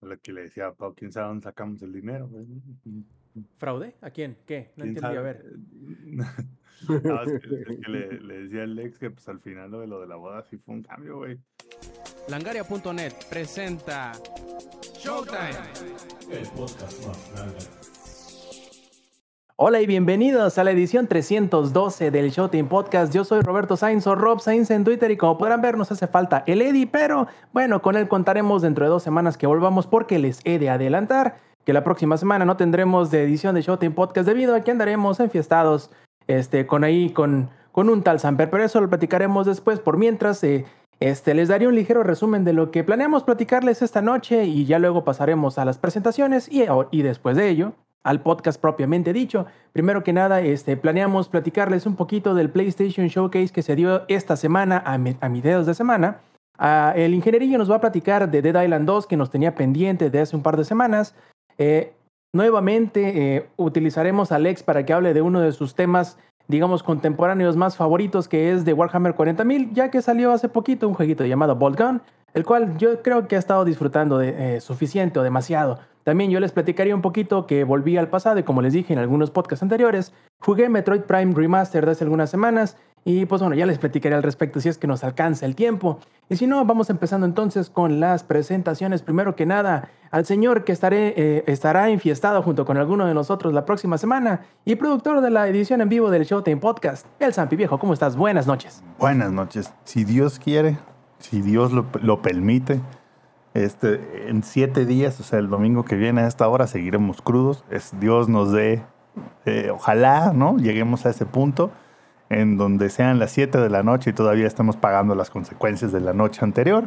La que le decía a Pau, ¿quién sabe dónde sacamos el dinero? ¿Fraude? ¿A quién? ¿Qué? No ¿Quién entendí, a ver. No, es que, es que le, le decía al ex que pues al final lo de lo de la boda sí fue un cambio, güey. Langaria.net presenta Showtime. Hola y bienvenidos a la edición 312 del Showtime Podcast. Yo soy Roberto Sainz o Rob Sainz en Twitter y como podrán ver nos hace falta el Eddie, pero bueno, con él contaremos dentro de dos semanas que volvamos porque les he de adelantar que la próxima semana no tendremos de edición de Showtime Podcast debido a que andaremos enfiestados este, con ahí, con, con un tal Samper, pero eso lo platicaremos después. Por mientras, eh, este, les daré un ligero resumen de lo que planeamos platicarles esta noche y ya luego pasaremos a las presentaciones y después de ello al podcast propiamente dicho. Primero que nada, este, planeamos platicarles un poquito del PlayStation Showcase que se dio esta semana a, mi, a de semana. Ah, el ingenierillo nos va a platicar de Dead Island 2 que nos tenía pendiente de hace un par de semanas. Eh, nuevamente eh, utilizaremos a Lex para que hable de uno de sus temas, digamos, contemporáneos más favoritos, que es de Warhammer 40.000, ya que salió hace poquito un jueguito llamado Bolt Gun, el cual yo creo que ha estado disfrutando de eh, suficiente o demasiado. También yo les platicaría un poquito que volví al pasado y como les dije en algunos podcasts anteriores, jugué Metroid Prime Remastered hace algunas semanas y pues bueno, ya les platicaré al respecto si es que nos alcanza el tiempo. Y si no, vamos empezando entonces con las presentaciones. Primero que nada, al señor que estaré, eh, estará enfiestado junto con alguno de nosotros la próxima semana y productor de la edición en vivo del Showtime Podcast, el Zampi Viejo. ¿Cómo estás? Buenas noches. Buenas noches. Si Dios quiere, si Dios lo, lo permite, este, en siete días, o sea, el domingo que viene a esta hora, seguiremos crudos. Es, Dios nos dé, eh, ojalá, ¿no? Lleguemos a ese punto en donde sean las 7 de la noche y todavía estamos pagando las consecuencias de la noche anterior.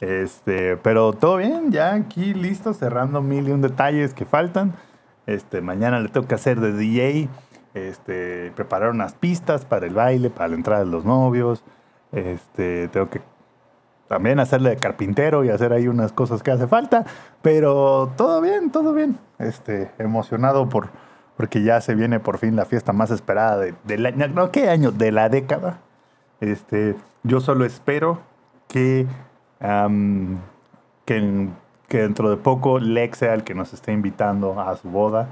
Este, pero todo bien, ya aquí listo, cerrando mil y un detalles que faltan. Este, mañana le tengo que hacer de DJ, este, preparar unas pistas para el baile, para la entrada de los novios. Este, tengo que también hacerle de carpintero y hacer ahí unas cosas que hace falta. Pero todo bien, todo bien. Este, emocionado por, porque ya se viene por fin la fiesta más esperada de, año, no, ¿qué año? De la década. Este, yo solo espero que, que, que, dentro de poco Lex sea el que nos esté invitando a su boda,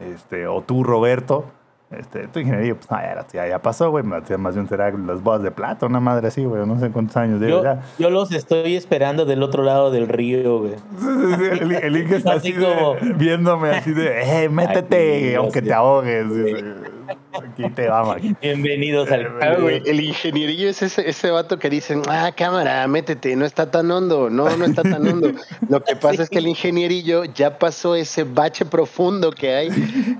este, o tú, Roberto. Este, tu ingeniería, pues no, ya, ya, ya pasó, güey. Más bien será las bodas de plata, una madre así, güey. No sé cuántos años yo, ya. yo los estoy esperando del otro lado del río, güey. el, el Inge está así, así como... de, viéndome así de, eh, métete, Aquí, aunque te ahogues. Aquí te vamos. Bienvenidos al. Ah, güey, el ingenierillo es ese, ese vato que dicen, ah, cámara, métete, no está tan hondo. No, no está tan hondo. Lo que pasa sí. es que el ingenierillo ya pasó ese bache profundo que hay.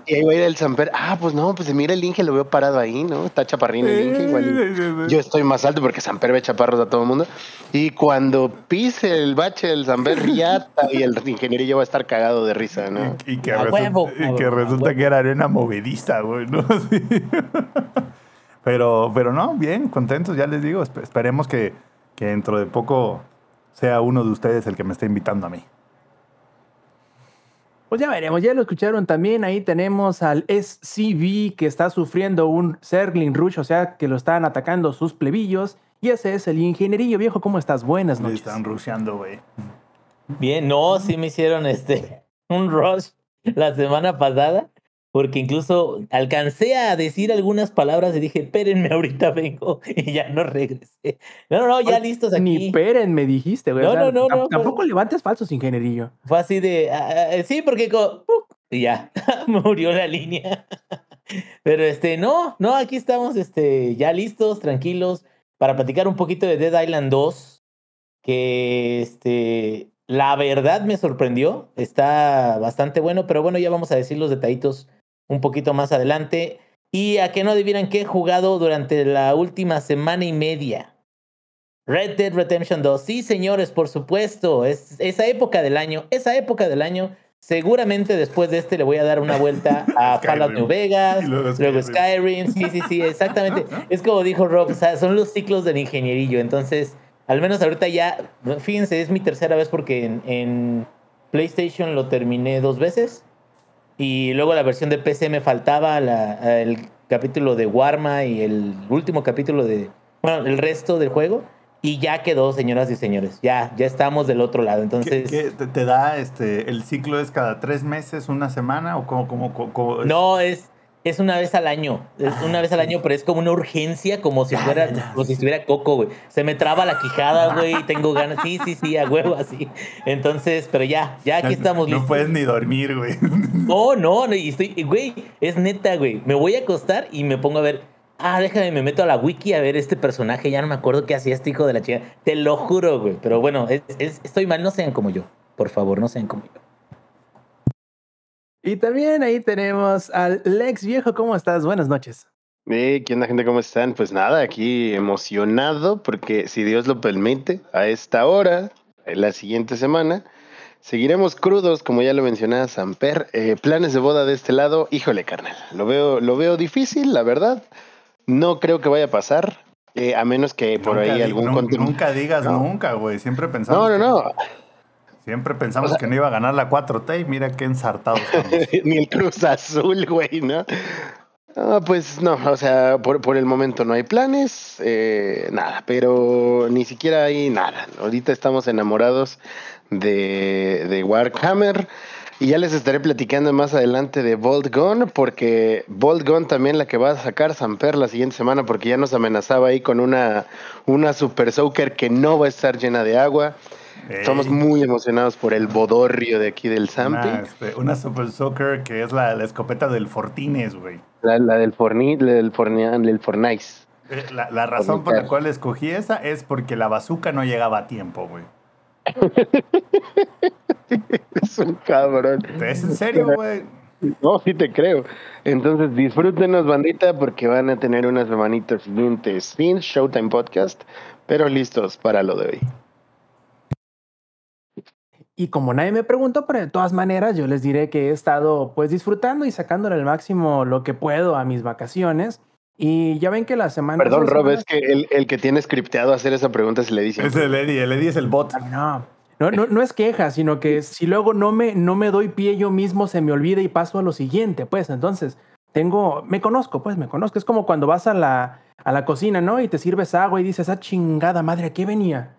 Y ahí va a ir el Samper. Ah, pues no, pues mira el Inge, lo veo parado ahí, ¿no? Está chaparrín el Inge. Igual. Yo estoy más alto porque Samper ve chaparros a todo el mundo. Y cuando pise el bache del Samper, riata y el ingenierillo va a estar cagado de risa, ¿no? Y, y que, resulta, huevo, y que resulta que era arena movediza, güey, ¿no? Sí. pero, pero no, bien, contentos, ya les digo, esperemos que, que dentro de poco sea uno de ustedes el que me esté invitando a mí. Pues ya veremos, ya lo escucharon también. Ahí tenemos al SCV que está sufriendo un Zergling Rush, o sea que lo están atacando sus plebillos. Y ese es el ingenierillo viejo. ¿Cómo estás? Buenas noches. Me están rusheando, güey. Bien, no, sí me hicieron este un rush la semana pasada, porque incluso alcancé a decir algunas palabras y dije, espérenme, ahorita vengo, y ya no regresé. No, no, no, ya listos aquí. Ni espérenme, dijiste, güey. No, o sea, no, no, no. Tampoco levantes falsos, ingenierillo. Fue así de, uh, sí, porque como, y ya, murió la línea. Pero este, no, no, aquí estamos este, ya listos, tranquilos, para platicar un poquito de Dead Island 2, que este, la verdad me sorprendió, está bastante bueno, pero bueno, ya vamos a decir los detallitos un poquito más adelante. Y a que no adivinan qué he jugado durante la última semana y media. Red Dead Redemption 2. Sí, señores, por supuesto. Es esa época del año. Esa época del año. Seguramente después de este le voy a dar una vuelta a Fallout New Vegas, luego Skyrim. Sí, sí, sí, exactamente. es como dijo Rob, o sea, son los ciclos del ingenierillo. Entonces, al menos ahorita ya, fíjense, es mi tercera vez porque en, en PlayStation lo terminé dos veces. Y luego la versión de PC me faltaba la, el capítulo de Warma y el último capítulo de. Bueno, el resto del juego. y ya quedó, señoras y señores. Ya, ya estamos del otro lado. ¿Qué, Entonces, qué te, te da este el ciclo es cada tres meses, una semana o cómo, cómo, cómo- cómo es? no, es, es una vez al año. Es una vez al año, pero es como una urgencia, como si Ya, fuera, como si estuviera coco, güey. Se me traba la quijada, güey, y tengo ganas. Sí, sí, sí, a huevo, así. Entonces, pero ya, ya aquí No- estamos no listos. puedes ni dormir, güey. No, no, no, y estoy, güey, es neta, güey. Me voy a acostar y me pongo a ver. Ah, déjame, me meto a la wiki a ver este personaje. Ya no me acuerdo qué hacía este hijo de la chica. Te lo juro, güey. Pero bueno, es- es- estoy mal. No sean como yo. Por favor, no sean como yo. Y también ahí tenemos al Lex Viejo. ¿Cómo estás? Buenas noches. Eh, ¿Qué onda, gente? ¿Cómo están? Pues nada, aquí emocionado porque si Dios lo permite, a esta hora, en la siguiente semana, seguiremos crudos, como ya lo mencionaba Samper. Eh, planes de boda de este lado, híjole, carnal. Lo veo, lo veo difícil, la verdad. No creo que vaya a pasar, eh, a menos que por Nunca ahí di- algún nun- contenido. Nunca digas No. nunca, güey. Siempre pensamos. No, no, que- no. Siempre pensamos O sea- que no iba a ganar la 4T y mira qué ensartados estamos. Ni el Cruz Azul, güey, ¿no? Ah, pues no, o sea, por, por el momento no hay planes, eh, nada, pero ni siquiera hay nada. Ahorita estamos enamorados de, de Warhammer y ya les estaré platicando más adelante de Bolt Gun, porque Bolt Gun también la que va a sacar Samper la siguiente semana, porque ya nos amenazaba ahí con una, una Super Soaker que no va a estar llena de agua. Estamos muy emocionados por el bodorrio de aquí del Zampi. una, este, una Super Soccer que es la, la escopeta del Fortines, güey. La, la del Forni, la del del Fornice. Eh, La, la razón por la cual escogí esa es porque la bazooka no llegaba a tiempo, güey. Es un cabrón. ¿Es en serio, güey? No, sí te creo. Entonces disfrútenos, bandita, porque van a tener unas semanitas siguientes sin Showtime Podcast, pero listos para lo de hoy. Y como nadie me preguntó, pero de todas maneras yo les diré que he estado pues disfrutando y sacándole el máximo lo que puedo a mis vacaciones. Y ya ven que la semana... Perdón, Rob, es que el, el que tiene scripteado hacer esa pregunta se le dice. Es el Eddie, el Eddie es el bot. No, no, no, no es queja, sino que si luego no me, no me doy pie yo mismo, se me olvida y paso a lo siguiente, pues entonces tengo, me conozco, pues me conozco. Es como cuando vas a la, a la cocina, ¿no? Y te sirves agua y dices, ah, chingada madre, ¿a qué venía?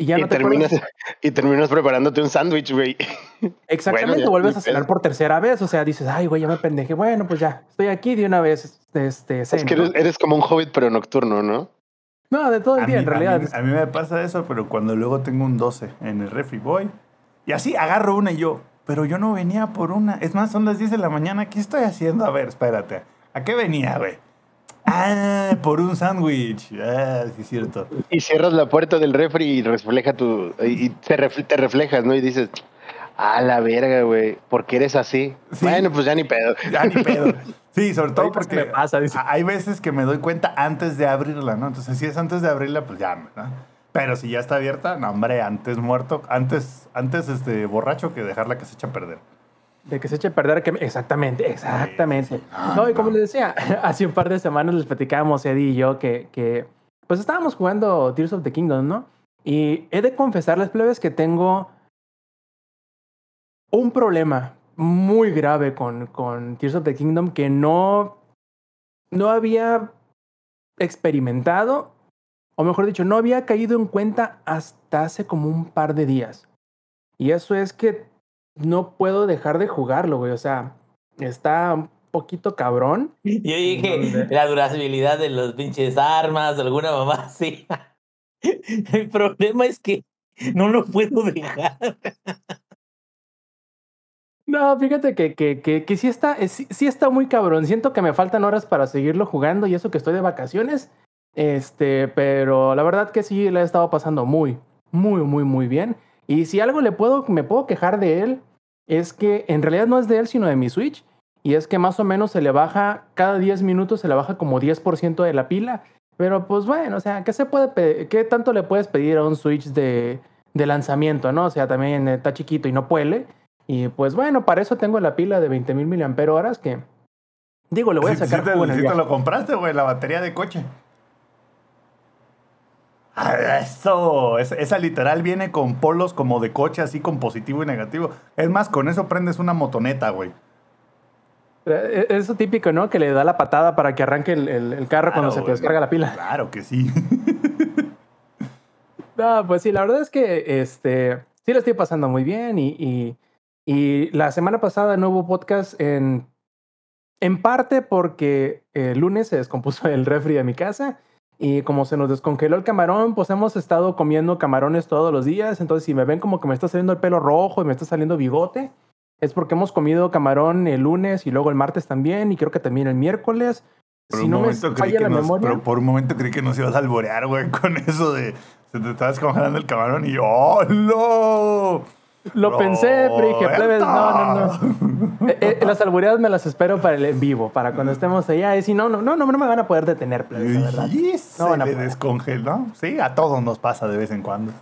Y ya y, no te terminas, acuerdas. y terminas preparándote un sándwich, güey. Exactamente, Bueno, ya, vuelves a cenar por tercera vez. O sea, dices, ay, güey, ya me pendejé. Bueno, pues ya, estoy aquí de una vez. Este, Es ceno, que eres, eres como un hobbit, pero nocturno, ¿no? No, de todo el A día, mí, en a realidad. mí- a mí me pasa eso, pero cuando luego tengo un 12 en el refri voy y así agarro una y yo, pero yo no venía por una. Es más, son las 10 de la mañana. ¿Qué estoy haciendo? A ver, espérate. ¿A qué venía, güey? Ah, por un sándwich. Ah, sí, es cierto. Y cierras la puerta del refri y refleja tu. Y te, refle- te reflejas, ¿no? Y dices, a la verga, güey, porque eres así. Sí. Bueno, pues ya ni pedo. Ya ni pedo. Sí, sobre todo porque me pasa, dice. hay veces que me doy cuenta antes de abrirla, ¿no? Entonces, si es antes de abrirla, pues ya, ¿no? Pero si ya está abierta, no, hombre, antes muerto, antes, antes este, borracho que dejarla que se eche a perder. De que se eche a perder, que exactamente, exactamente. Ah, no, y como no. les decía, hace un par de semanas les platicábamos Eddie y yo que, que pues estábamos jugando Tears of the Kingdom, ¿no? Y he de confesarles, plebes, que tengo un problema muy grave con, con Tears of the Kingdom que no, no había experimentado, o mejor dicho, no había caído en cuenta hasta hace como un par de días. Y eso es que no puedo dejar de jugarlo, güey. O sea, está un poquito cabrón. Yo dije, ¿Dónde? la durabilidad de los pinches armas, alguna mamá así. El problema es que no lo puedo dejar. No, fíjate que, que, que, que sí, está, eh, sí, sí está muy cabrón. Siento que me faltan horas para seguirlo jugando y eso que estoy de vacaciones. Este, pero la verdad que sí le he estado pasando muy, muy, muy, muy bien. Y si algo le puedo, me puedo quejar de él, es que en realidad no es de él, sino de mi Switch. Y es que más o menos se le baja, cada 10 minutos se le baja como 10% de la pila. Pero pues bueno, o sea, ¿qué, se puede ¿qué tanto le puedes pedir a un Switch de, de lanzamiento, no? O sea, también está chiquito y no puede. Y pues bueno, para eso tengo la pila de 20.000 mil que digo, le voy a Sí, sacar sí te, jugo en el sí te lo compraste, güey, la batería de coche. Eso, es- esa literal viene con polos como de coche, así con positivo y negativo. Es más, con eso prendes una motoneta, güey. Eh, Eso típico, ¿no? Que le da la patada para que arranque el, el- el carro cuando se te descarga la pila. Claro que sí. No, pues sí, la verdad es que este, sí lo estoy pasando muy bien y, y, y la semana pasada no hubo podcast en, en parte porque el lunes se descompuso el refri de mi casa y como se nos descongeló el camarón, pues hemos estado comiendo camarones todos los días, entonces si me ven como que me está saliendo el pelo rojo y me está saliendo bigote, es porque hemos comido camarón el lunes y luego el martes también y creo que también el miércoles. Por si un no me momento creí falla que la nos- memoria. pero por un momento creí que nos ibas a alborear, güey, con eso de se te estaba descongelando el camarón y yo, ¡oh, no! Lo pensé, pero dije, plebes, no, no, no. Eh, eh, las albureadas me las espero para el en vivo, para cuando estemos allá. Y si no, no, no, no, no me van a poder detener, plebes, la verdad. Y se No van a le poder. descongeló. Sí, a todos nos pasa de vez en cuando.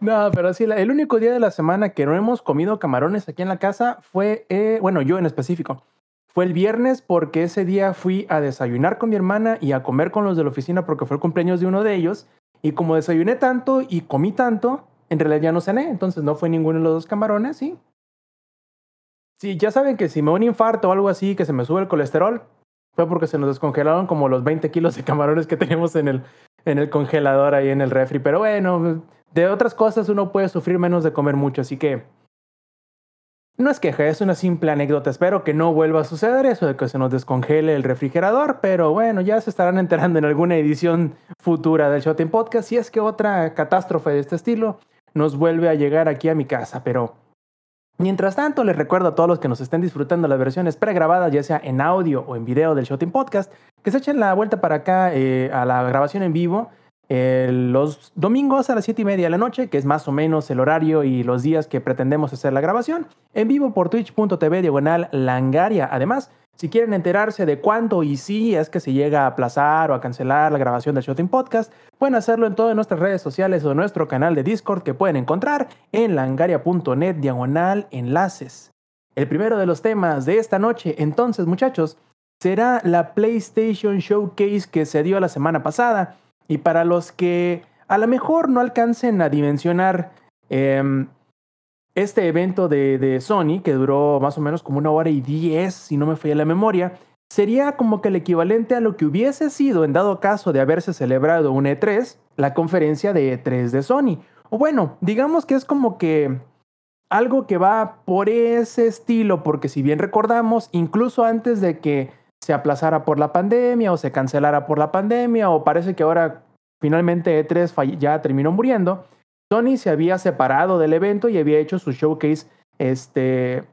No, pero sí, el único día de la semana que no hemos comido camarones aquí en la casa fue, eh, bueno, yo en específico, fue el viernes porque ese día fui a desayunar con mi hermana y a comer con los de la oficina porque fue el cumpleaños de uno de ellos. Y como desayuné tanto y comí tanto, en realidad ya no cené, entonces no fue ninguno de los dos camarones, sí. Sí, ya saben que si me da un infarto o algo así, que se me sube el colesterol, fue porque se nos descongelaron como los 20 kilos de camarones que teníamos en el, en el congelador ahí en el refri. Pero bueno, de otras cosas uno puede sufrir menos de comer mucho, así que no es queja, es una simple anécdota. Espero que no vuelva a suceder eso de que se nos descongele el refrigerador, pero bueno, ya se estarán enterando en alguna edición futura del Shot Podcast si es que otra catástrofe de este estilo nos vuelve a llegar aquí a mi casa, pero Mientras tanto, les recuerdo a todos los que nos estén disfrutando las versiones pregrabadas, ya sea en audio o en video del Shooting Podcast, que se echen la vuelta para acá eh, a la grabación en vivo eh, los domingos a las 7 y media de la noche, que es más o menos el horario y los días que pretendemos hacer la grabación, en vivo por twitch.tv diagonal langaria. Además, si quieren enterarse de cuándo y si es que se llega a aplazar o a cancelar la grabación del Shooting Podcast, pueden hacerlo en todas nuestras redes sociales o nuestro canal de Discord que pueden encontrar en langaria.net diagonal enlaces. El primero de los temas de esta noche, entonces muchachos, será la PlayStation Showcase que se dio la semana pasada. Y para los que a lo mejor no alcancen a dimensionar em, este evento de, de Sony, que duró más o menos como una hora y diez, si no me falla la memoria, sería como que el equivalente a lo que hubiese sido, en dado caso de haberse celebrado un E3, la conferencia de E3 de Sony. O bueno, digamos que es como que algo que va por ese estilo, porque si bien recordamos, incluso antes de que se aplazara por la pandemia o se cancelara por la pandemia, o parece que ahora finalmente E3 fall- ya terminó muriendo, Sony se había separado del evento y había hecho su showcase este,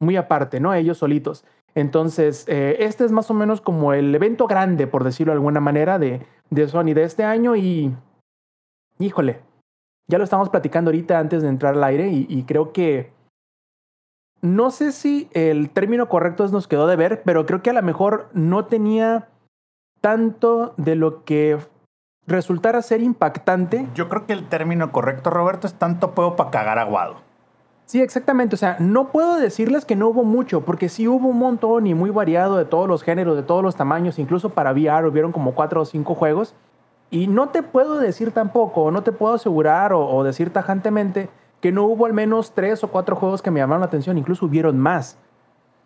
muy aparte, ¿no? Ellos solitos. Entonces, eh, este es más o menos como el evento grande, por decirlo de alguna manera, de, de Sony de este año y, híjole, ya lo estamos platicando ahorita antes de entrar al aire y, y creo que no sé si el término correcto es nos quedó de ver, pero creo que a lo mejor no tenía tanto de lo que resultara ser impactante. Yo creo que el término correcto, Roberto, es tanto puedo para cagar aguado. Sí, exactamente. O sea, no puedo decirles que no hubo mucho, porque sí hubo un montón y muy variado de todos los géneros, de todos los tamaños, incluso para VR hubieron como cuatro o cinco juegos. Y no te puedo decir tampoco, o no te puedo asegurar o, o decir tajantemente que no hubo al menos tres o cuatro juegos que me llamaron la atención, incluso hubieron más.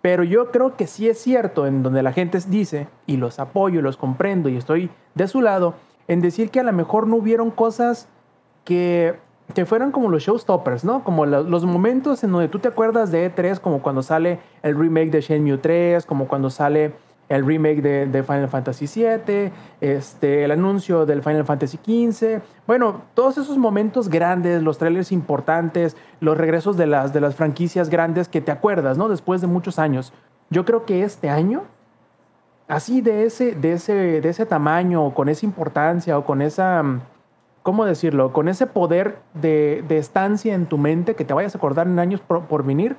Pero yo creo que sí es cierto en donde la gente dice, y los apoyo, y los comprendo y estoy de su lado, en decir que a lo mejor no hubieron cosas que, que fueran como los showstoppers, ¿no? Como lo- los momentos en donde tú te acuerdas de E3, como cuando sale el remake de Shenmue 3, como cuando sale el remake de, de Final Fantasy VII, este, el anuncio del Final Fantasy XV. Bueno, todos esos momentos grandes, los trailers importantes, los regresos de las, de las franquicias grandes que te acuerdas, ¿no? Después de muchos años. Yo creo que este año, así de ese, de ese, de ese tamaño, o con esa importancia, o con esa, mm, ¿cómo decirlo? Con ese poder de, de estancia en tu mente que te vayas a acordar en años por, por venir,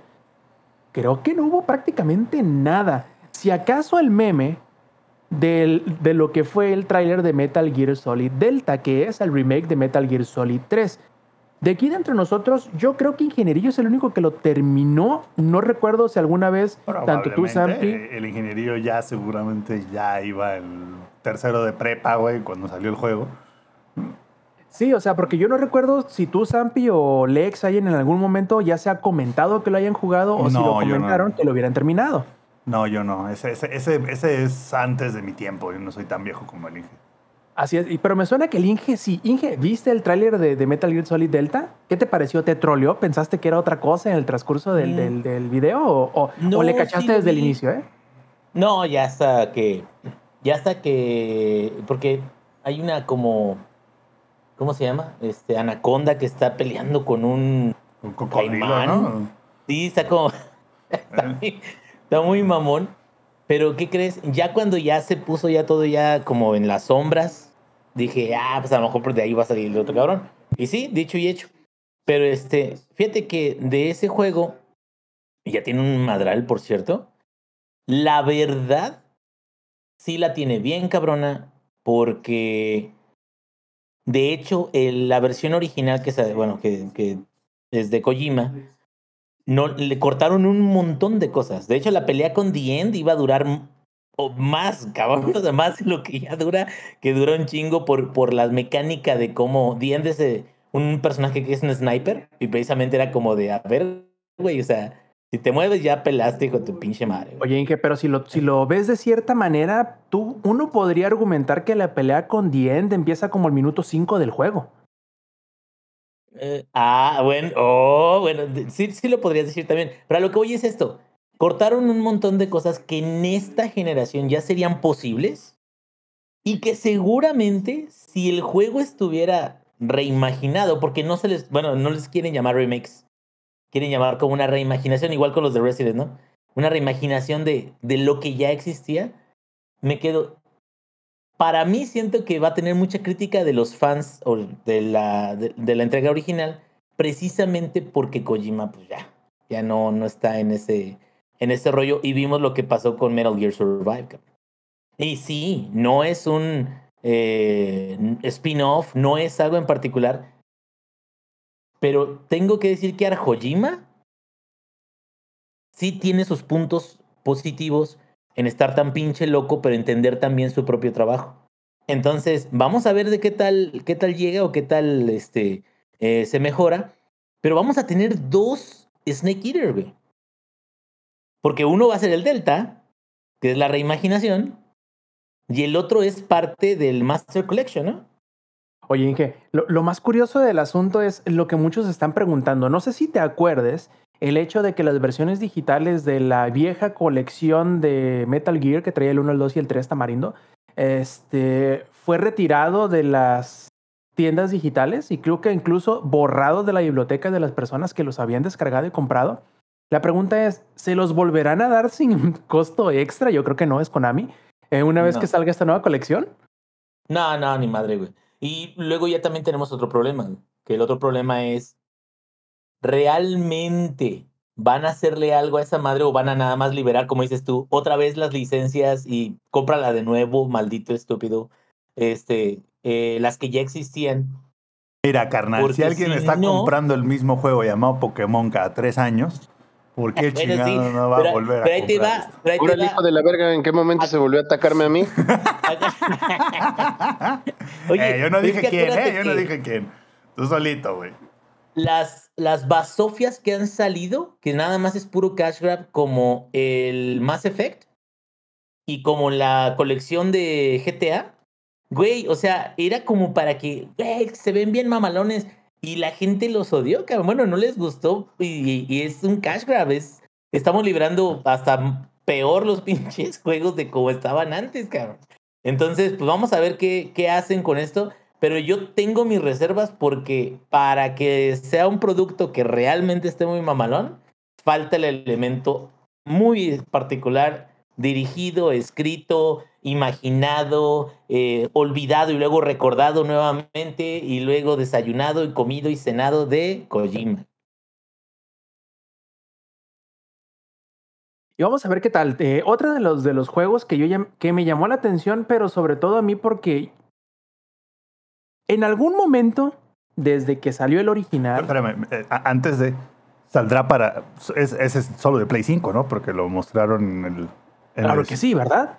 creo que no hubo prácticamente nada. Si acaso el meme del- de lo que fue el tráiler de Metal Gear Solid Delta, que es el remake de Metal Gear Solid 3. De aquí de entre nosotros, yo creo que Ingenierillo es el único que lo terminó. No recuerdo si alguna vez, tanto tú, Sampi, eh, El ingeniería ya seguramente ya iba el tercero de prepa, güey, cuando salió el juego. Sí, o sea, porque yo no recuerdo si tú, Zampi o Lex hayan en algún momento ya se ha comentado que lo hayan jugado o si lo no. comentaron que lo hubieran terminado. No, yo no. Ese, ese, ese, ese es antes de mi tiempo. Yo no soy tan viejo como el Inge. Así es, pero me suena que el Inge sí. Inge, ¿viste el tráiler de, de Metal Gear Solid Delta? ¿Qué te pareció? ¿Te troleó? ¿Pensaste que era otra cosa en el transcurso del, Mm. del, del video? ¿O, o- No, o le cachaste desde el inicio, eh? No, ya hasta que. Ya hasta que. Porque hay una como. ¿Cómo se llama? Este, anaconda que está peleando con un. Un cocodrilo, Caimán. ¿no? Sí, está como. está, muy, está muy mamón. Pero, ¿qué crees? Ya cuando ya se puso ya todo ya como en las sombras, dije, ah, pues a lo mejor por de ahí va a salir el otro cabrón. Y sí, dicho y hecho. Pero este, fíjate que de ese juego, ya tiene un madral, por cierto. La verdad, sí la tiene bien cabrona, porque de hecho, el- la versión original que, bueno, que, que es de Kojima, no, le cortaron un montón de cosas. De hecho, la pelea con The End iba a durar o más, cabrón, o más de lo que ya dura, que dura un chingo por, por la mecánica de cómo The End es eh, un personaje que es un sniper y precisamente era como de, a ver, güey, o sea, si te mueves ya pelaste con tu pinche madre. güey. Oye, Inge, pero si lo, si lo ves de cierta manera, tú, uno podría argumentar que la pelea con The End empieza como el minuto 5 del juego. Eh, ah, bueno, oh, bueno, sí, sí lo podrías decir también. Pero a lo que voy es esto. Cortaron un montón de cosas que en esta generación ya serían posibles y que seguramente si el juego estuviera reimaginado, porque no se les, bueno, no les quieren llamar remakes, quieren llamar como una reimaginación, igual con los de Resident, ¿no? Una reimaginación de, de lo que ya existía, me quedo, para mí siento que va a tener mucha crítica de los fans o de la, de, la entrega original, precisamente porque Kojima, pues ya, ya no, no está en ese, en ese rollo y vimos lo que pasó con Metal Gear Survive. Y sí, no es un eh, spin-off, no es algo en particular, pero tengo que decir que Arjojima sí tiene sus puntos positivos en estar tan pinche loco, pero entender también su propio trabajo. Entonces, vamos a ver de qué tal, qué tal llega o qué tal este, eh, se mejora. Pero vamos a tener dos Snake Eater, güey. Porque uno va a ser el Delta, que es la reimaginación, y el otro es parte del Master Collection, ¿no? Oye, Inge, lo, lo más curioso del asunto es lo que muchos están preguntando. No sé si te acuerdes el hecho de que las versiones digitales de la vieja colección de Metal Gear que traía el 1, el 2 y el 3 tamarindo, este, fue retirado de las tiendas digitales y creo que incluso borrado de la biblioteca de las personas que los habían descargado y comprado. La pregunta es, ¿se los volverán a dar sin costo extra? Yo creo que no, es Konami. eh, una vez No. que salga esta nueva colección. No, no, ni madre, güey. Y luego ya también tenemos otro problema, que el otro problema es, ¿realmente van a hacerle algo a esa madre o van a nada más liberar, como dices tú, otra vez las licencias y cómprala de nuevo, maldito estúpido, este, eh, las que ya existían? Mira, carnal, si alguien si está no- comprando el mismo juego llamado Pokémon cada tres años, ¿por qué chingado sí, no va pero, a volver a ahí te comprar va, esto? pero ahí Pura te el va. hijo de la verga, ¿en qué momento se volvió a atacarme a mí? Oye, Eh, yo no dije quién, eh, yo no que- dije quién. Tú solito, güey. Las, las basofias que han salido, que nada más es puro cash grab, como el Mass Effect y como la colección de GTA, güey, o sea, era como para que, se ven bien mamalones y la gente los odió, cabrón. Bueno, no les gustó y, y es un cash grab, es, estamos librando hasta peor los pinches juegos de como estaban antes, cabrón. Entonces, pues vamos a ver qué, qué hacen con esto pero yo tengo mis reservas porque para que sea un producto que realmente esté muy mamalón, falta el elemento muy particular, dirigido, escrito, imaginado, eh, olvidado y luego recordado nuevamente y luego desayunado y comido y cenado de Kojima. Y vamos a ver qué tal. Eh, otra de los, de los juegos que, yo que me llamó la atención, pero sobre todo a mí porque en algún momento, desde que salió el original, Espérame, eh, antes de. Saldrá para. Es, ese es solo de Play 5, ¿no? Porque lo mostraron en el. en claro el- que sí, ¿verdad?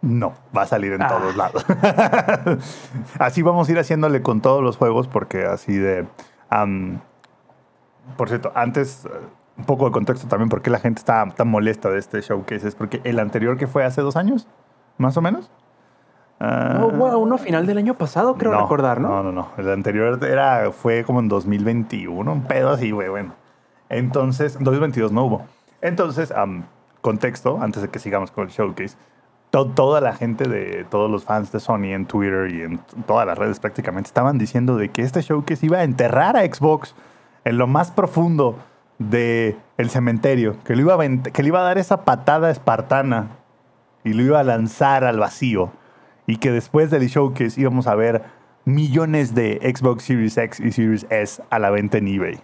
No, va a salir en Ah. todos lados. así vamos a ir haciéndole con todos los juegos, porque así de. am, por cierto, antes, eh, un poco de contexto también, por qué la gente está tan molesta de este showcase, es porque el anterior que fue hace dos años, más o menos, No hubo uno final del año pasado, creo recordar, ¿no? No, no, no. El anterior era, fue como en 2021, un pedo así, güey, bueno. Entonces, en 2022 no hubo. Entonces, am, contexto, antes de que sigamos con el showcase, to- toda la gente de todos los fans de Sony en Twitter y en todas las redes prácticamente estaban diciendo de que este showcase iba a enterrar a Xbox en lo más profundo de el cementerio, que le iba a, que le iba a dar esa patada espartana y lo iba a lanzar al vacío y que después del showcase íbamos a ver millones de Xbox Series X y Series S a la venta en eBay.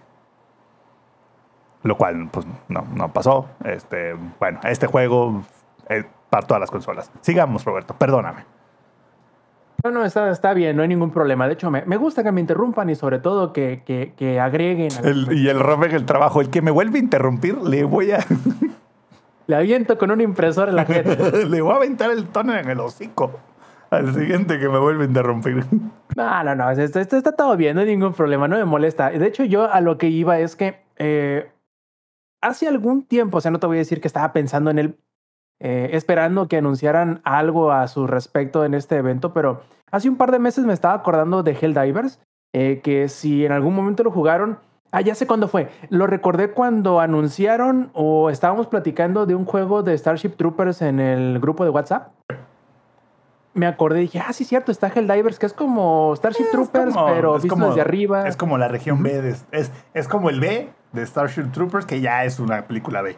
Lo cual, pues, no, no pasó. Este, bueno, este juego es para todas las consolas. Sigamos, Roberto, perdóname. No, no, está, está bien, no hay ningún problema. De hecho, me, me gusta que me interrumpan y sobre todo que, que, que agreguen. El- y el Robert el trabajo, el que me vuelve a interrumpir, le voy a, Le aviento con un impresor en la gente. le voy a aventar el tono en el hocico al siguiente que me vuelve a interrumpir. No, no, no, esto, está todo bien, no hay ningún problema, no me molesta. De hecho, yo a lo que iba es que eh, hace algún tiempo, o sea, no te voy a decir que estaba pensando en él, eh, esperando que anunciaran algo a su respecto en este evento, pero hace un par de meses me estaba acordando de Helldivers, eh, que si en algún momento lo jugaron, ah, ya sé cuándo fue, lo recordé cuando anunciaron o estábamos platicando de un juego de Starship Troopers en el grupo de WhatsApp. Me acordé y dije, ah, sí, cierto, está Helldivers, que es como Starship Es Troopers, como- pero visto como- desde arriba. Es como la región B, de- es, es como el B de Starship Troopers, que ya es una película B.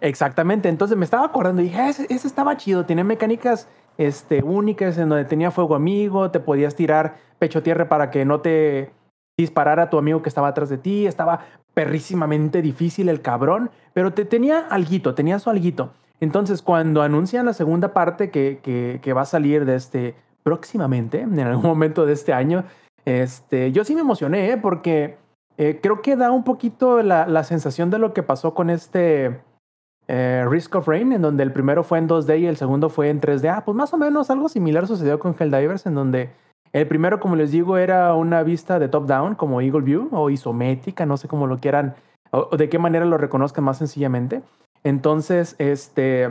Exactamente, entonces me estaba acordando y dije, ah, ese, ese estaba chido, tenía mecánicas este, únicas en donde tenía fuego amigo, te podías tirar pecho tierra para que no te disparara tu amigo que estaba atrás de ti, estaba perrísimamente difícil el cabrón, pero te tenía alguito, tenía su alguito. Entonces cuando anuncian la segunda parte que, va a salir de este próximamente, en algún momento de este año, este, yo sí me emocioné, ¿eh? porque eh, creo que da un poquito la, sensación de lo que pasó con este eh, Risk of Rain, en donde el primero fue en 2D y el segundo fue en 3D. Ah, pues más o menos algo similar sucedió con Helldivers, en donde el primero, como les digo, era una vista de top-down, como Eagle View o isométrica, no sé cómo lo quieran, o de qué manera lo reconozcan más sencillamente. Entonces, este,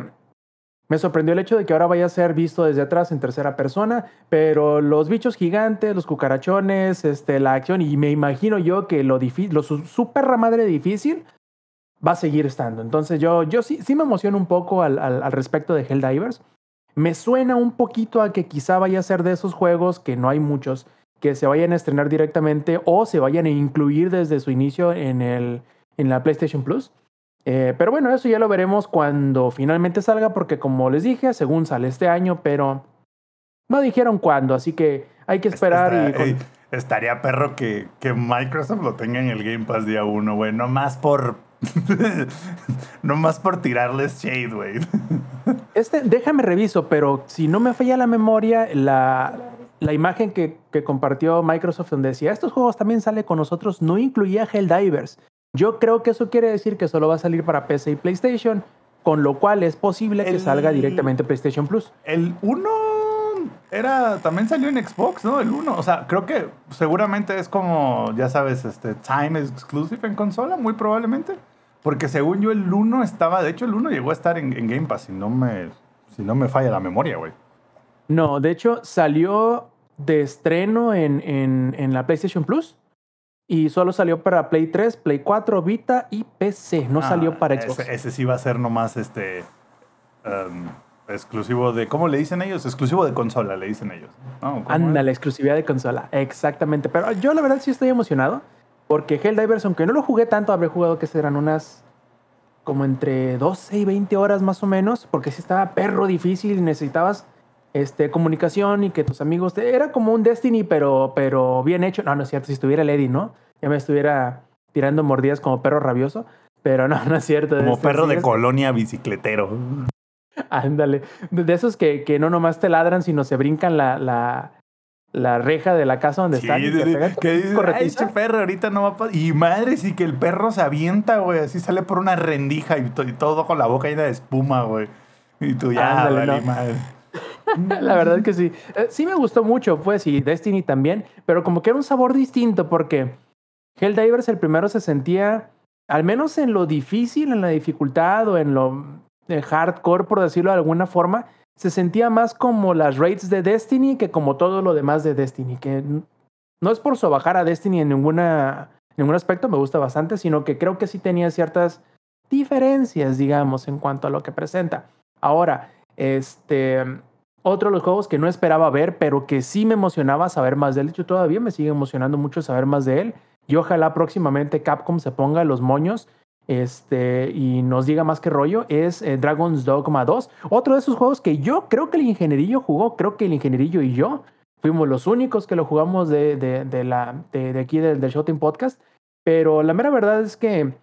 me sorprendió el hecho de que ahora vaya a ser visto desde atrás en tercera persona, pero los bichos gigantes, los cucarachones, este, la acción, y me imagino yo que lo, lo su- super madre difícil va a seguir estando. Entonces yo, yo sí, sí me emociono un poco al respecto de Helldivers. Me suena un poquito a que quizá vaya a ser de esos juegos que no hay muchos, que se vayan a estrenar directamente o se vayan a incluir desde su inicio en, el, en la PlayStation Plus. Eh, pero bueno, eso ya lo veremos cuando finalmente salga, porque como les dije, según sale este año, pero no dijeron cuándo, así que hay que esperar y... Está- con- ey, estaría perro que, que Microsoft lo tenga en el Game Pass día uno, güey. No más por. no más por tirarles shade, güey. Este, déjame reviso, pero si no me falla la memoria, la, la imagen que, que compartió Microsoft donde decía, estos juegos también sale con nosotros, no incluía Helldivers. Yo creo que eso quiere decir que solo va a salir para PC y PlayStation, con lo cual es posible que salga directamente PlayStation Plus. El 1 era. También salió en Xbox, ¿no? El 1. O sea, creo que seguramente es como, ya sabes, este Time Exclusive en consola, muy probablemente. Porque según yo, el 1 estaba. De hecho, el 1 llegó a estar en, en Game Pass, si no me, si no me falla la memoria, güey. No, de hecho salió de estreno en, en, en la PlayStation Plus y solo salió para Play 3, Play 4, Vita y PC. No Ah, salió para Xbox. Ese, ese sí va a ser nomás este. em, exclusivo de. ¿Cómo le dicen ellos? Exclusivo de consola, le dicen ellos. ¿no? ¿Cómo Anda, es? la exclusividad de consola. Exactamente. Pero yo la verdad sí estoy emocionado. Porque Helldivers, aunque no lo jugué tanto, habré jugado que serán unas como entre 12 y 20 horas más o menos. Porque sí estaba perro difícil y necesitabas este, comunicación y que tus amigos... te- Era como un Destiny, pero, pero bien hecho. No, no es cierto. Si estuviera el Eddie, ¿no? Ya me estuviera tirando mordidas como perro rabioso. Pero no, no es cierto. Como Este, perro sí de es- colonia bicicletero. Ándale. De esos que, que no nomás te ladran, sino se brincan la, la, la reja de la casa donde Sí, están. y te de- de- pegan que dices, "Ay, ese perro ahorita no va a pasar. Y madre, sí que el perro se avienta, güey. Así sale por una rendija y, to- y todo con la boca llena de espuma, güey. Y tú ya, Ándale, valí no. madre. La verdad que sí. Eh, sí me gustó mucho, pues, y Destiny también, pero como que era un sabor distinto porque Helldivers el primero se sentía, al menos en lo difícil, en la dificultad o en lo eh, hardcore, por decirlo de alguna forma, se sentía más como las raids de Destiny que como todo lo demás de Destiny, que no es por sobajar a Destiny en ninguna, ningún aspecto, me gusta bastante, sino que creo que sí tenía ciertas diferencias, digamos, en cuanto a lo que presenta. Ahora, este, otro de los juegos que no esperaba ver, pero que sí me emocionaba saber más de él, de hecho todavía me sigue emocionando mucho saber más de él, y ojalá próximamente Capcom se ponga los moños este, y nos diga más que rollo, es eh, Dragon's Dogma 2. Otro de esos juegos que yo creo que el ingenierillo jugó, creo que el ingenierillo y yo fuimos los únicos que lo jugamos de, de, aquí del, del Podcast. Pero la mera verdad es que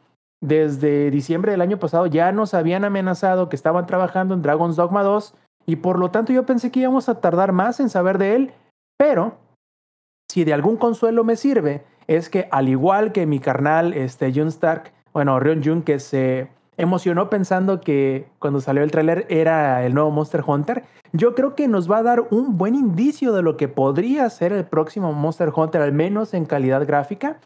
desde diciembre del año pasado ya nos habían amenazado que estaban trabajando en Dragon's Dogma 2 y por lo tanto yo pensé que íbamos a tardar más en saber de él, pero si de algún consuelo me sirve, es que al igual que mi carnal, este, Jun Stark, bueno, Rion Jun, que se emocionó pensando que cuando salió el tráiler era el nuevo Monster Hunter, yo creo que nos va a dar un buen indicio de lo que podría ser el próximo Monster Hunter, al menos en calidad gráfica.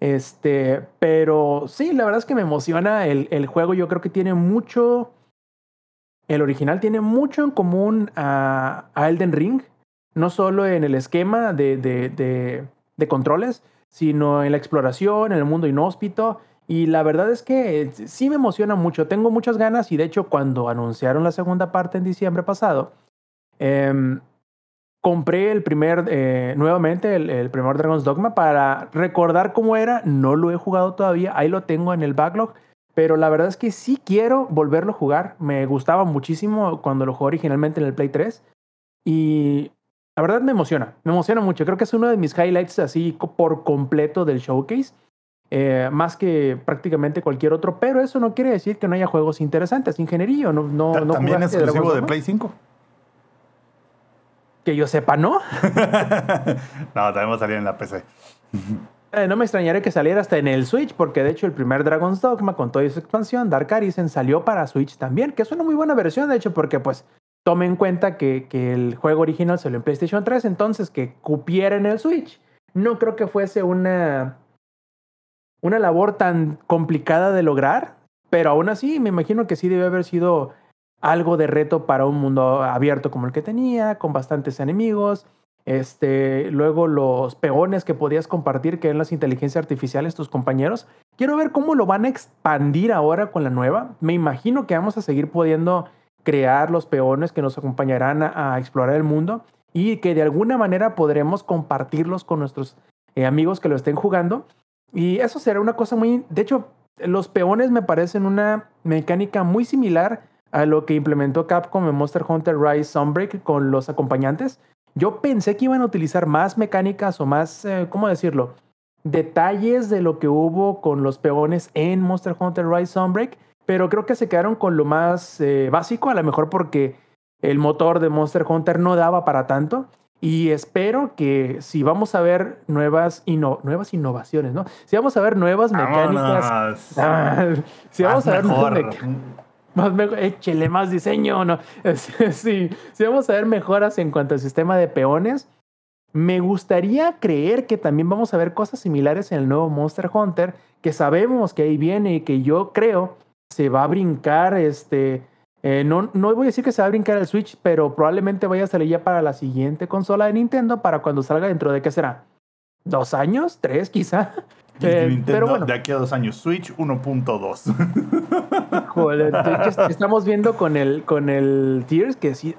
Este, pero sí, la verdad es que me emociona el, el juego. Yo creo que tiene mucho. El original tiene mucho en común a, a Elden Ring. No solo en el esquema de, de, controles, sino en la exploración, en el mundo inhóspito. Y la verdad es que sí me emociona mucho. Tengo muchas ganas y de hecho cuando anunciaron la segunda parte en diciembre pasado, eh, compré el primer, eh, nuevamente el, el, primer Dragon's Dogma para recordar cómo era. No lo he jugado todavía, ahí lo tengo en el backlog. Pero la verdad es que sí quiero volverlo a jugar. Me gustaba muchísimo cuando lo jugué originalmente en el Play 3. Y la verdad me emociona, me emociona mucho. Creo que es uno de mis highlights así por completo del showcase. Eh, más que prácticamente cualquier otro, pero eso no quiere decir que no haya juegos interesantes. Ingeniería, no, no, no ¿También es exclusivo de Play 5? Que yo sepa, ¿no? no, también va a salir en la PC. Eh, no me extrañaría que saliera hasta en el Switch, porque de hecho el primer Dragon's Dogma con toda su expansión, Dark Arisen, salió para Switch también, que es una muy buena versión, de hecho, porque pues tome en cuenta que, que el juego original salió en PlayStation 3, entonces que cupiera en el Switch. No creo que fuese una, una labor tan complicada de lograr, pero aún así me imagino que sí debe haber sido algo de reto para un mundo abierto como el que tenía, con bastantes enemigos. Este, luego los peones que podías compartir, que eran las inteligencias artificiales, tus compañeros. Quiero ver cómo lo van a expandir ahora con la nueva. Me imagino que vamos a seguir pudiendo crear los peones que nos acompañarán a, explorar el mundo y que de alguna manera podremos compartirlos con nuestros eh, amigos que lo estén jugando. Y eso será una cosa muy... De hecho, los peones me parecen una mecánica muy similar a lo que implementó Capcom en Monster Hunter Rise Sunbreak con los acompañantes. Yo pensé que iban a utilizar más mecánicas o más, eh, ¿cómo decirlo? Detalles de lo que hubo con los peones en Monster Hunter Rise Sunbreak, pero creo que se quedaron con lo más eh, básico, a lo mejor porque el motor de Monster Hunter no daba para tanto. Y espero que si vamos a ver nuevas, inno nuevas innovaciones, ¿no? Si vamos a ver nuevas mecánicas. Ah, si vamos a ver nuevas más échele más diseño, ¿no? Sí, si vamos a ver mejoras en cuanto al sistema de peones, me gustaría creer que también vamos a ver cosas similares en el nuevo Monster Hunter, que sabemos que ahí viene y que yo creo se va a brincar, este, eh, no, no voy a decir que se va a brincar el Switch, pero probablemente vaya a salir ya para la siguiente consola de Nintendo, para cuando salga dentro de, ¿qué será? ¿Dos años? ¿Tres quizá? Eh, pero bueno. De aquí a dos años, Switch 1.2. Joder, estamos viendo con el, con el Tears que sí,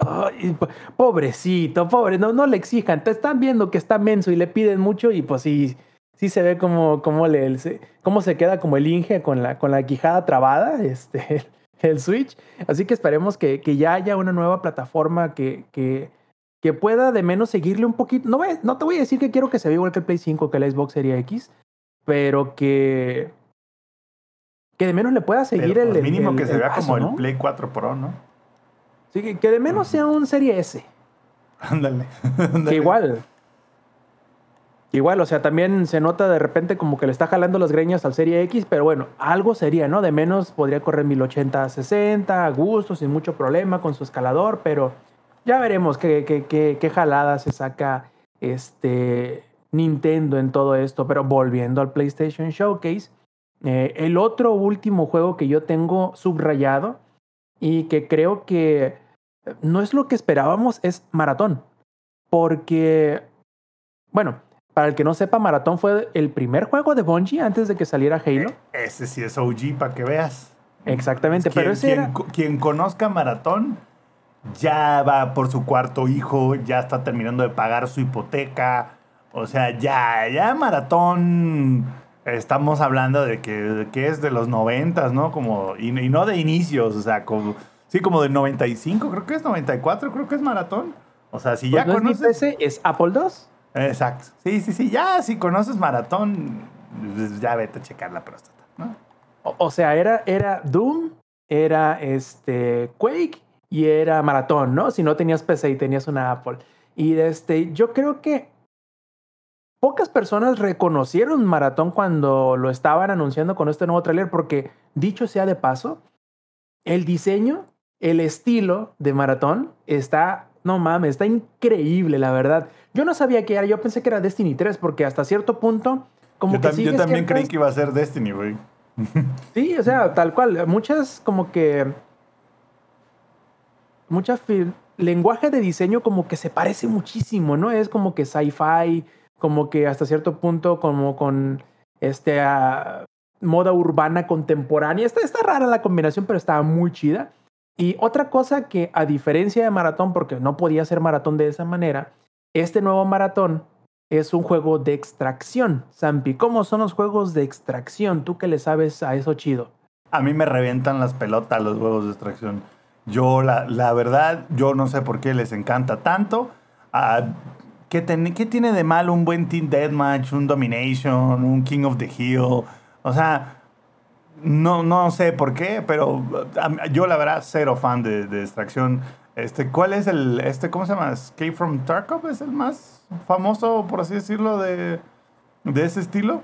pobrecito, pobre, no, no le exijan, te están viendo que está menso y le piden mucho y pues sí, sí se ve como, como, le, cómo se queda como el Inge con la, con la quijada trabada, este, el Switch. Así que esperemos que, que ya haya una nueva plataforma que, que, que pueda de menos seguirle un poquito. No, no te voy a decir que quiero que se vea igual que el Play 5, que el Xbox Series X, pero que que de menos le pueda seguir pero el, el, mínimo el, que el se vea paso, como ¿no? el Play 4 Pro, ¿no? Sí, que, que de menos sea un Serie S. Ándale. Que igual. Igual, o sea, también se nota de repente como que le está jalando las greñas al Serie X, pero bueno, algo sería, ¿no? De menos podría correr 1080 a 60, a gusto, sin mucho problema con su escalador, pero ya veremos qué, qué, qué, qué jalada se saca este Nintendo en todo esto. Pero volviendo al PlayStation Showcase, eh, el otro último juego que yo tengo subrayado y que creo que no es lo que esperábamos, es maratón. Porque, bueno, para el que no sepa, Maratón fue el primer juego de Bungie antes de que saliera Halo. Ese sí es OG para que veas. Exactamente, Quien, pero ese quien era... quien conozca Maratón ya va por su cuarto hijo, ya está terminando de pagar su hipoteca. O sea, ya, ya Maratón. Estamos hablando de que, que es de los noventas, ¿no? Como, y, y no de inicios, o sea, como, sí, como del 95, creo que es 94, creo que es Maratón. O sea, si ya pues no es conoces. PC, es Apple II. Exacto. Sí, sí, sí. Ya, si conoces Maratón, pues ya vete a checar la próstata, ¿no? O, o sea, era, era Doom, era este Quake y era Maratón, ¿no? Si no tenías PC y tenías una Apple. Y este, yo creo que pocas personas reconocieron Maratón cuando lo estaban anunciando con este nuevo tráiler, porque dicho sea de paso, el diseño, el estilo de Maratón está, no mames, está increíble, la verdad. Yo no sabía que era, yo pensé que era Destiny 3, porque hasta cierto punto, como Yo, que tam- yo también creí que iba a ser Destiny, güey. Sí, o sea, tal cual. Muchas como que... Mucha lenguaje de diseño como que se parece muchísimo, ¿no? Es como que sci-fi, como que hasta cierto punto como con este ah, moda urbana contemporánea. Está, está rara la combinación, pero está muy chida. Y otra cosa que a diferencia de Maratón, porque no podía ser Maratón de esa manera, este nuevo Maratón es un juego de extracción. Zampi, ¿cómo son los juegos de extracción? Tú que le sabes a eso chido. A mí me revientan las pelotas los huevos de extracción. Yo, la, la verdad, yo no sé por qué les encanta tanto. Ah, ¿qué, ten- qué tiene de malo un buen Team Deathmatch, un Domination, un King of the Hill? O sea, no, no sé por qué, pero yo la verdad cero fan de, de extracción. Este, ¿Cuál es el, este, cómo se llama? Escape from Tarkov es el más famoso, por así decirlo, de, de ese estilo.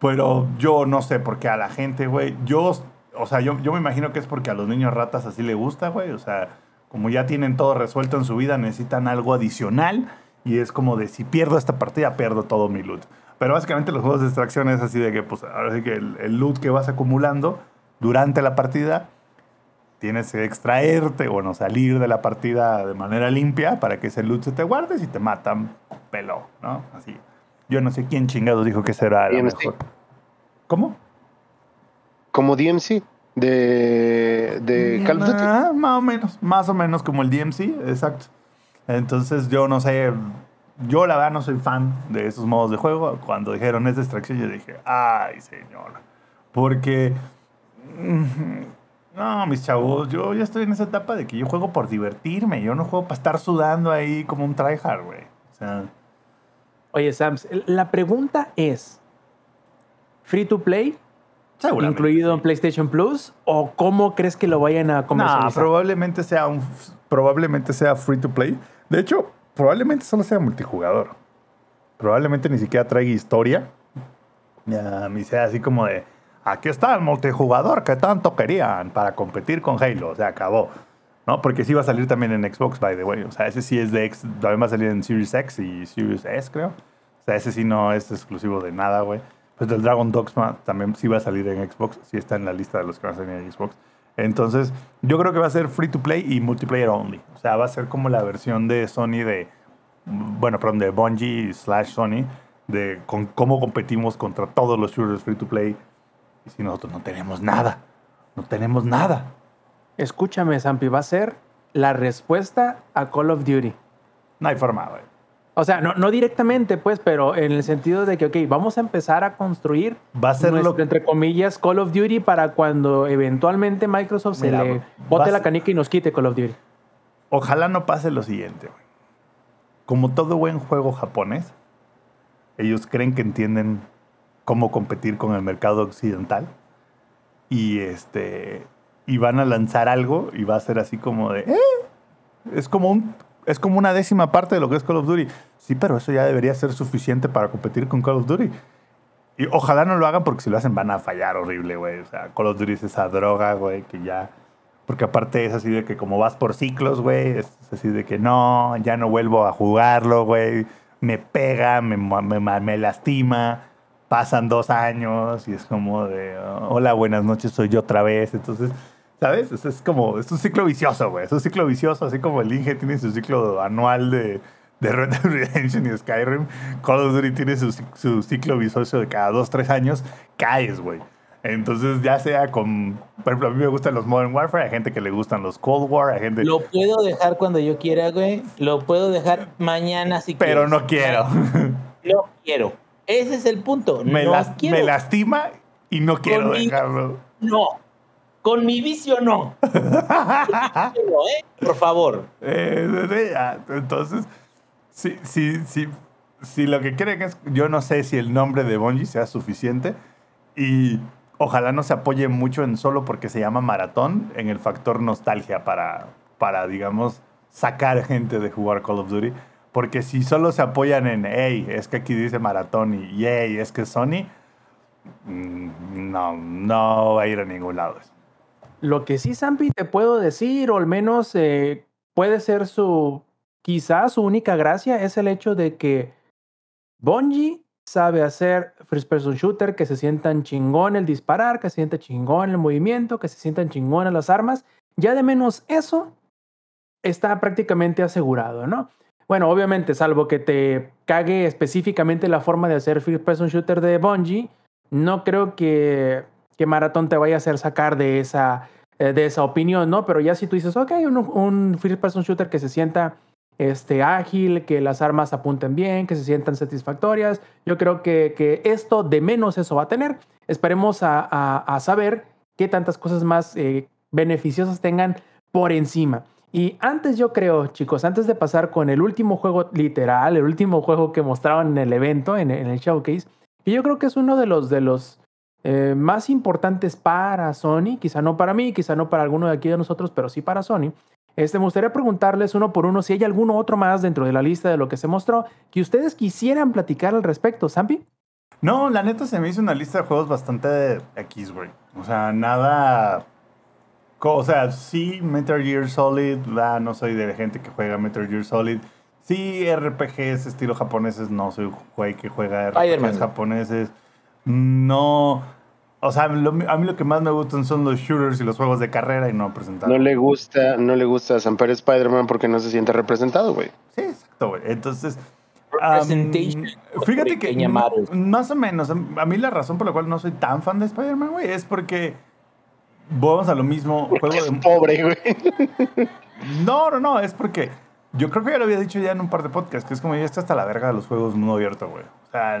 Pero yo no sé por qué a la gente, güey. Yo, o sea, yo, yo me imagino que es porque a los niños ratas así le gusta, güey. O sea, como ya tienen todo resuelto en su vida, necesitan algo adicional. Y es como de si pierdo esta partida, pierdo todo mi loot. Pero básicamente los juegos de extracción es así de que, pues, ahora sí que el, el loot que vas acumulando durante la partida, tienes que extraerte, bueno, salir de la partida de manera limpia para que ese loot se te guarde y te matan pelo, ¿no? Así. Yo no sé quién chingados dijo que será lo DMC. mejor. ¿Cómo? Como DMC de, de Call of Duty. Ah, más o menos, más o menos como el DMC, exacto. Entonces yo no sé, yo la verdad no soy fan de esos modos de juego. Cuando dijeron es de extracción yo dije, ay señor, porque... mm, No, mis chavos, yo ya estoy en esa etapa de que yo juego por divertirme, yo no juego para estar sudando ahí como un tryhard, güey. O sea, Oye, Sams, la pregunta es, ¿free to play? ¿Incluido en PlayStation Plus? ¿O cómo crees que lo vayan a No, comercializar? probablemente sea un probablemente sea free to play. De hecho, probablemente solo sea multijugador. Probablemente ni siquiera traiga historia. Ni sea así como de aquí está el multijugador que tanto querían para competir con Halo. Se acabó. ¿No? Porque sí va a salir también en Xbox, by the way. O sea, ese sí es de X, también va a salir en Series X y Series S, creo. O sea, ese sí no es exclusivo de nada, güey. Pues el Dragon Dogma también sí va a salir en Xbox, sí está en la lista de los que van a salir en Xbox. Entonces, yo creo que va a ser free to play y multiplayer only. O sea, va a ser como la versión de Sony de, bueno, perdón, de Bungie slash Sony, de con cómo competimos contra todos los shooters free to play. Y si nosotros no tenemos nada, no tenemos nada. Escúchame, Zampi, va a ser la respuesta a Call of Duty. No hay forma, güey. O sea, no, no directamente, pues, pero en el sentido de que, ok, vamos a empezar a construir Va a ser nuestro, lo entre comillas, Call of Duty para cuando eventualmente Microsoft Mira, se le bote la canica y nos quite Call of Duty. Ojalá no pase lo siguiente, güey. Como todo buen juego japonés, ellos creen que entienden cómo competir con el mercado occidental. Y este. Y van a lanzar algo y va a ser así como de. "Eh". Es como un. Es como una décima parte de lo que es Call of Duty. Sí, pero eso ya debería ser suficiente para competir con Call of Duty. Y ojalá no lo hagan porque si lo hacen van a fallar horrible, güey. O sea, Call of Duty es esa droga, güey, que ya... Porque aparte es así de que como vas por ciclos, güey, es así de que no, ya no vuelvo a jugarlo, güey. Me pega, me, me, me- lastima. Pasan dos años y es como de, hola, buenas noches, soy yo otra vez. Entonces, ¿Sabes? Es, es como, es un ciclo vicioso, güey. Es un ciclo vicioso, así como el Inge tiene su ciclo anual de, de Red Dead Redemption y Skyrim. Call of Duty tiene su, su ciclo vicioso de cada dos, tres años. Caes, güey. Entonces, ya sea con. Por ejemplo, a mí me gustan los Modern Warfare, hay gente que le gustan los Cold War, hay gente. Lo puedo dejar cuando yo quiera, güey. Lo puedo dejar mañana si pero quieres. no quiero. No quiero. Ese es el punto. me, no las- quiero. me lastima y no quiero Conmigo. dejarlo. No. Con mi vicio no. Con mi vicio no, ¿eh? Por favor. Eh, sí. Entonces, si, si, si, si lo que quieren es, yo no sé si el nombre de Bungie sea suficiente y ojalá no se apoye mucho en solo porque se llama maratón en el factor nostalgia para, para digamos, sacar gente de jugar Call of Duty. Porque si solo se apoyan en, hey, es que aquí dice maratón y, yay, es que Sony, mm, no, no va a ir a ningún lado. eso. Lo que sí, Zampi, te puedo decir, o al menos eh, puede ser su, quizás su única gracia, es el hecho de que Bungie sabe hacer first person shooter, que se sientan chingón el disparar, que se sienta chingón el movimiento, que se sientan chingón las armas. Ya de menos eso está prácticamente asegurado, ¿no? Bueno, obviamente, salvo que te cague específicamente la forma de hacer first person shooter de Bungie, no creo que, que Marathon te vaya a hacer sacar de esa, eh, de esa opinión, ¿no? Pero ya si tú dices, ok, un, un first person shooter que se sienta este, ágil, que las armas apunten bien, que se sientan satisfactorias, yo creo que, que esto de menos eso va a tener. Esperemos a, a- saber qué tantas cosas más eh, beneficiosas tengan por encima. Y antes yo creo, chicos, antes de pasar con el último juego literal, el último juego que mostraron en el evento, en, en el showcase, que yo creo que es uno de los, de los eh, más importantes para Sony, quizá no para mí, quizá no para alguno de aquí de nosotros, pero sí para Sony. Este, me gustaría preguntarles uno por uno si hay alguno otro más dentro de la lista de lo que se mostró que ustedes quisieran platicar al respecto, Zampi. No, la neta se me hizo una lista de juegos bastante X, güey. O sea, nada. O sea, sí, Metal Gear Solid. ah, no soy de gente que juega Metal Gear Solid. Sí, RPGs estilo japoneses. No soy un güey que juega. RPGs japoneses. No. O sea, lo- a mí lo que más me gustan son los shooters y los juegos de carrera y no presentar. No le gusta, no le gusta a Samper Spider-Man porque no se siente representado, güey. Sí, exacto, güey. Entonces. Representation. fíjate que más o menos, a a mí la razón por la cual no soy tan fan de Spider-Man, güey, es porque vamos a lo mismo. Juego Es de- pobre, güey. No, no, no, es porque yo creo que ya lo había dicho ya en un par de podcasts, que es como ya está hasta la verga de los juegos mundo abierto, güey. O sea,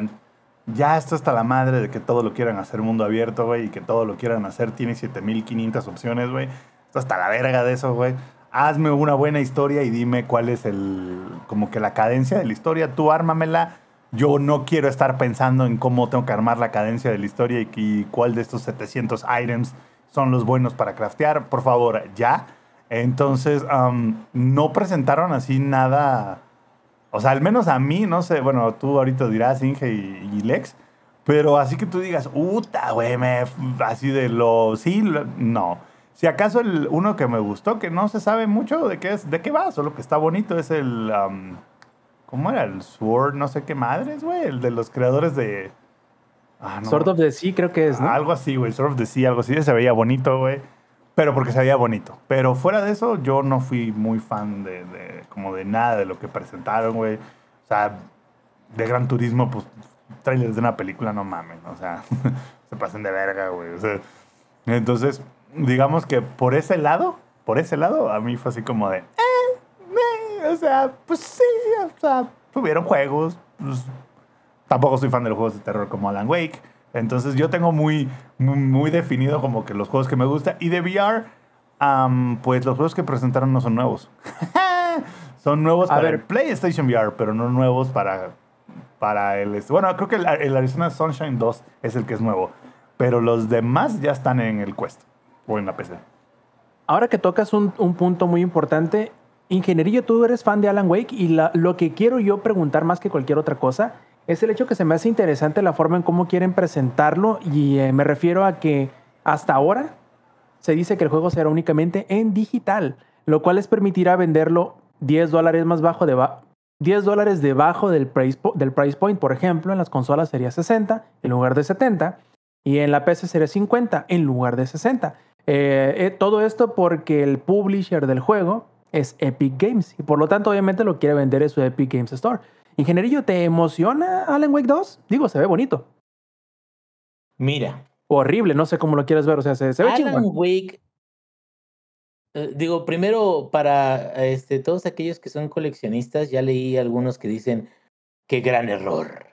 ya está hasta la madre de que todo lo quieran hacer mundo abierto, güey, y que todo lo quieran hacer tiene 7500 opciones, güey. Está hasta la verga de eso, güey. Hazme una buena historia y dime cuál es el, como que la cadencia de la historia. Tú ármamela. Yo no quiero estar pensando en cómo tengo que armar la cadencia de la historia y, y cuál de estos 700 items son los buenos para craftear. Por favor, ya. Entonces, am, no presentaron así nada. O sea, al menos a mí, no sé. Bueno, tú ahorita dirás, Inge y, y Lex. Pero así que tú digas, puta, güey, me. Así de lo. Sí, lo- no. Si acaso el uno que me gustó, que no se sabe mucho de qué es, de qué va, solo que está bonito, es el. am, ¿Cómo era? El Sword, no sé qué madres, güey. El de los creadores de. Ah, no. Sort of the Sea creo que es, ¿no? Algo así, güey. Sword of the Sea, algo así. Se veía bonito, güey. Pero porque se veía bonito. Pero fuera de eso, yo no fui muy fan de, de- como de nada de lo que presentaron, güey. O sea, de Gran Turismo, pues, trailers de una película, no mamen. O sea, se pasen de verga, güey. O sea, entonces, digamos que por ese lado, por ese lado, a mí fue así como de, eh, eh, o sea, pues sí, o sea, tuvieron juegos, pues, tampoco soy fan de los juegos de terror como Alan Wake. Entonces yo tengo muy, muy, muy definido como que los juegos que me gustan. Y de VR, pues los juegos que presentaron no son nuevos. son nuevos A para ver. el PlayStation VR, pero no nuevos para, para el... Bueno, creo que el, el Arizona Sunshine 2 es el que es nuevo. Pero los demás ya están en el Quest o en la PC. Ahora que tocas un, un punto muy importante, Ingenierillo, tú eres fan de Alan Wake y la- lo que quiero yo preguntar más que cualquier otra cosa es el hecho que se me hace interesante la forma en cómo quieren presentarlo y eh, me refiero a que hasta ahora se dice que el juego será únicamente en digital, lo cual les permitirá venderlo 10 dólares más bajo de 10 dólares debajo del price, del price point, por ejemplo, en las consolas sería 60 en lugar de 70 y en la PC sería 50 en lugar de 60. Eh, eh, todo esto porque el publisher del juego es Epic Games y por lo tanto obviamente lo quiere vender en su Epic Games Store. Ingenierillo, ¿te emociona Alan Wake 2? Digo, se ve bonito. Mira. Horrible, no sé cómo lo quieres ver, o sea, se, se ve Alan chingón. Wake. eh, digo, primero, para este, todos aquellos que son coleccionistas, ya leí algunos que dicen: qué gran error,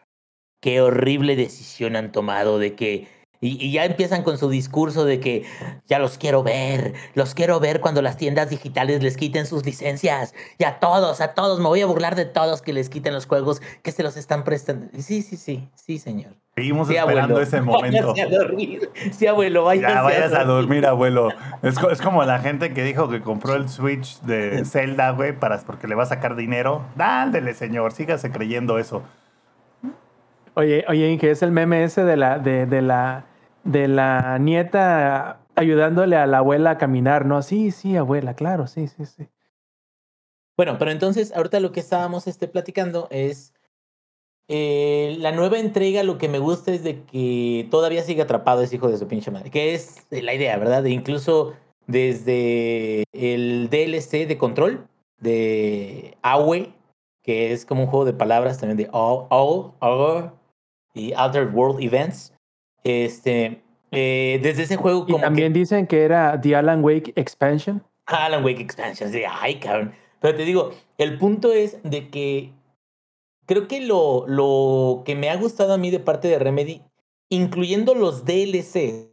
qué horrible decisión han tomado de que. Y, y ya empiezan con su discurso de que ya los quiero ver, los quiero ver cuando las tiendas digitales les quiten sus licencias. Y a todos, a todos, me voy a burlar de todos que les quiten los juegos que se los están prestando. Sí, sí, sí, sí, señor. Seguimos Sí, esperando abuelo. ese momento. Váyase a dormir. Sí, abuelo, váyase Ya vayas a dormir, abuelo. Es, es como la gente que dijo que compró el Switch de Zelda, güey, para, porque le va a sacar dinero. Dándele, señor, sígase creyendo eso. Oye, oye, Inge, es el meme ese de la, de, la, de la nieta ayudándole a la abuela a caminar, ¿no? Sí, sí, abuela, claro, sí, sí, sí. Bueno, pero entonces, ahorita lo que estábamos este, platicando es. eh, la nueva entrega, lo que me gusta es de que todavía sigue atrapado ese hijo de su pinche madre. Que es la idea, ¿verdad? De incluso desde el DLC de control de AWE, que es como un juego de palabras también de All, All y Altered World Events. Este, eh, desde ese juego Y como que- también dicen que era The Alan Wake Expansion. Alan Wake Expansion, sí, ay, cabrón. Pero te digo, el punto es de que creo que lo, lo que me ha gustado a mí de parte de Remedy, incluyendo los DLC,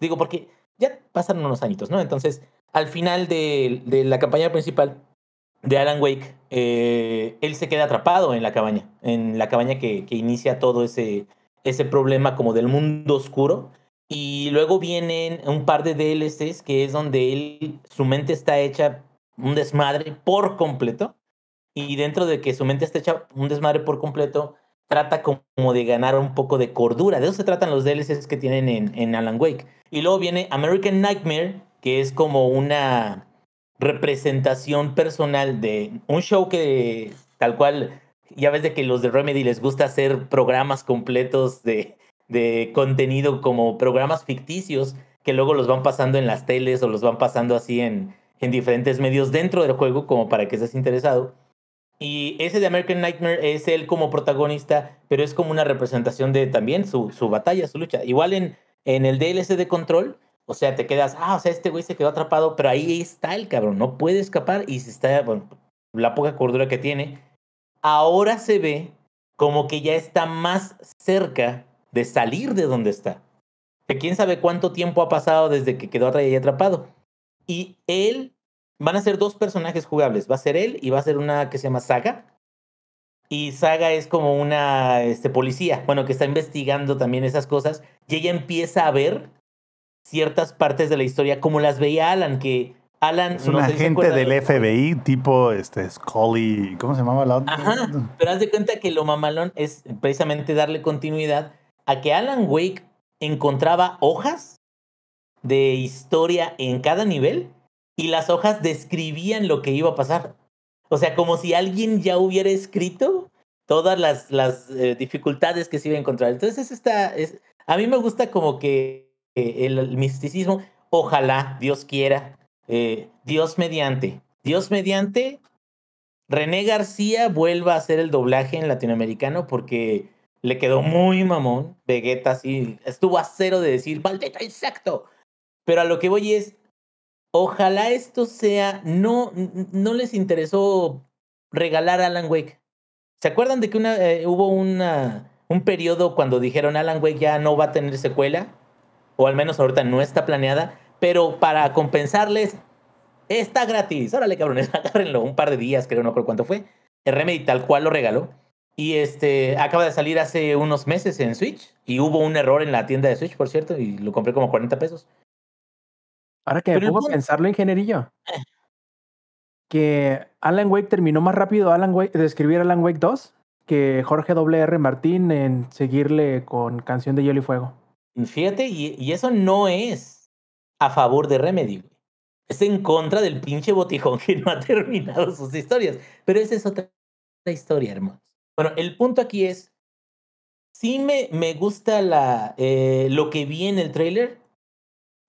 digo, porque ya pasaron unos añitos, ¿no? Entonces, al final de, de la campaña principal de Alan Wake, eh, él se queda atrapado en la cabaña, en la cabaña que, que inicia todo ese, ese problema como del mundo oscuro. Y luego vienen un par de DLCs que es donde él, su mente está hecha un desmadre por completo. Y dentro de que su mente está hecha un desmadre por completo, trata como de ganar un poco de cordura. De eso se tratan los DLCs que tienen en, en Alan Wake. Y luego viene American Nightmare, que es como una representación personal de un show que tal cual, ya ves de que los de Remedy les gusta hacer programas completos de, de contenido como programas ficticios que luego los van pasando en las teles o los van pasando así en, en diferentes medios dentro del juego como para que estés interesado. Y ese de American Nightmare es él como protagonista, pero es como una representación de también su, su batalla, su lucha. Igual en, en el DLC de Control, o sea, te quedas, ah, o sea, este güey se quedó atrapado, pero ahí está el cabrón, no puede escapar y se está, bueno, la poca cordura que tiene. Ahora se ve como que ya está más cerca de salir de donde está. Que quién sabe cuánto tiempo ha pasado desde que quedó ahí atrapado. Y él, van a ser dos personajes jugables. Va a ser él y va a ser una que se llama Saga. Y Saga es como una este, policía, bueno, que está investigando también esas cosas. Y ella empieza a ver ciertas partes de la historia como las veía Alan, que Alan... Es un no agente del FBI tipo este, Scully. ¿Cómo se llamaba la otra? Ajá, pero haz de cuenta que lo mamalón es precisamente darle continuidad a que Alan Wake encontraba hojas de historia en cada nivel y las hojas describían lo que iba a pasar. O sea, como si alguien ya hubiera escrito todas las, las eh, dificultades que se iba a encontrar. Entonces, está, es, a mí me gusta como que eh, el, misticismo, ojalá, Dios quiera, eh, Dios mediante, Dios mediante, René García vuelva a hacer el doblaje en latinoamericano porque le quedó muy mamón. Vegeta así estuvo a cero de decir, maldito insecto. Pero a lo que voy es, ojalá esto sea, no, no les interesó regalar a Alan Wake. ¿Se acuerdan de que una, eh, hubo una, un periodo cuando dijeron Alan Wake ya no va a tener secuela? O al menos ahorita no está planeada. Pero para compensarles, está gratis. Órale, cabrones, agárrenlo. Un par de días, creo, no recuerdo cuánto fue. El Remedy tal cual lo regaló. Y este acaba de salir hace unos meses en Switch. Y hubo un error en la tienda de Switch, por cierto. Y lo compré como 40 pesos. Ahora que me pongo a pensarlo, ingenierillo, que Alan Wake terminó más rápido Alan Wake, de escribir Alan Wake 2 que Jorge W.R. Martín en seguirle con Canción de Hielo y Fuego. Fíjate, y, y eso no es a favor de Remedy. Es en contra del pinche botijón que no ha terminado sus historias. Pero esa es otra historia, hermanos. Bueno, el punto aquí es, sí me, me gusta la, eh, lo que vi en el trailer.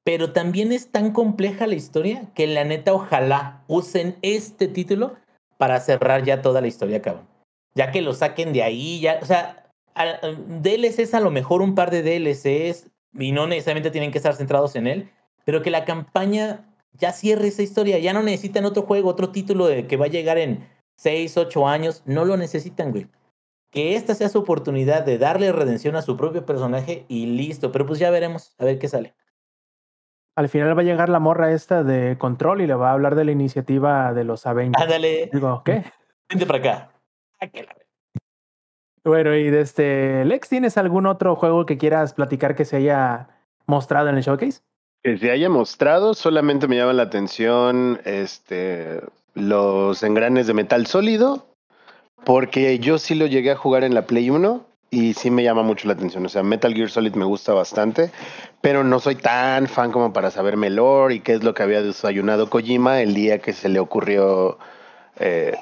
pero también es tan compleja la historia que la neta ojalá usen este título para cerrar ya toda la historia, cabrón. Ya que lo saquen de ahí, ya, o sea, DLCs a lo mejor un par de DLCs y no necesariamente tienen que estar centrados en él, pero que la campaña ya cierre esa historia, ya no necesitan otro juego, otro título de que va a llegar en 6, 8 años, no lo necesitan, güey. Que esta sea su oportunidad de darle redención a su propio personaje y listo, pero pues ya veremos, a ver qué sale. Al final va a llegar la morra esta de Control y le va a hablar de la iniciativa de los Avengers. Ándale, Digo, ¿qué? vente para acá. Ah, que la- Bueno, y de este, Lex, ¿tienes algún otro juego que quieras platicar que se haya mostrado en el showcase? Que se haya mostrado, solamente me llama la atención este, los engranes de metal sólido, porque yo sí lo llegué a jugar en la Play 1 y sí me llama mucho la atención. O sea, Metal Gear Solid me gusta bastante, pero no soy tan fan como para saberme el lore y qué es lo que había desayunado Kojima el día que se le ocurrió eh,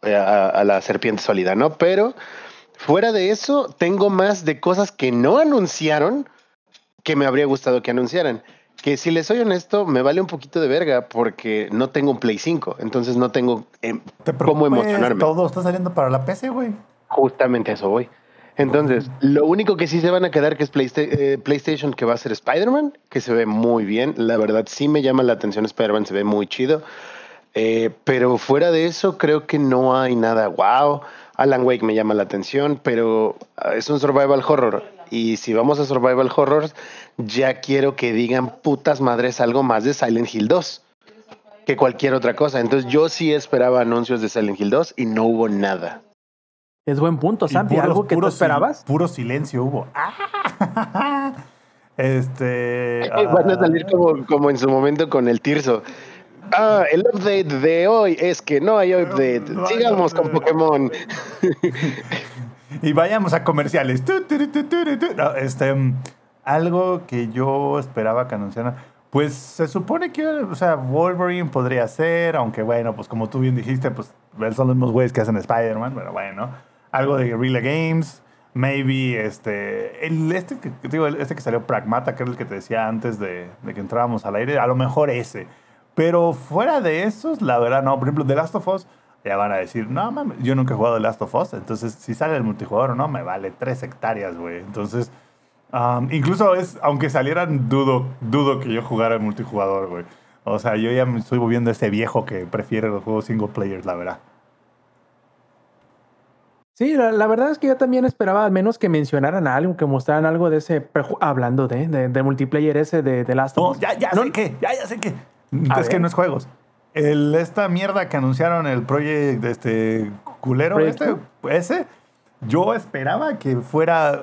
a la serpiente sólida, ¿no? Pero fuera de eso, tengo más de cosas que no anunciaron que me habría gustado que anunciaran. Que si les soy honesto, me vale un poquito de verga porque no tengo un Play 5, entonces no tengo em, Te cómo emocionarme. Todo está saliendo para la PC, güey. Justamente a eso voy. Entonces, lo único que sí se van a quedar que es Playsta- eh, PlayStation, que va a ser Spider-Man, que se ve muy bien. La verdad, sí me llama la atención Spider-Man, se ve muy chido. Eh, pero fuera de eso, creo que no hay nada wow. Alan Wake me llama la atención, pero ah, es un survival horror. Y si vamos a survival horrors, ya quiero que digan putas madres algo más de Silent Hill 2 que cualquier otra cosa. Entonces, yo sí esperaba anuncios de Silent Hill 2 y no hubo nada. Es buen punto, Santi. puros- ¿Algo que tú esperabas? Puro silencio hubo. Ah. Este. Van a ah, salir como, como en su momento con el Tirso. Ah, el update de hoy es que no hay update. No, Sigamos no, con. Pokémon. Y vayamos a comerciales. Este, mm, algo que yo esperaba que anunciaran. Pues se supone que, o sea, Wolverine podría ser, aunque bueno, pues como tú bien dijiste, pues son los mismos güeyes que hacen Spider-Man, pero bueno. Algo de Guerrilla Games, maybe este, el, este, digo, este que salió Pragmata, que era el que te decía antes de, de que entrábamos al aire, a lo mejor ese. Pero fuera de esos, la verdad no. Por ejemplo, The Last of Us, ya van a decir, no mames, yo nunca he jugado The Last of Us, entonces si sale el multijugador o no, me vale tres hectáreas, güey. Entonces, um, incluso es, aunque salieran, dudo, dudo que yo jugara el multijugador, güey. O sea, yo ya me estoy volviendo ese viejo que prefiere los juegos single players, la verdad. Sí, la, la verdad es que yo también esperaba al menos que mencionaran algo, que mostraran algo de ese, hablando de, de, de multiplayer ese de, de Last of No, Us. ya, ya No, sé que, ya, ya sé que. A Es que no es juegos. El, esta mierda que anunciaron, el proyecto este culero, Project este, ese, yo esperaba que fuera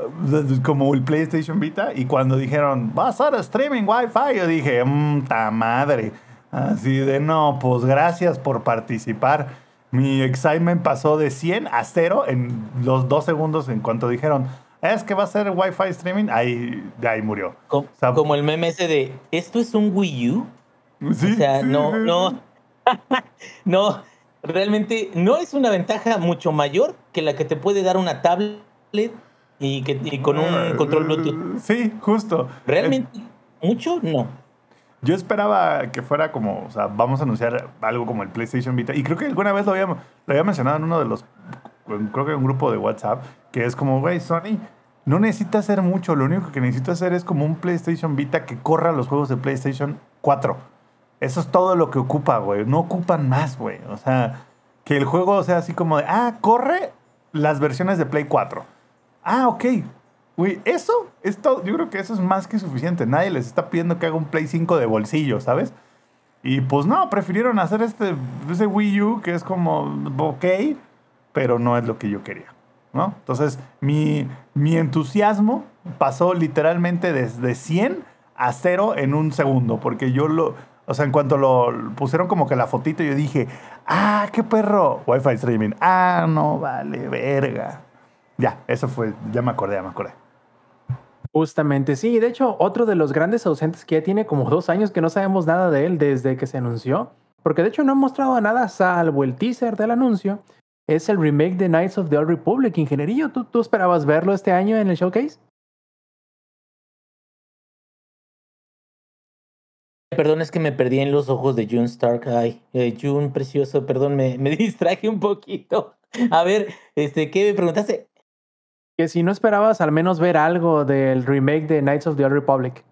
como el PlayStation Vita y cuando dijeron, va a ser streaming Wi-Fi, yo dije, mmm, ta madre. Así de, no, pues gracias por participar. Mi excitement pasó de 100 a 0 en los dos segundos en cuanto dijeron, es que va a ser Wi-Fi streaming, ahí, de ahí murió. Co- sea, como el meme ese de, ¿esto es un Wii U? Sí, o sea, sí, no, no, no, realmente no es una ventaja mucho mayor que la que te puede dar una tablet y, que, y con un control Bluetooth. Sí, justo. Realmente, mucho, no. Yo esperaba que fuera como, o sea, vamos a anunciar algo como el PlayStation Vita. Y creo que alguna vez lo había, lo había mencionado en uno de los, creo que en un grupo de WhatsApp, que es como, güey, Sony no necesita hacer mucho. Lo único que necesita hacer es como un PlayStation Vita que corra los juegos de PlayStation 4. Eso es todo lo que ocupa, güey. No ocupan más, güey. O sea, que el juego sea así como de, ah, corre las versiones de Play 4. Ah, ok. Güey, eso es todo. Yo creo que eso es más que suficiente. Nadie les está pidiendo que haga un Play 5 de bolsillo, ¿sabes? Y pues no, prefirieron hacer este ese Wii U que es como, ok, pero no es lo que yo quería, ¿no? Entonces, mi, mi entusiasmo pasó literalmente desde 100 a 0 en un segundo, porque yo lo, o sea, en cuanto lo pusieron como que la fotito, yo dije, ah, qué perro, Wi-Fi streaming, ah, no, vale, verga. Ya, eso fue, ya me acordé, ya me acordé. Justamente, sí. De hecho, otro de los grandes ausentes que ya tiene como dos años que no sabemos nada de él desde que se anunció, porque de hecho no han mostrado nada salvo el teaser del anuncio, es el remake de Knights of the Old Republic. Ingenierillo, ¿tú, tú esperabas verlo este año en el showcase? Perdón, es que me perdí en los ojos de June Stark. Ay, eh, June, precioso, perdón, me, me distraje un poquito. A ver, este, ¿qué me preguntaste? Que si no esperabas al menos ver algo del remake de Knights of the Old Republic.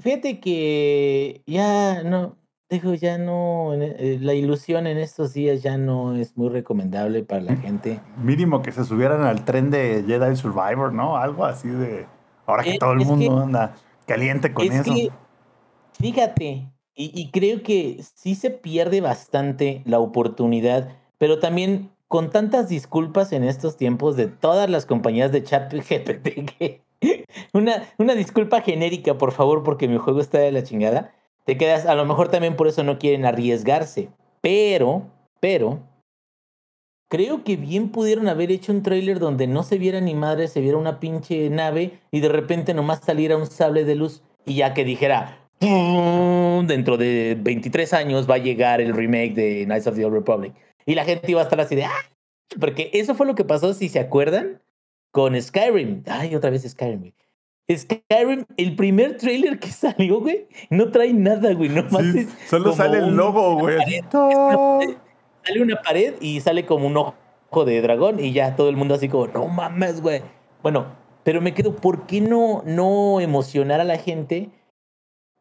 Fíjate que ya no, digo, ya no, eh, la ilusión en estos días ya no es muy recomendable para la gente. Mínimo que se subieran al tren de Jedi Survivor, ¿no? Algo así de. Ahora que Eh, todo el mundo que- anda caliente con es eso. que, fíjate, y, y creo que sí se pierde bastante la oportunidad, pero también con tantas disculpas en estos tiempos de todas las compañías de chat GPT que una, una disculpa genérica, por favor, porque mi juego está de la chingada. Te quedas, a lo mejor también por eso no quieren arriesgarse, pero, pero, creo que bien pudieron haber hecho un tráiler donde no se viera ni madre, se viera una pinche nave y de repente nomás saliera un sable de luz y ya que dijera, "Pum, dentro de 23 años va a llegar el remake de Knights of the Old Republic. Y la gente iba a estar así de, ¡ah! Porque eso fue lo que pasó, si se acuerdan, con Skyrim. Ay, otra vez Skyrim, güey. Skyrim, el primer trailer que salió, güey, no trae nada, güey. Nomás Sí, es solo sale el logo, güey. Sale una pared y sale como un ojo de dragón y ya todo el mundo así como, no mames, güey. Bueno, pero me quedo, ¿por qué no, no emocionar a la gente?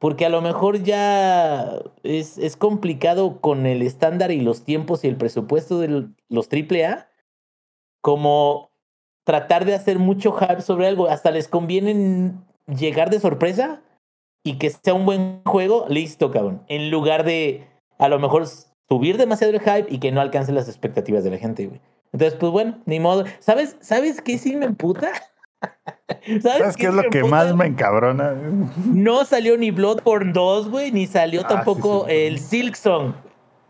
Porque a lo mejor ya es, es complicado con el estándar y los tiempos y el presupuesto de los AAA, como tratar de hacer mucho hype sobre algo. Hasta les conviene llegar de sorpresa y que sea un buen juego, listo, cabrón. En lugar de a lo mejor subir demasiado el hype y que no alcance las expectativas de la gente, güey. Entonces, pues bueno, ni modo. ¿Sabes, ¿sabes qué sí me emputa? ¿Sabes qué es lo que más me encabrona? No salió ni Bloodborne 2, güey, ni salió Ah, sí, tampoco sí. el Silksong.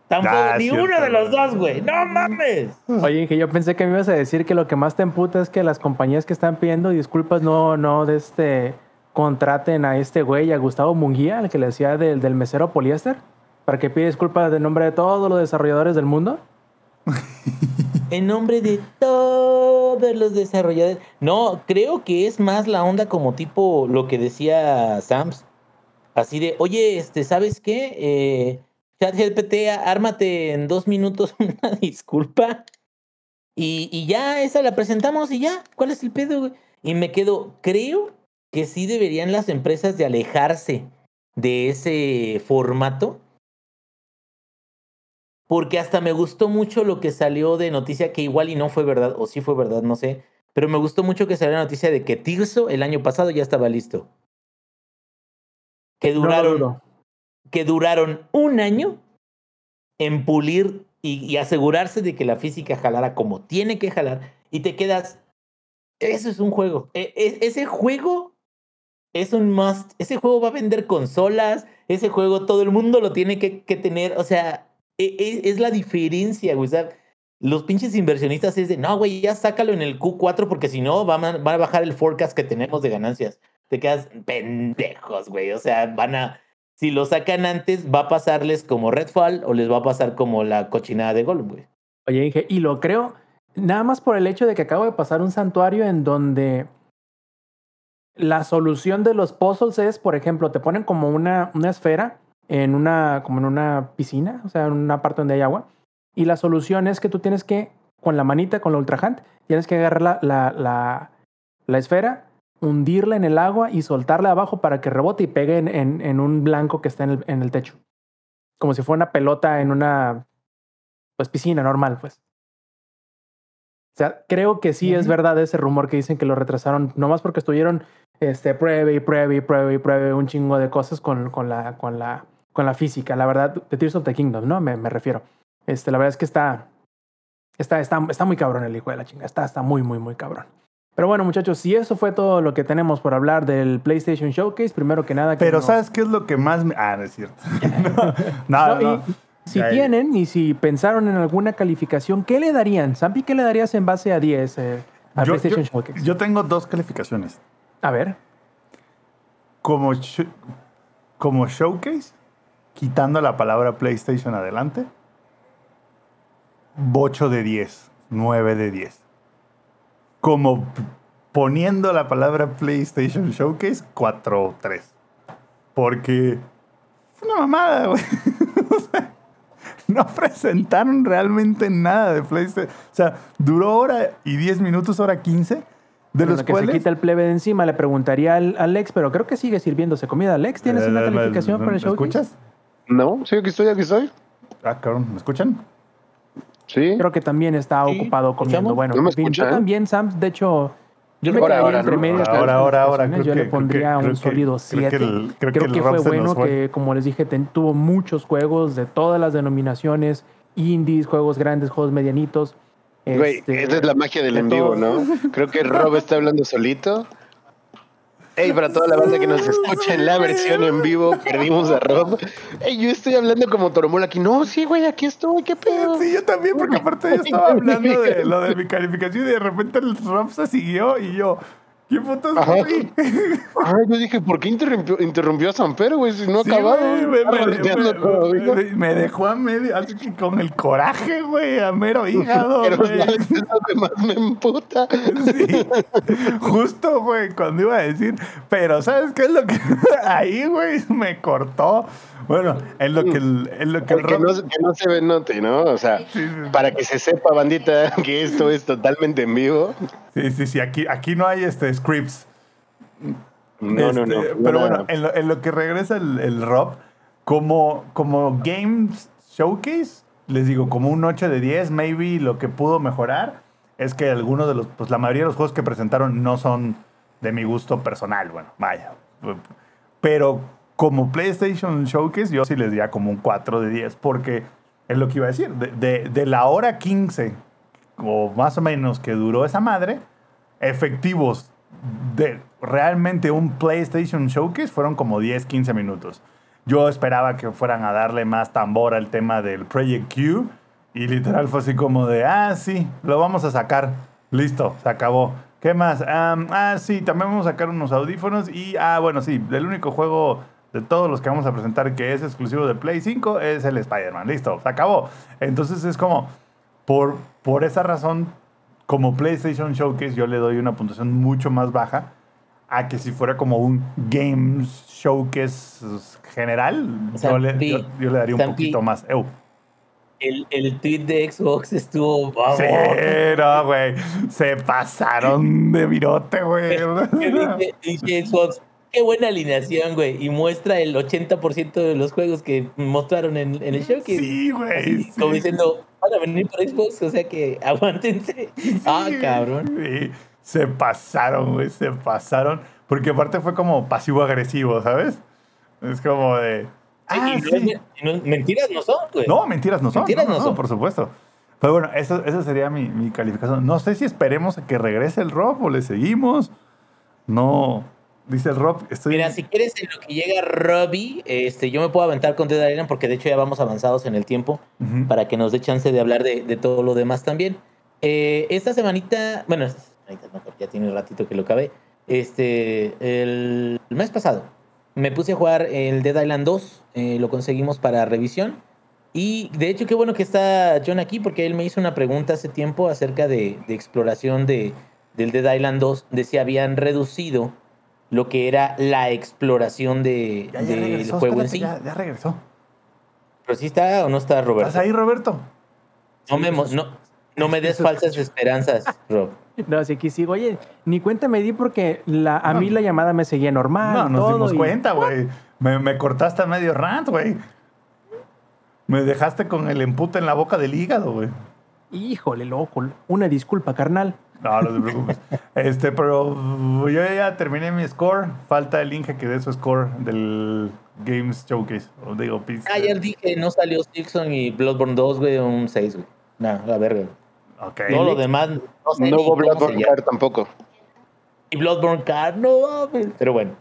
Tampoco, Ah, ni cierto, uno de los dos, güey. ¡No mames! Oye, que yo pensé que me ibas a decir que lo que más te emputa es que las compañías que están pidiendo disculpas no, no de este contraten a este güey, a Gustavo Munguía, el que le decía del, del mesero poliéster, para que pida disculpas de nombre de todos los desarrolladores del mundo. En nombre de todos los desarrolladores. No, creo que es más la onda como tipo lo que decía Sams. Así de, oye, este, ¿sabes qué? Eh, ChatGPT, ármate en dos minutos una disculpa. Y, y ya, esa la presentamos y ya. ¿Cuál es el pedo? Y me quedo, creo que sí deberían las empresas de alejarse de ese formato porque hasta me gustó mucho lo que salió de noticia, que igual y no fue verdad, o sí fue verdad, no sé, pero me gustó mucho que salió la noticia de que Tirso el año pasado ya estaba listo. Que No duraron, que duraron un año en pulir y, y asegurarse de que la física jalara como tiene que jalar, y te quedas, eso es un juego. E- e- ese juego es un must. Ese juego va a vender consolas. Ese juego todo el mundo lo tiene que, que tener. O sea, e- e- es, la diferencia, güey. O sea, los pinches inversionistas es de, no, güey, ya sácalo en el Q4 porque si no van a, bajar el forecast que tenemos de ganancias. Te quedas pendejos, güey. O sea, van a, si lo sacan antes, va a pasarles como Redfall o les va a pasar como la cochinada de Gollum, güey. Oye, Inge, y lo creo nada más por el hecho de que acabo de pasar un santuario en donde la solución de los puzzles es, por ejemplo, te ponen como una, una esfera en una, como en una piscina, o sea, en una parte donde hay agua, y la solución es que tú tienes que, con la manita, con la Ultra Hand, tienes que agarrar la, la, la, la esfera, hundirla en el agua y soltarla abajo para que rebote y pegue en, en, en un blanco que está en el, en el techo. Como si fuera una pelota en una pues, piscina normal, pues. O sea, creo que sí es verdad ese rumor que dicen que lo retrasaron, nomás porque estuvieron este, pruebe y pruebe y pruebe y pruebe un chingo de cosas con, con, la, con, la, con la física. La verdad, de Tears of the Kingdom, ¿no? Me, me refiero. Este, la verdad es que está, está, está, está muy cabrón el hijo de la chinga. Está, está muy, muy, muy cabrón. Pero bueno, muchachos, si eso fue todo lo que tenemos por hablar del PlayStation Showcase, primero que nada... que Pero nos- ¿sabes qué es lo que más me... Ah, no es cierto. no, no, No. Si tienen y si pensaron en alguna calificación, ¿qué le darían? Sampi, ¿qué le darías en base a 10 eh, a Yo, PlayStation yo- Showcase? yo tengo dos calificaciones. A ver. Como, como showcase, quitando la palabra PlayStation adelante, 8 de 10, 9 de 10. Como poniendo la palabra PlayStation Showcase, 4 3. Porque Es una mamada, güey. O sea, no presentaron realmente nada de PlayStation. O sea, duró hora y 10 minutos, hora 15. De Bueno, los que cuales. se quita el plebe de encima, le preguntaría al Alex, pero creo que sigue sirviéndose comida. Alex, ¿tienes una Eh, ¿me- calificación para el ¿Me show? escuchas? No, sí, aquí estoy, aquí estoy. Ah, cabrón, ¿me escuchan? Sí. Creo que también está Sí, ocupado comiendo. ¿escuchamos? Bueno, ¿No me en fin, yo también, Sam, de hecho, yo me Ahora, quedaría ahora, entre ¿no? medio de Ahora, ahora, ahora, creo Yo que- le creo pondría que- un que- sólido creo que 7. el- creo Creo que fue bueno fue. que, como les dije, ten- tuvo muchos juegos de todas las denominaciones, indies, juegos grandes, juegos medianitos. Güey, Este, esa es la magia del de en vivo, todo. ¿no? Creo que Rob está hablando solito. Ey, para toda la banda que nos escucha en la versión en vivo, perdimos a Rob. Ey, yo estoy hablando como Toromola aquí. No, sí, güey, aquí estoy, qué pedo. Sí, yo también, porque aparte yo estaba hablando de lo de mi calificación y de repente el Rob se siguió y yo, ¿qué putas güey? Ay, yo dije, ¿por qué interrumpió, interrumpió a San Pedro, güey? Si no ha Sí, acabado. güey, me, Está me- dejó a medio, así que con el coraje, güey, a mero hígado, Pero güey. ¿sabes qué es lo que más me emputa? Sí, justo, güey, cuando iba a decir, pero ¿sabes qué es lo que ahí, güey, me cortó? Bueno, en lo que el, en lo que el Que Rob- no, que no se ve note, ¿no? O sea, Sí, sí, sí. para que se sepa, bandita, que esto es totalmente en vivo. Sí, sí, sí, aquí, aquí no hay este scripts. No, no, Este, no. Pero bueno, en lo, en lo que regresa el, el Rob, como, como Games Showcase, les digo, como un 8 de 10, maybe lo que pudo mejorar es que algunos de los, pues la mayoría de los juegos que presentaron no son de mi gusto personal, bueno, vaya. Pero como PlayStation Showcase, yo sí les diría como un 4 de 10, porque es lo que iba a decir, de, de- la hora 15 o más o menos que duró esa madre, efectivos de realmente un PlayStation Showcase fueron como 10, 15 minutos. Yo esperaba que fueran a darle más tambor al tema del Project Q y literal fue así como de, ah, sí, lo vamos a sacar. Listo, se acabó. ¿Qué más? Am, ah, sí, también vamos a sacar unos audífonos y, ah, bueno, sí, el único juego de todos los que vamos a presentar que es exclusivo de Play 5 es el Spider-Man. Listo, se acabó. Entonces es como, por, por esa razón, como PlayStation Showcase, yo le doy una puntuación mucho más baja a que si fuera como un Games Showcase general, O sea, yo, le, Pi, yo- yo le daría un poquito más. Ew. El, el tweet de Xbox estuvo. Vamos. Sí, no, güey. Se pasaron de virote, güey. Xbox, Qué buena alineación, güey. Y muestra el 80% de los juegos que mostraron en, en el showcase. Sí, güey. Sí. Como diciendo, van a venir por Xbox, o sea que aguántense. ah, cabrón. sí. Se pasaron, güey, se pasaron. Porque aparte fue como pasivo-agresivo, ¿sabes? Es como de. Ah, Y no es no mentiras no son, güey. No, mentiras no son. Mentiras no, son. por supuesto. Pero bueno, eso, esa sería mi, mi calificación. No sé si esperemos a que regrese el Rob o le seguimos. No. Dice el Rob, estoy. Mira, si quieres en lo que llega Robbie, este, yo me puedo aventar con Dead Island porque de hecho ya vamos avanzados en el tiempo Ujú. para que nos dé chance de hablar de, de todo lo demás también. Eh, esta semanita, bueno, esta semanita no, ya tiene un ratito que lo acabé. Este, el, el mes pasado me puse a jugar el Dead Island 2, eh, lo conseguimos para revisión. Y de hecho, qué bueno que está John aquí porque él me hizo una pregunta hace tiempo acerca de, de exploración de, del Dead Island 2, de si habían reducido lo que era la exploración de, Ya, ya del regresó, juego en sí. ya, ya regresó. Pero sí está o no está Roberto. ¿Estás ahí, Roberto? No me, no, no me des falsas esperanzas, Rob. No, así que sigo. Oye, ni cuenta me di porque la, a No. mí la llamada me seguía normal. No, nos todo, dimos y- cuenta, güey. Me, me cortaste a medio rant, güey. Me dejaste con el empute en la boca del hígado, güey. Híjole, loco. Una disculpa, carnal. No, no te preocupes. este, pero yo ya terminé mi score. Falta el Inge que dé su score del Games Showcase. O digo, Peace. Ayer dije, no salió Silksong y Bloodborne 2, güey, un 6, güey. No, la verga. güey. Ok. Todo lo demás, no sé No hubo Bloodborne. Card tampoco. Y Bloodborne Card, no mames. Pero bueno,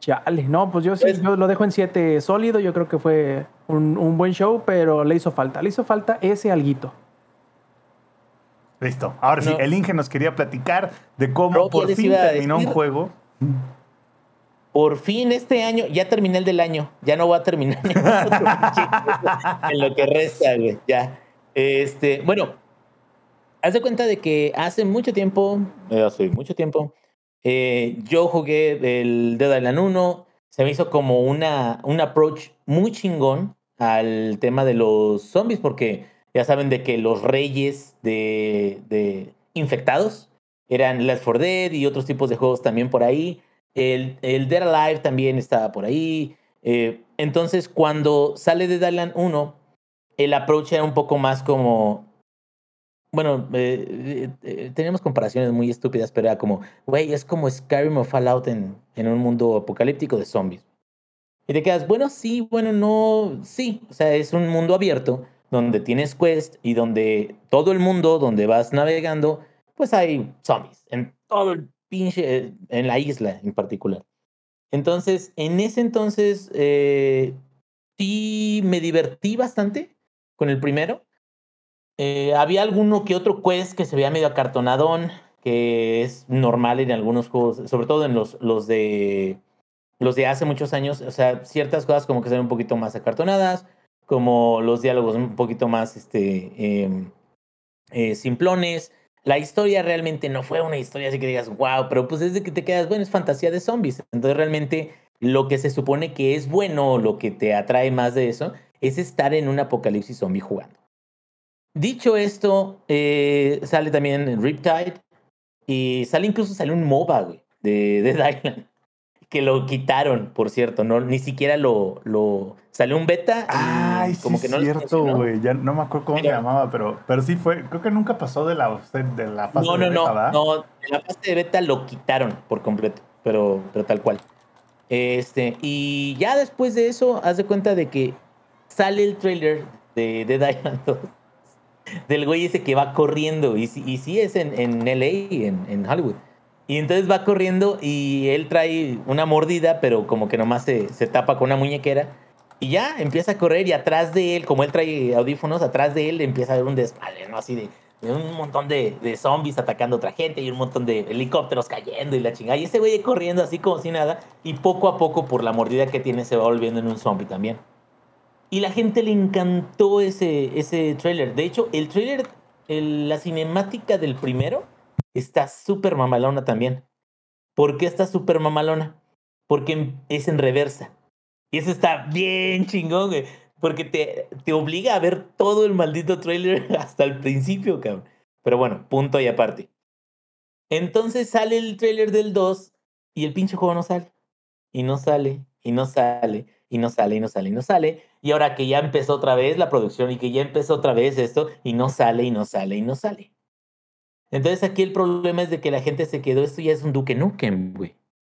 Chale. No, pues yo sí, Pues- yo lo dejo en 7 sólido. Yo creo que fue un, un buen show, pero le hizo falta. Le hizo falta ese alguito. Listo. Ahora sí, el Inge nos quería platicar de cómo Rob, por fin terminó un juego. por fin este año, ya terminé el del año. Ya no voy a terminar otro en lo que resta, güey. Ya. Este, bueno, haz de cuenta de que hace mucho tiempo, eh, hace mucho tiempo, eh, yo jugué el Dead Island 1, se me hizo como una, un approach muy chingón al tema de los zombies, porque ya saben de que los reyes de, infectados eran Left 4 Dead y otros tipos de juegos también por ahí. El, Dead Alive también estaba por ahí. Eh, entonces, cuando sale de Island 1, el approach era un poco más como. Bueno, eh, eh, teníamos comparaciones muy estúpidas, pero era como, güey, es como Skyrim o Fallout en, en un mundo apocalíptico de zombies. Y te quedas, bueno, sí, bueno, no, sí. O sea, es un mundo abierto donde tienes quest y donde todo el mundo, donde vas navegando, pues hay zombies en todo el pinche, en la isla en particular. Entonces, en ese entonces, eh, sí me divertí bastante con el primero. Eh, había alguno que otro quest que se veía medio acartonadón, que es normal en algunos juegos, sobre todo en los, los de los de hace muchos años. O sea, ciertas cosas como que se ven un poquito más acartonadas, como los diálogos un poquito más este, em, eh, simplones. La historia realmente no fue una historia así que digas, wow, pero pues desde que te quedas, bueno, es fantasía de zombies. Entonces realmente lo que se supone que es bueno, lo que te atrae más de eso, es estar en un apocalipsis zombie jugando. Dicho esto, eh, sale también Riptide y sale incluso sale un MOBA, de Dead Island que lo quitaron, por cierto, no ni siquiera lo lo salió un beta y Ay, sí como que no cierto, güey. Ya no me acuerdo cómo se Pero- llamaba, pero, pero sí fue. Creo que nunca pasó de la, de la fase No, de no, no, beta, ¿verdad? no, en la fase de beta lo quitaron por completo, pero pero tal cual. Este, y ya después de eso, haz de cuenta de que sale el trailer de Dead Island 2 del güey ese que va corriendo, y, sí- y sí es en, en LA, en, en Hollywood. Y entonces va corriendo y él trae una mordida, pero como que nomás se, se tapa con una muñequera. Y ya empieza a correr y atrás de él, como él trae audífonos, atrás de él empieza a haber un desmadre, ¿no? Así de, un montón de, de zombies atacando a otra gente y un montón de helicópteros cayendo y la chingada. Y ese güey corriendo así como si nada. Y poco a poco, por la mordida que tiene, se va volviendo en un zombie también. Y la gente le encantó ese, ese trailer. De hecho, el trailer, la cinemática del primero, está súper mamalona también. ¿Por qué está súper mamalona? Porque es en reversa. Y eso está bien chingón, güey. Porque te, te obliga a ver todo el maldito trailer hasta el principio, cabrón. Pero bueno, punto y aparte. Entonces sale el trailer del 2 y el pinche juego no sale. Y no sale, y no sale, y no sale, y no sale, y no sale. Y ahora que ya empezó otra vez la producción y que ya empezó otra vez esto, y no sale, y no sale, y no sale. Entonces aquí el problema es de que la gente se quedó, esto ya es un Duque Nukem, güey.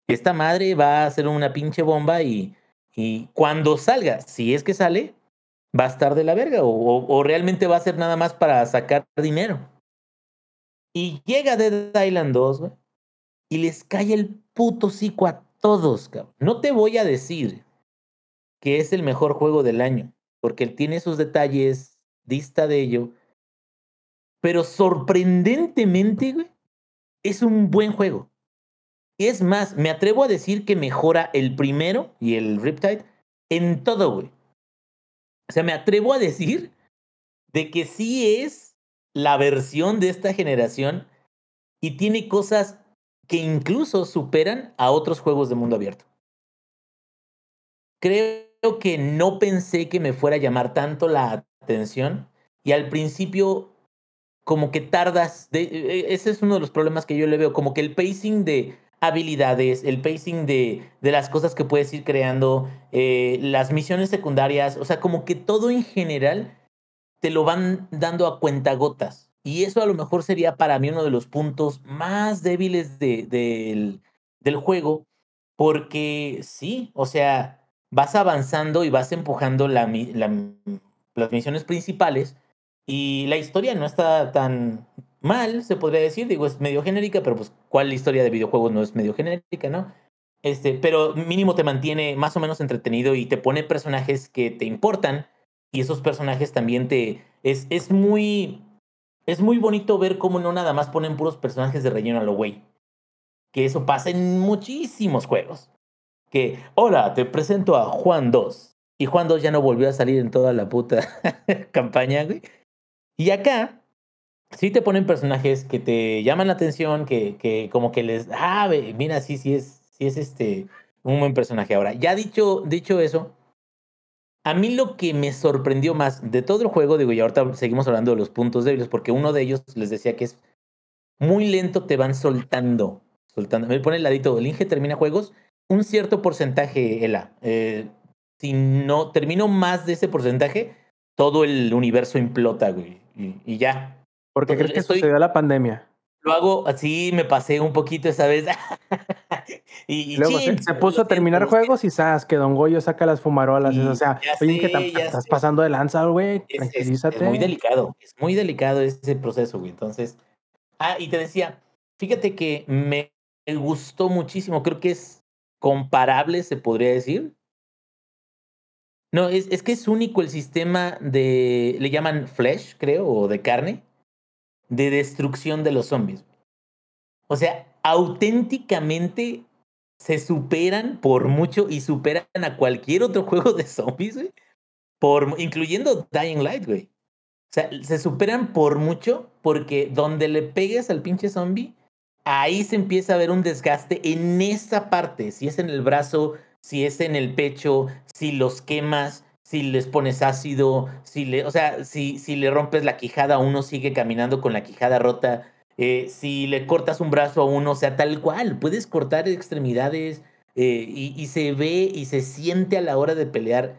Esta madre va a ser una pinche bomba y, y cuando salga, si es que sale, va a estar de la verga o, o- realmente va a ser nada más para sacar dinero. Y llega Dead Island 2, güey, y les cae el puto cico a todos, cabrón. No te voy a decir que es el mejor juego del año, porque él tiene sus detalles, dista de ello, pero sorprendentemente, güey, es un buen juego. Es más, me atrevo a decir que mejora el primero y el Riptide en todo, güey. O sea, me atrevo a decir de que sí es la versión de esta generación y tiene cosas que incluso superan a otros juegos de mundo abierto. Creo que no pensé que me fuera a llamar tanto la atención y al principio como que tardas, de, e- ese es uno de los problemas que yo le veo, como que el pacing de habilidades, el pacing de, de las cosas que puedes ir creando, eh, las misiones secundarias, o sea, como que todo en general te lo van dando a cuentagotas. Y eso a lo mejor sería para mí uno de los puntos más débiles de, del, del juego, porque sí, o sea, vas avanzando y vas empujando las misiones principales y la historia no está tan mal, se podría decir, digo, es medio genérica, pero pues, ¿cuál historia de videojuegos no es medio genérica, no? Este, pero mínimo te mantiene más o menos entretenido y te pone personajes que te importan y esos personajes también te... Es, es muy... Es muy bonito ver cómo no nada más ponen puros personajes de relleno a lo güey. Que eso pasa en muchísimos juegos. Que, hola, te presento a Juan 2. Y Juan 2 ya no volvió a salir en toda la puta campaña, güey. Y acá, sí te ponen personajes que te llaman la atención, que, que como que les, ah, mira, sí, sí es, sí es este, Un buen personaje. Ahora, ya dicho, dicho eso, a mí lo que me sorprendió más de todo el juego, digo, y ahorita seguimos hablando de los puntos débiles, porque uno de ellos les decía que es muy lento, te van soltando. soltando. Me pone el ladito, el Inge termina juegos, un cierto porcentaje, Ela. Eh, si no termino más de ese porcentaje, todo el universo implota, güey. Y, y ya. ¿Por qué crees que sucedió la pandemia? Lo hago así, me pasé un poquito esa vez. y, y Luego se, puso a terminar juegos y sabes que Don Goyo saca las fumarolas. o sea, oye, que estás pasando de lanza, güey. Tranquilízate. Es, es, muy delicado. Es muy delicado ese proceso, güey. Entonces. Ah, y te decía, fíjate que me gustó muchísimo. Creo que es comparable, se podría decir. No, es, es que es único el sistema de. Le llaman flesh, creo, o de carne de destrucción de los zombies. O sea, auténticamente se superan por mucho y superan a cualquier otro juego de zombies, güey. Por, incluyendo Dying Light, güey. O sea, se superan por mucho porque donde le pegues al pinche zombie, ahí se empieza a ver un desgaste en esa parte. Si es en el brazo, si es en el pecho, si los quemas, si les pones ácido, si le, o sea, si, si le rompes la quijada, uno sigue caminando con la quijada rota. Eh, si le cortas un brazo a uno, o sea, tal cual, puedes cortar extremidades eh, y, se ve y se siente a la hora de pelear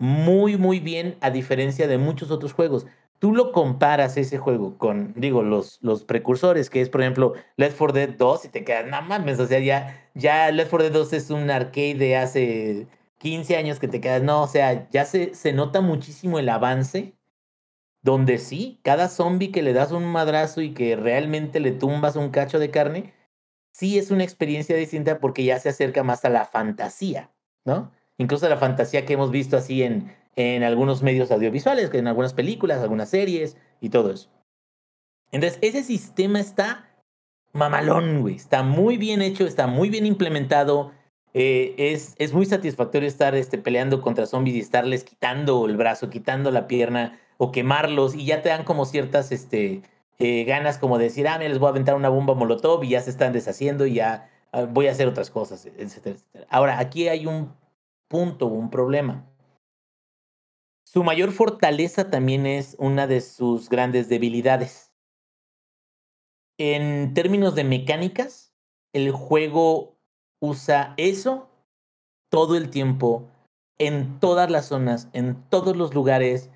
muy, muy bien, a diferencia de muchos otros juegos. Tú lo comparas ese juego con, digo, los, los precursores, que es, por ejemplo, Left 4 Dead 2, y te quedas, no mames, o sea, ya, ya Left 4 Dead 2 es un arcade de hace 15 años que te quedas, no, o sea, ya se, se nota muchísimo el avance, donde sí, cada zombie que le das un madrazo y que realmente le tumbas un cacho de carne, sí es una experiencia distinta porque ya se acerca más a la fantasía, ¿no? Incluso a la fantasía que hemos visto así en, en algunos medios audiovisuales, en algunas películas, algunas series y todo eso. Entonces, ese sistema está mamalón, güey. Está muy bien hecho, está muy bien implementado. Eh, es, es muy satisfactorio estar este, peleando contra zombies y estarles quitando el brazo, quitando la pierna o quemarlos y ya te dan como ciertas este, eh, ganas como de decir, ah, me les voy a aventar una bomba molotov y ya se están deshaciendo y ya ah, voy a hacer otras cosas, etcétera, etcétera. Ahora, aquí hay un punto, un problema. Su mayor fortaleza también es una de sus grandes debilidades. En términos de mecánicas, el juego usa eso todo el tiempo, en todas las zonas, en todos los lugares.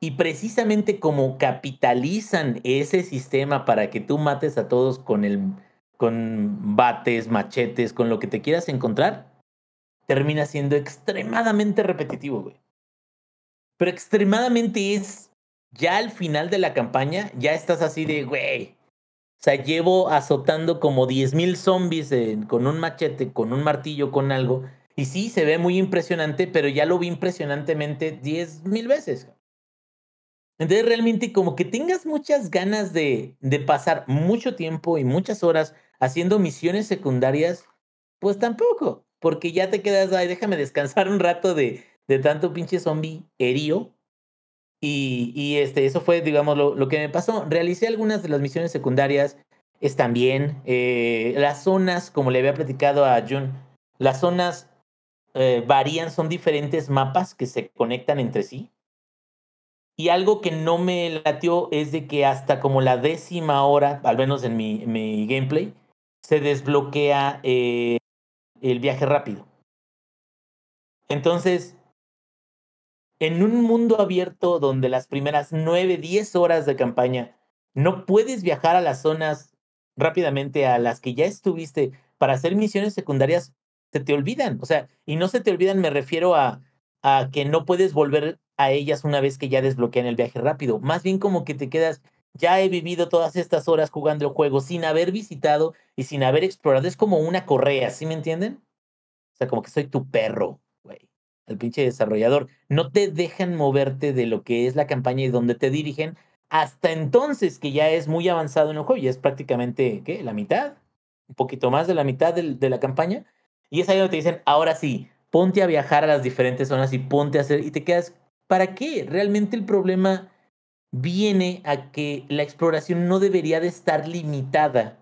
Y precisamente como capitalizan ese sistema para que tú mates a todos con el con bates, machetes, con lo que te quieras encontrar, termina siendo extremadamente repetitivo, güey. Pero extremadamente es ya al final de la campaña, ya estás así de, güey, o sea, llevo azotando como 10.000 zombies con un machete, con un martillo, con algo. Y sí, se ve muy impresionante, pero ya lo vi impresionantemente 10.000 veces. Entonces realmente como que tengas muchas ganas de, de pasar mucho tiempo y muchas horas haciendo misiones secundarias, pues tampoco, porque ya te quedas, ay, déjame descansar un rato de, de tanto pinche zombie herío y, y, este, eso fue, digamos, lo, lo, que me pasó. Realicé algunas de las misiones secundarias. Están bien. Eh, las zonas, como le había platicado a Jun, las zonas eh, varían, son diferentes mapas que se conectan entre sí. Y algo que no me latió es de que hasta como la décima hora, al menos en mi, mi gameplay, se desbloquea eh, el viaje rápido. Entonces, en un mundo abierto donde las primeras 9, 10 horas de campaña no puedes viajar a las zonas rápidamente a las que ya estuviste para hacer misiones secundarias, se te olvidan. O sea, y no se te olvidan, me refiero a, a que no puedes volver a ellas una vez que ya desbloquean el viaje rápido. Más bien como que te quedas, ya he vivido todas estas horas jugando el juego sin haber visitado y sin haber explorado. Es como una correa, ¿sí me entienden? O sea, como que soy tu perro el pinche desarrollador. No te dejan moverte de lo que es la campaña y donde te dirigen hasta entonces, que ya es muy avanzado en el juego, ya es prácticamente, ¿qué? La mitad, un poquito más de la mitad de, de la campaña. Y es ahí donde te dicen, ahora sí, ponte a viajar a las diferentes zonas y ponte a hacer, y te quedas, ¿para qué? Realmente el problema viene a que la exploración no debería de estar limitada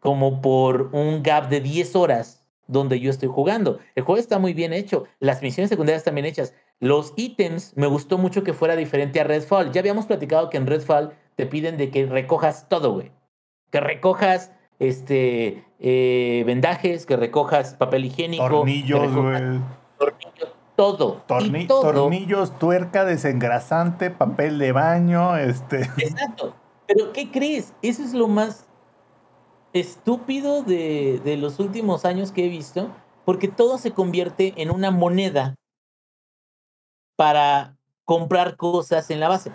como por un gap de 10 horas donde yo estoy jugando. El juego está muy bien hecho, las misiones secundarias están bien hechas. Los ítems, me gustó mucho que fuera diferente a Redfall. Ya habíamos platicado que en Redfall te piden de que recojas todo, güey. Que recojas este eh, vendajes, que recojas papel higiénico. Tornillos, güey. Tornillos, todo. Torni- y todo. Tornillos, tuerca, desengrasante, papel de baño, este. Exacto. Pero ¿qué crees? Eso es lo más estúpido de, de los últimos años que he visto, porque todo se convierte en una moneda para comprar cosas en la base.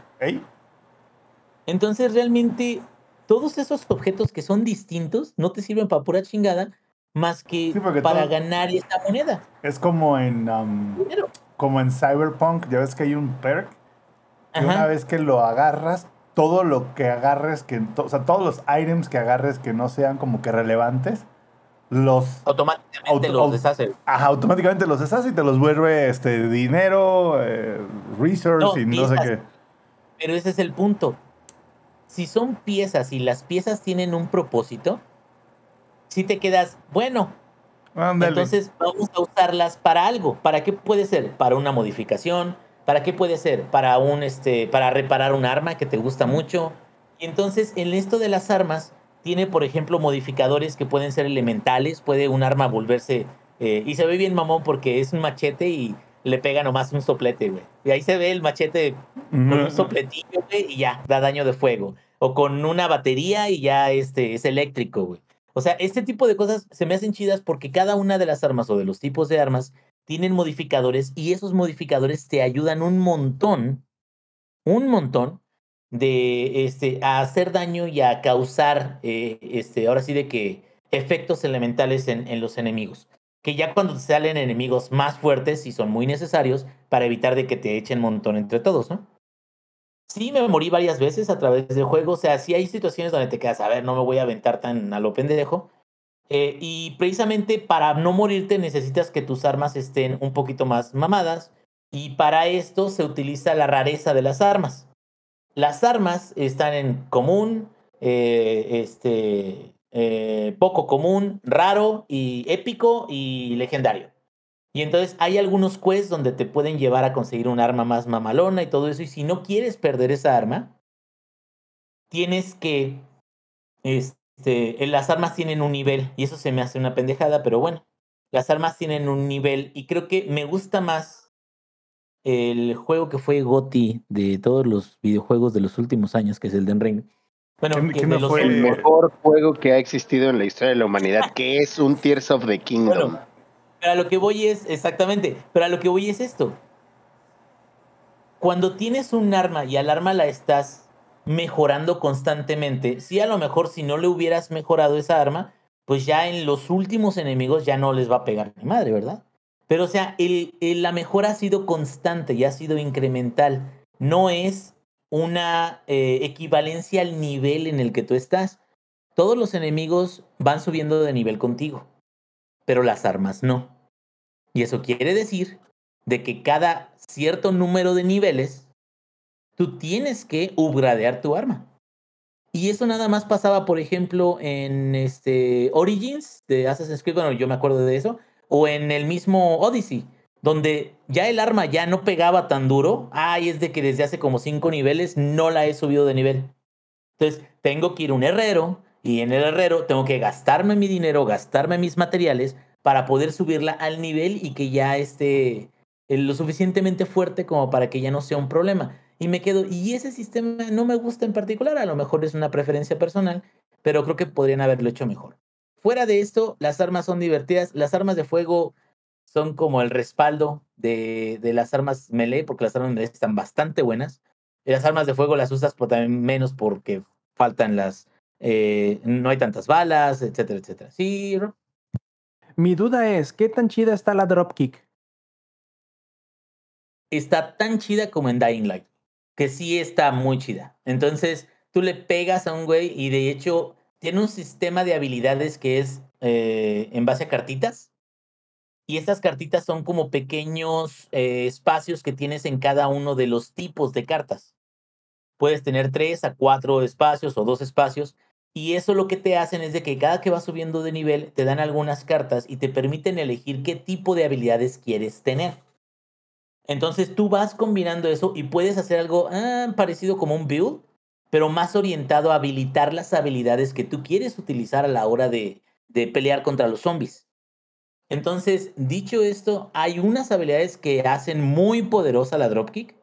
Entonces realmente todos esos objetos que son distintos no te sirven para pura chingada más que Sí, para ganar esta moneda. Es como en um, como en Cyberpunk, ya ves que hay un perk que Ajá. una vez que lo agarras, todo lo que agarres, que, o sea, todos los items que agarres que no sean como que relevantes, los Automáticamente Auto- los deshace. ajá, automáticamente los deshace y te los vuelve este dinero, eh, No, y no sé qué. Pero ese es el punto. Si son piezas y las piezas tienen un propósito, si te quedas, bueno, entonces vamos a usarlas para algo. ¿Para qué puede ser? Para una modificación. ¿Para qué puede ser? Para un este, para reparar un arma que te gusta mucho. Y entonces, en esto de las armas, tiene, por ejemplo, modificadores que pueden ser elementales. Puede un arma volverse. eh, y se ve bien mamón porque es un machete y le pega nomás un soplete, güey. Y ahí se ve el machete con un sopletillo, güey, y ya, da daño de fuego. O con una batería y ya este, es eléctrico, güey. O sea, este tipo de cosas se me hacen chidas porque cada una de las armas o de los tipos de armas tienen modificadores y esos modificadores te ayudan un montón, un montón de este, a hacer daño y a causar, eh, este, ahora sí de que efectos elementales en, los enemigos. Que ya cuando salen enemigos más fuertes y son muy necesarios para evitar de que te echen montón entre todos, ¿no? Sí, me morí varias veces a través del juego. O sea, sí hay situaciones donde te quedas, a ver, no me voy a aventar tan a lo pendejo. Eh, y precisamente para no morirte necesitas que tus armas estén un poquito más mamadas. Y para esto se utiliza la rareza de las armas. Las armas están en común, eh, este, eh, poco común, raro y épico y legendario. Y entonces hay algunos quests donde te pueden llevar a conseguir un arma más mamalona y todo eso. Y si no quieres perder esa arma, tienes que. Este, las armas tienen un nivel. Y eso se me hace una pendejada, pero bueno. Las armas tienen un nivel. Y creo que me gusta más el juego que fue GOTI de todos los videojuegos de los últimos años, que es el Den Ring. Bueno, ¿Qué- que qué de no los fue? El Eh, mejor juego que ha existido en la historia de la humanidad, que es un Tears of the Kingdom. Bueno, pero a lo que voy es, exactamente, pero a lo que voy es esto. Cuando tienes un arma y al arma la estás mejorando constantemente, sí a lo mejor si no le hubieras mejorado esa arma, pues ya en los últimos enemigos ya no les va a pegar ni madre, ¿verdad? Pero o sea, el, el- la mejora ha sido constante y ha sido incremental. No es una eh, equivalencia al nivel en el que tú estás. Todos los enemigos van subiendo de nivel contigo pero las armas no. Y eso quiere decir de que cada cierto número de niveles, tú tienes que upgradear tu arma. Y eso nada más pasaba, por ejemplo, en este Origins de Assassin's Creed, bueno, yo me acuerdo de eso, o en el mismo Odyssey, donde ya el arma ya no pegaba tan duro. Ay, es de que desde hace como cinco niveles no la he subido de nivel. Entonces, tengo que ir a un herrero y en el herrero tengo que gastarme mi dinero, gastarme mis materiales para poder subirla al nivel y que ya esté eh, lo suficientemente fuerte como para que ya no sea un problema. Y me quedo, y ese sistema no me gusta en particular, a lo mejor es una preferencia personal, pero creo que podrían haberlo hecho mejor. Fuera de esto, las armas son divertidas, las armas de fuego son como el respaldo de, de las armas melee, porque las armas melee están bastante buenas. Y las armas de fuego las usas por también menos porque faltan las, eh, no hay tantas balas, etcétera, etcétera. Sí, Rob? Mi duda es, ¿qué tan chida está la dropkick? está tan chida como en Dying Light, que sí está muy chida. Entonces, tú le pegas a un güey y de hecho tiene un sistema de habilidades que es eh, en base a cartitas. Y estas cartitas son como pequeños eh, espacios que tienes en cada uno de los tipos de cartas. Puedes tener tres a cuatro espacios o dos espacios. Y eso lo que te hacen es de que cada que vas subiendo de nivel te dan algunas cartas y te permiten elegir qué tipo de habilidades quieres tener. Entonces tú vas combinando eso y puedes hacer algo ah, parecido como un build, pero más orientado a habilitar las habilidades que tú quieres utilizar a la hora de, de pelear contra los zombies. Entonces, dicho esto, hay unas habilidades que hacen muy poderosa la dropkick,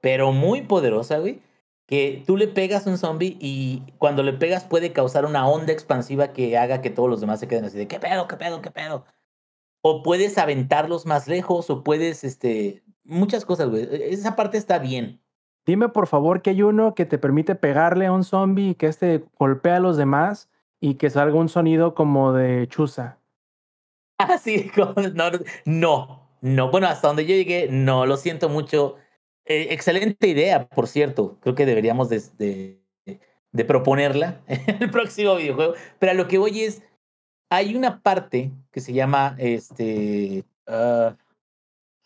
pero muy poderosa, güey, que tú le pegas a un zombie y cuando le pegas puede causar una onda expansiva que haga que todos los demás se queden así de, ¿qué pedo, qué pedo, qué pedo? O puedes aventarlos más lejos, o puedes, este, muchas cosas, güey. E, esa parte está bien. Dime por favor que hay uno que te permite pegarle a un zombie y que este golpea a los demás y que salga un sonido como de chuza. Ah, sí, no, no, no. Bueno, hasta donde yo llegué, no, lo siento mucho. Eh, excelente idea, por cierto. Creo que deberíamos de, de, proponerla en el próximo videojuego. Pero a lo que voy es, hay una parte que se llama este ah,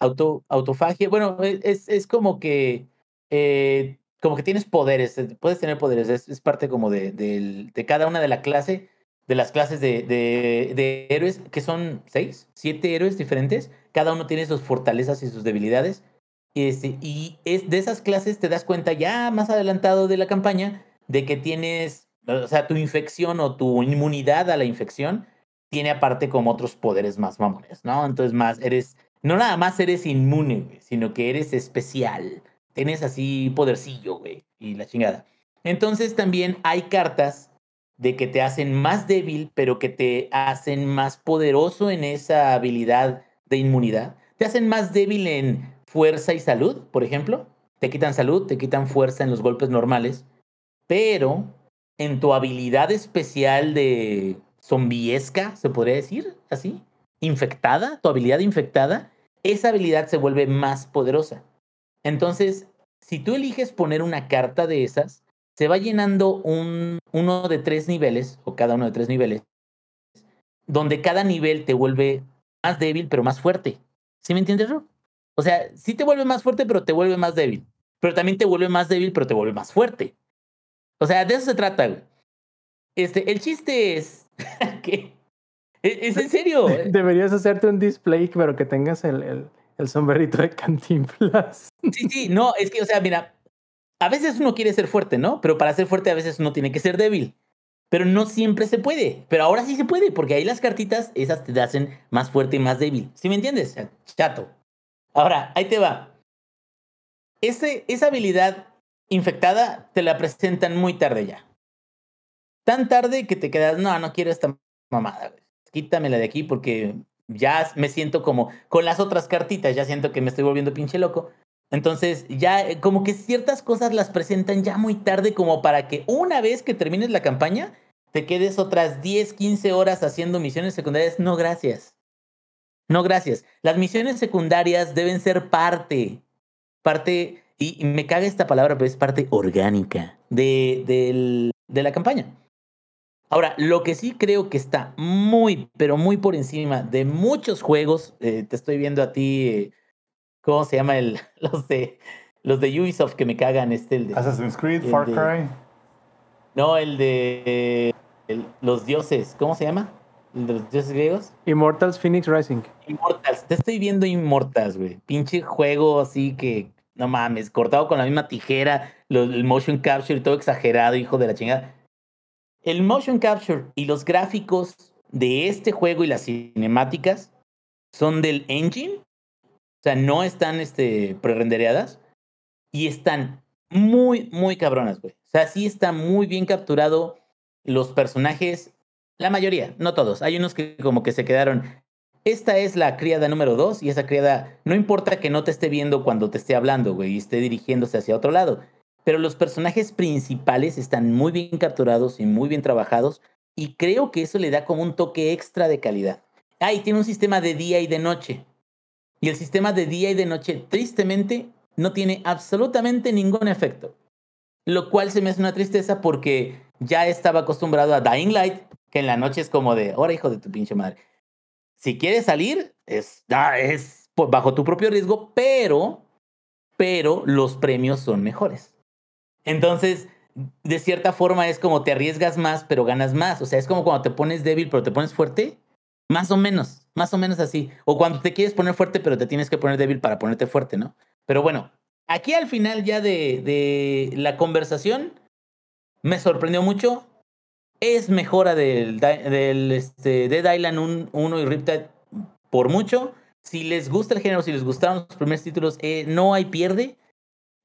auto, autofagia. Bueno, e, es, es como que eh, como que tienes poderes, eh, puedes tener poderes, es, parte como de, de, cada una de la clase, de las clases de, de, héroes, que son seis, siete héroes diferentes, cada uno tiene sus fortalezas y sus debilidades, este, y es de esas clases te das cuenta ya más adelantado de la campaña de que tienes, o sea, tu infección o tu inmunidad a la infección tiene aparte como otros poderes más mamones, ¿no? Entonces más eres, no nada más eres inmune, sino que eres especial tienes así podercillo, güey, y la chingada. Entonces también hay cartas de que te hacen más débil, pero que te hacen más poderoso en esa habilidad de inmunidad. Te hacen más débil en fuerza y salud, por ejemplo. Te quitan salud, te quitan fuerza en los golpes normales, pero en tu habilidad especial de zombiesca, se podría decir así, infectada, tu habilidad infectada, esa habilidad se vuelve más poderosa. Entonces, si tú eliges poner una carta de esas, se va llenando un, uno de tres niveles, o cada uno de tres niveles, donde cada nivel te vuelve más débil, pero más fuerte. ¿Sí me entiendes? O sea, sí te vuelve más fuerte, pero te vuelve más débil. Pero también te vuelve más débil, pero te vuelve más fuerte. O sea, de eso se trata, Este, el chiste es que. E, es, en serio. Deberías hacerte un display, pero que tengas el, el sombrerito de Cantinflas. Sí, sí, no, es que, o sea, mira, a veces uno quiere ser fuerte, ¿no? Pero para ser fuerte a veces uno tiene que ser débil. Pero no siempre se puede. Pero ahora sí se puede, porque ahí las cartitas, esas te hacen más fuerte y más débil. ¿Sí me entiendes? Chato. Ahora, ahí te va. Ese, esa habilidad infectada te la presentan muy tarde ya. Tan tarde que te quedas, no, no quiero esta mamada. Quítamela de aquí porque ya me siento como con las otras cartitas, ya siento que me estoy volviendo pinche loco. Entonces, ya eh, como que ciertas cosas las presentan ya muy tarde como para que una vez que termines la campaña, te quedes otras 10, 15 horas haciendo misiones secundarias. No, gracias. No, gracias. Las misiones secundarias deben ser parte, parte, y me caga esta palabra, pero es parte orgánica de, de la campaña. Ahora, lo que sí creo que está muy, pero muy por encima de muchos juegos, eh, te estoy viendo a ti, eh, ¿cómo se llama el, los de los de Ubisoft que me cagan? Este, el de, Assassin's Creed, Far Cry. No, el de los dioses, ¿cómo se llama? ¿El de los dioses griegos? Immortals Phoenix Rising. Immortals, te estoy viendo Immortals, güey. Pinche juego así que, no mames, cortado con la misma tijera, el motion capture y todo exagerado, hijo de la chingada el motion capture y los gráficos de este juego y las cinemáticas son del engine, o sea, no están este, pre-rendereadas y están muy, muy cabronas, güey. O sea, sí está muy bien capturado los personajes, la mayoría, no todos. Hay unos que como que se quedaron. Esta es la criada número dos y esa criada, no importa que no te esté viendo cuando te esté hablando, güey, y esté dirigiéndose hacia otro lado pero los personajes principales están muy bien capturados y muy bien trabajados y creo que eso le da como un toque extra de calidad. Ah, y tiene un sistema de día y de noche. Y el sistema de día y de noche, tristemente, no tiene absolutamente ningún efecto. Lo cual se me hace una tristeza porque ya estaba acostumbrado a Dying Light, que en la noche es como de, ahora hijo de tu pinche madre. Si quieres salir, es, es bajo tu propio riesgo, pero, pero los premios son mejores. Entonces, de cierta forma es como te arriesgas más, pero ganas más. O sea, es como cuando te pones débil, pero te pones fuerte. Más o menos, más o menos así. O cuando te quieres poner fuerte, pero te tienes que poner débil para ponerte fuerte, ¿no? Pero bueno, aquí al final ya de, de la conversación, me sorprendió mucho. Es mejora del, del este, Dead Island 1 y Riptide por mucho. Si les gusta el género, si les gustaron los primeros títulos, eh, no hay pierde.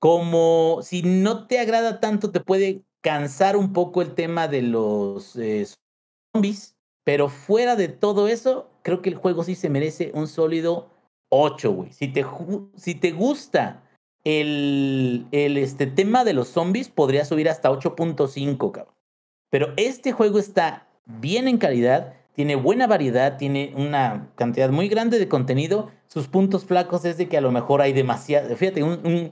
Como si no te agrada tanto, te puede cansar un poco el tema de los eh, zombies. Pero fuera de todo eso, creo que el juego sí se merece un sólido 8, güey. Si te, si te gusta el, el este, tema de los zombies, podría subir hasta 8.5, cabrón. Pero este juego está bien en calidad, tiene buena variedad, tiene una cantidad muy grande de contenido. Sus puntos flacos es de que a lo mejor hay demasiado. Fíjate, un, un,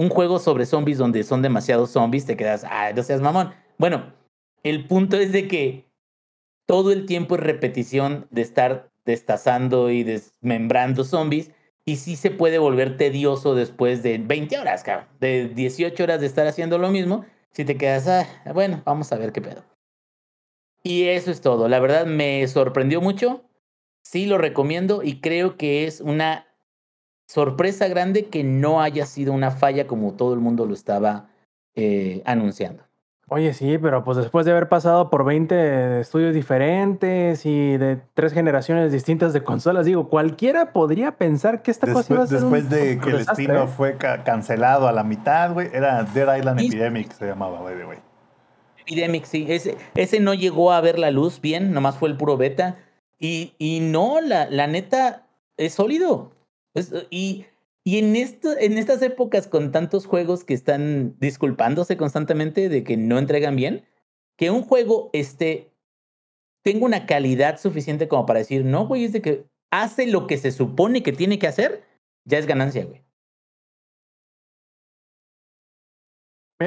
un juego sobre zombies donde son demasiados zombies, te quedas, ah, no seas mamón. Bueno, el punto es de que todo el tiempo es repetición de estar destazando y desmembrando zombies. Y sí se puede volver tedioso después de 20 horas, cabrón. De 18 horas de estar haciendo lo mismo. Si te quedas, ah, bueno, vamos a ver qué pedo. Y eso es todo. La verdad me sorprendió mucho. Sí lo recomiendo y creo que es una sorpresa grande que no haya sido una falla como todo el mundo lo estaba eh, anunciando. Oye, sí, pero pues después de haber pasado por 20 estudios diferentes y de tres generaciones distintas de consolas, digo, cualquiera podría pensar que esta después, cosa iba a ser Después un de que el desastre, destino ¿eh? fue ca cancelado a la mitad, güey, era Dead Island Epidemic, se llamaba, güey, güey. Epidemic, sí. Ese, ese no llegó a ver la luz bien, nomás fue el puro beta. Y, y no, la, la neta es sólido. Es- y y en, esto, en estas épocas con tantos juegos que están disculpándose constantemente de que no entregan bien, que un juego tenga una calidad suficiente como para decir, no, güey, es de que hace lo que se supone que tiene que hacer, ya es ganancia, güey.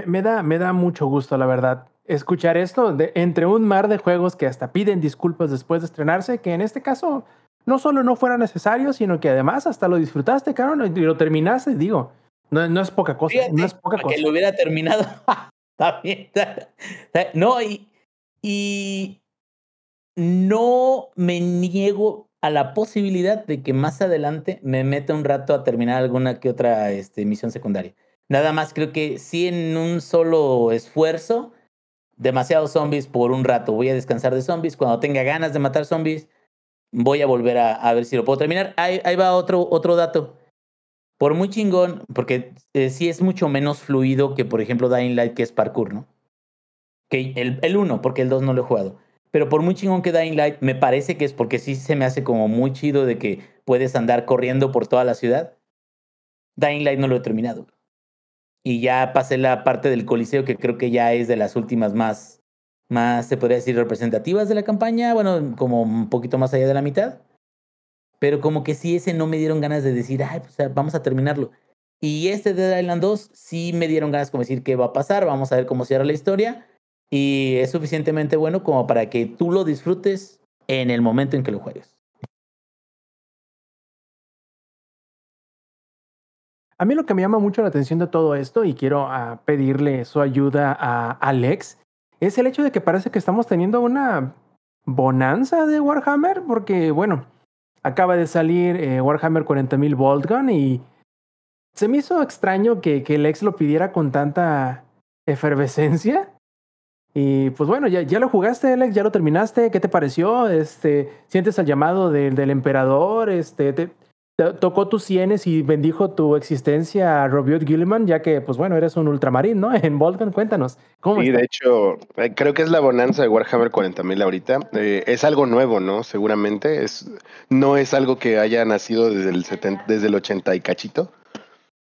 Me, da, me da mucho gusto, la verdad, escuchar esto entre un mar de juegos que hasta piden disculpas después de estrenarse, que en este caso no solo no fuera necesario, sino que además hasta lo disfrutaste, cabrón, y lo terminaste, digo. No, no es poca cosa, Fíjate, no es poca cosa. que lo hubiera terminado. Bien. No, y, y no me niego a la posibilidad de que más adelante me meta un rato a terminar alguna que otra este, misión secundaria. Nada más creo que sí en un solo esfuerzo, demasiados zombies por un rato. Voy a descansar de zombies. Cuando tenga ganas de matar zombies, voy a volver a, ver si lo puedo terminar. Ahí, va otro, otro dato. Por muy chingón, porque eh, sí es mucho menos fluido que, por ejemplo, Dying Light, que es parkour, ¿no? Que el, el 1, porque el 2 no lo he jugado. Pero por muy chingón que Dying Light, me parece que es porque sí se me hace como muy chido de que puedes andar corriendo por toda la ciudad. Dying Light no lo he terminado. Y ya pasé la parte del Coliseo, que creo que ya es de las últimas más, más, se podría decir, representativas de la campaña. Bueno, como un poquito más allá de la mitad. Pero como que sí, ese no me dieron ganas de decir, ay, pues vamos a terminarlo. Y este Dead Island 2 sí me dieron ganas como decir qué va a pasar, vamos a ver cómo cierra la historia. Y es suficientemente bueno como para que tú lo disfrutes en el momento en que lo juegues. A mí lo que me llama mucho la atención de todo esto, y quiero uh, pedirle su ayuda a Alex, es el hecho de que parece que estamos teniendo una bonanza de Warhammer, porque bueno, acaba de salir eh, Warhammer 40.000 Boltgun y se me hizo extraño que, que lo pidiera con tanta efervescencia. Y pues bueno, ya, ya lo jugaste, Alex, ya lo terminaste. ¿Qué te pareció? Este, ¿Sientes el llamado de, del emperador? Este, te, te, tocó tus sienes y bendijo tu existencia a Robiot Gilliman, ya que, pues bueno, eres un ultramarín, ¿no? En Volcan, cuéntanos. ¿cómo sí, está? de hecho, eh, creo que es la bonanza de Warhammer 40.000 ahorita. Eh, es algo nuevo, ¿no? Seguramente. Es, no es algo que haya nacido desde el, 70, desde el 80 y cachito.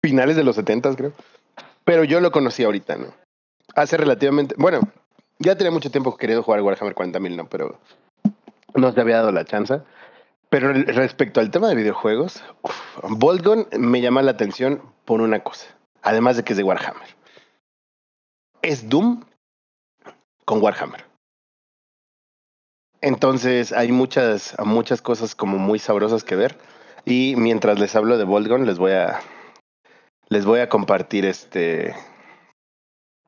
Finales de los 70, creo. Pero yo lo conocí ahorita, ¿no? Hace relativamente. Bueno, ya tenía mucho tiempo querido jugar Warhammer 40.000, ¿no? Pero no se había dado la chance. Pero respecto al tema de videojuegos, Boltgun me llama la atención por una cosa. Además de que es de Warhammer. Es Doom con Warhammer. Entonces hay muchas, muchas cosas como muy sabrosas que ver. Y mientras les hablo de Boltgun, les voy a les voy a compartir este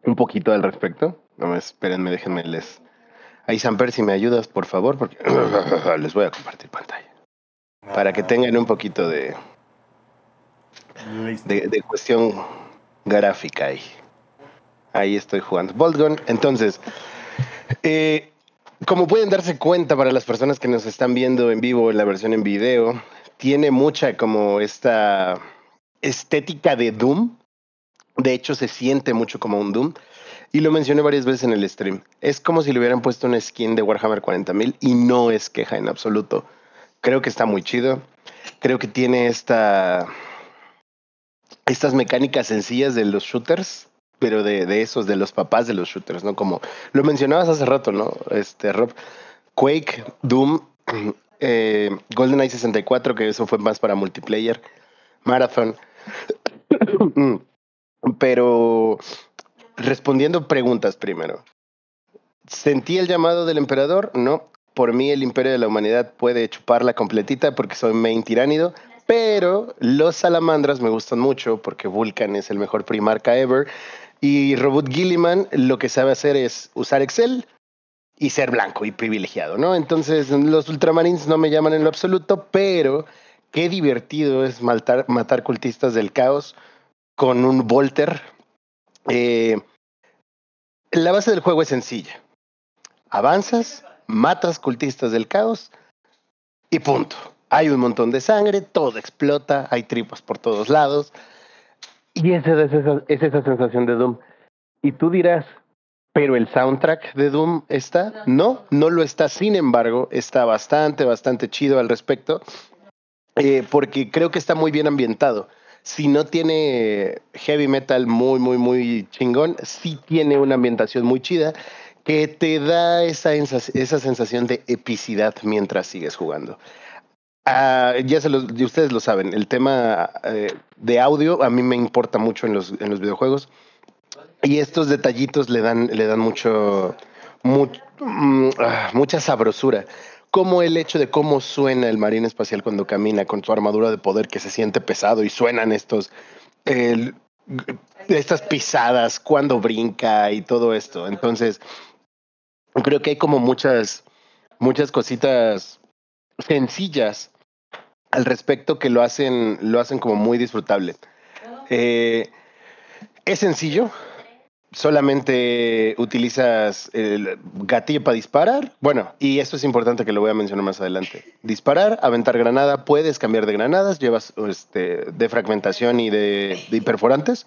un poquito al respecto. No, espérenme, déjenme les. Ahí, Samper, si me ayudas, por favor, porque les voy a compartir pantalla. Para que tengan un poquito de, de cuestión gráfica ahí. Ahí estoy jugando. Boltgun. Entonces, eh, como pueden darse cuenta para las personas que nos están viendo en vivo en la versión en video, tiene mucha como esta estética de Doom. De hecho, se siente mucho como un Doom. Y lo mencioné varias veces en el stream. Es como si le hubieran puesto una skin de Warhammer 40.000 y no es queja en absoluto. Creo que está muy chido. Creo que tiene esta estas mecánicas sencillas de los shooters, pero de, esos, de los papás de los shooters, ¿no? Como lo mencionabas hace rato, ¿no? Este, Rob, Quake, Doom, eh, GoldenEye 64, que eso fue más para multiplayer, Marathon. pero respondiendo preguntas primero. ¿Sentí el llamado del emperador? No. Por mí el imperio de la humanidad puede chuparla completita porque soy main tiránido, pero los salamandras me gustan mucho porque Vulcan es el mejor primarca ever y Robot Gilliman lo que sabe hacer es usar Excel y ser blanco y privilegiado, ¿no? Entonces los Ultramarines no me llaman en lo absoluto, pero qué divertido es matar, cultistas del caos con un Volter. Eh, la base del juego es sencilla. Avanzas, matas cultistas del caos y punto. Hay un montón de sangre, todo explota, hay tripas por todos lados. Y esa es esa, es esa sensación de Doom. Y tú dirás, pero el soundtrack de Doom está. No, no lo está. Sin embargo, está bastante, bastante chido al respecto. Eh, porque creo que está muy bien ambientado. Si no tiene heavy metal muy, muy, muy chingón, sí tiene una ambientación muy chida que te da esa, esa sensación de epicidad mientras sigues jugando. Uh, ya se ustedes lo saben, el tema eh, de audio a mí me importa mucho en los, en los videojuegos y estos detallitos le dan, le dan mucho, much, mm, uh, mucha sabrosura. Como el hecho de cómo suena el marine espacial cuando camina con su armadura de poder que se siente pesado y suenan estos, estas pisadas cuando brinca y todo esto. Entonces, creo que hay como muchas, muchas cositas sencillas al respecto que lo hacen, lo hacen como muy disfrutable. Eh, es sencillo, solamente utilizas el gatillo para disparar. Bueno, y esto es importante que lo voy a mencionar más adelante. Disparar, aventar granada, puedes cambiar de granadas, llevas este, de fragmentación y de, de perforantes,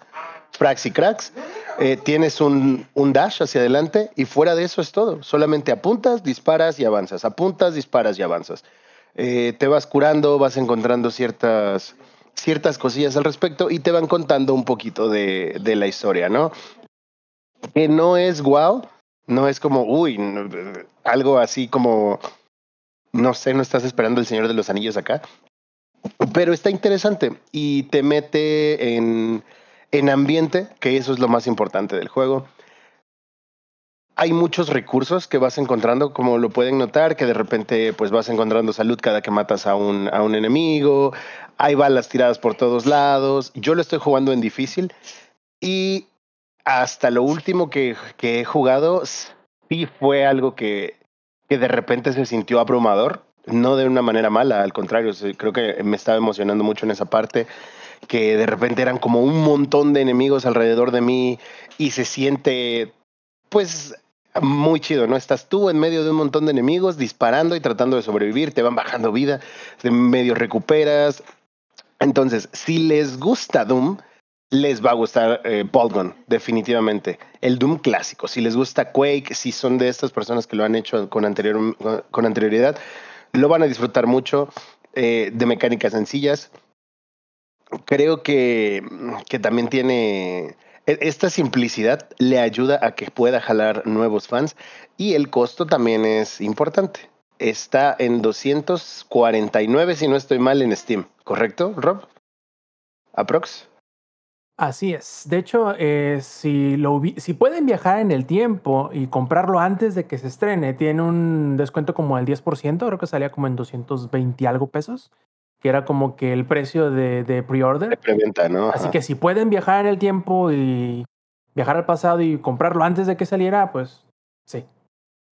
y cracks. Eh, tienes un, un, dash hacia adelante y fuera de eso es todo. Solamente apuntas, disparas y avanzas. Apuntas, disparas y avanzas. Eh, te vas curando, vas encontrando ciertas, ciertas cosillas al respecto y te van contando un poquito de, de la historia, ¿no? Que no es wow, no es como, uy, algo así como, no sé, no estás esperando el Señor de los Anillos acá, pero está interesante y te mete en, en ambiente, que eso es lo más importante del juego. Hay muchos recursos que vas encontrando, como lo pueden notar, que de repente pues vas encontrando salud cada que matas a un, a un enemigo, hay balas tiradas por todos lados, yo lo estoy jugando en difícil. Y hasta lo último que, he jugado sí fue algo que, que de repente se sintió abrumador, no de una manera mala, al contrario, creo que me estaba emocionando mucho en esa parte que de repente eran como un montón de enemigos alrededor de mí y se siente pues muy chido, ¿no? Estás tú en medio de un montón de enemigos disparando y tratando de sobrevivir, te van bajando vida, de medio recuperas. Entonces, si les gusta Doom, les va a gustar eh, Boltgun, definitivamente. El Doom clásico. Si les gusta Quake, si son de estas personas que lo han hecho con, anterior, con anterioridad, lo van a disfrutar mucho eh, de mecánicas sencillas. Creo que, que también tiene esta simplicidad le ayuda a que pueda jalar nuevos fans y el costo también es importante. Está en 249 si no estoy mal en Steam, ¿correcto, Rob? ¿Aprox? Así es. De hecho, eh, si, lo, si pueden viajar en el tiempo y comprarlo antes de que se estrene, tiene un descuento como del 10%, creo que salía como en 220 y algo pesos que era como que el precio de, de pre-order. De preventa, ¿no? Así que si pueden viajar en el tiempo y viajar al pasado y comprarlo antes de que saliera, pues sí.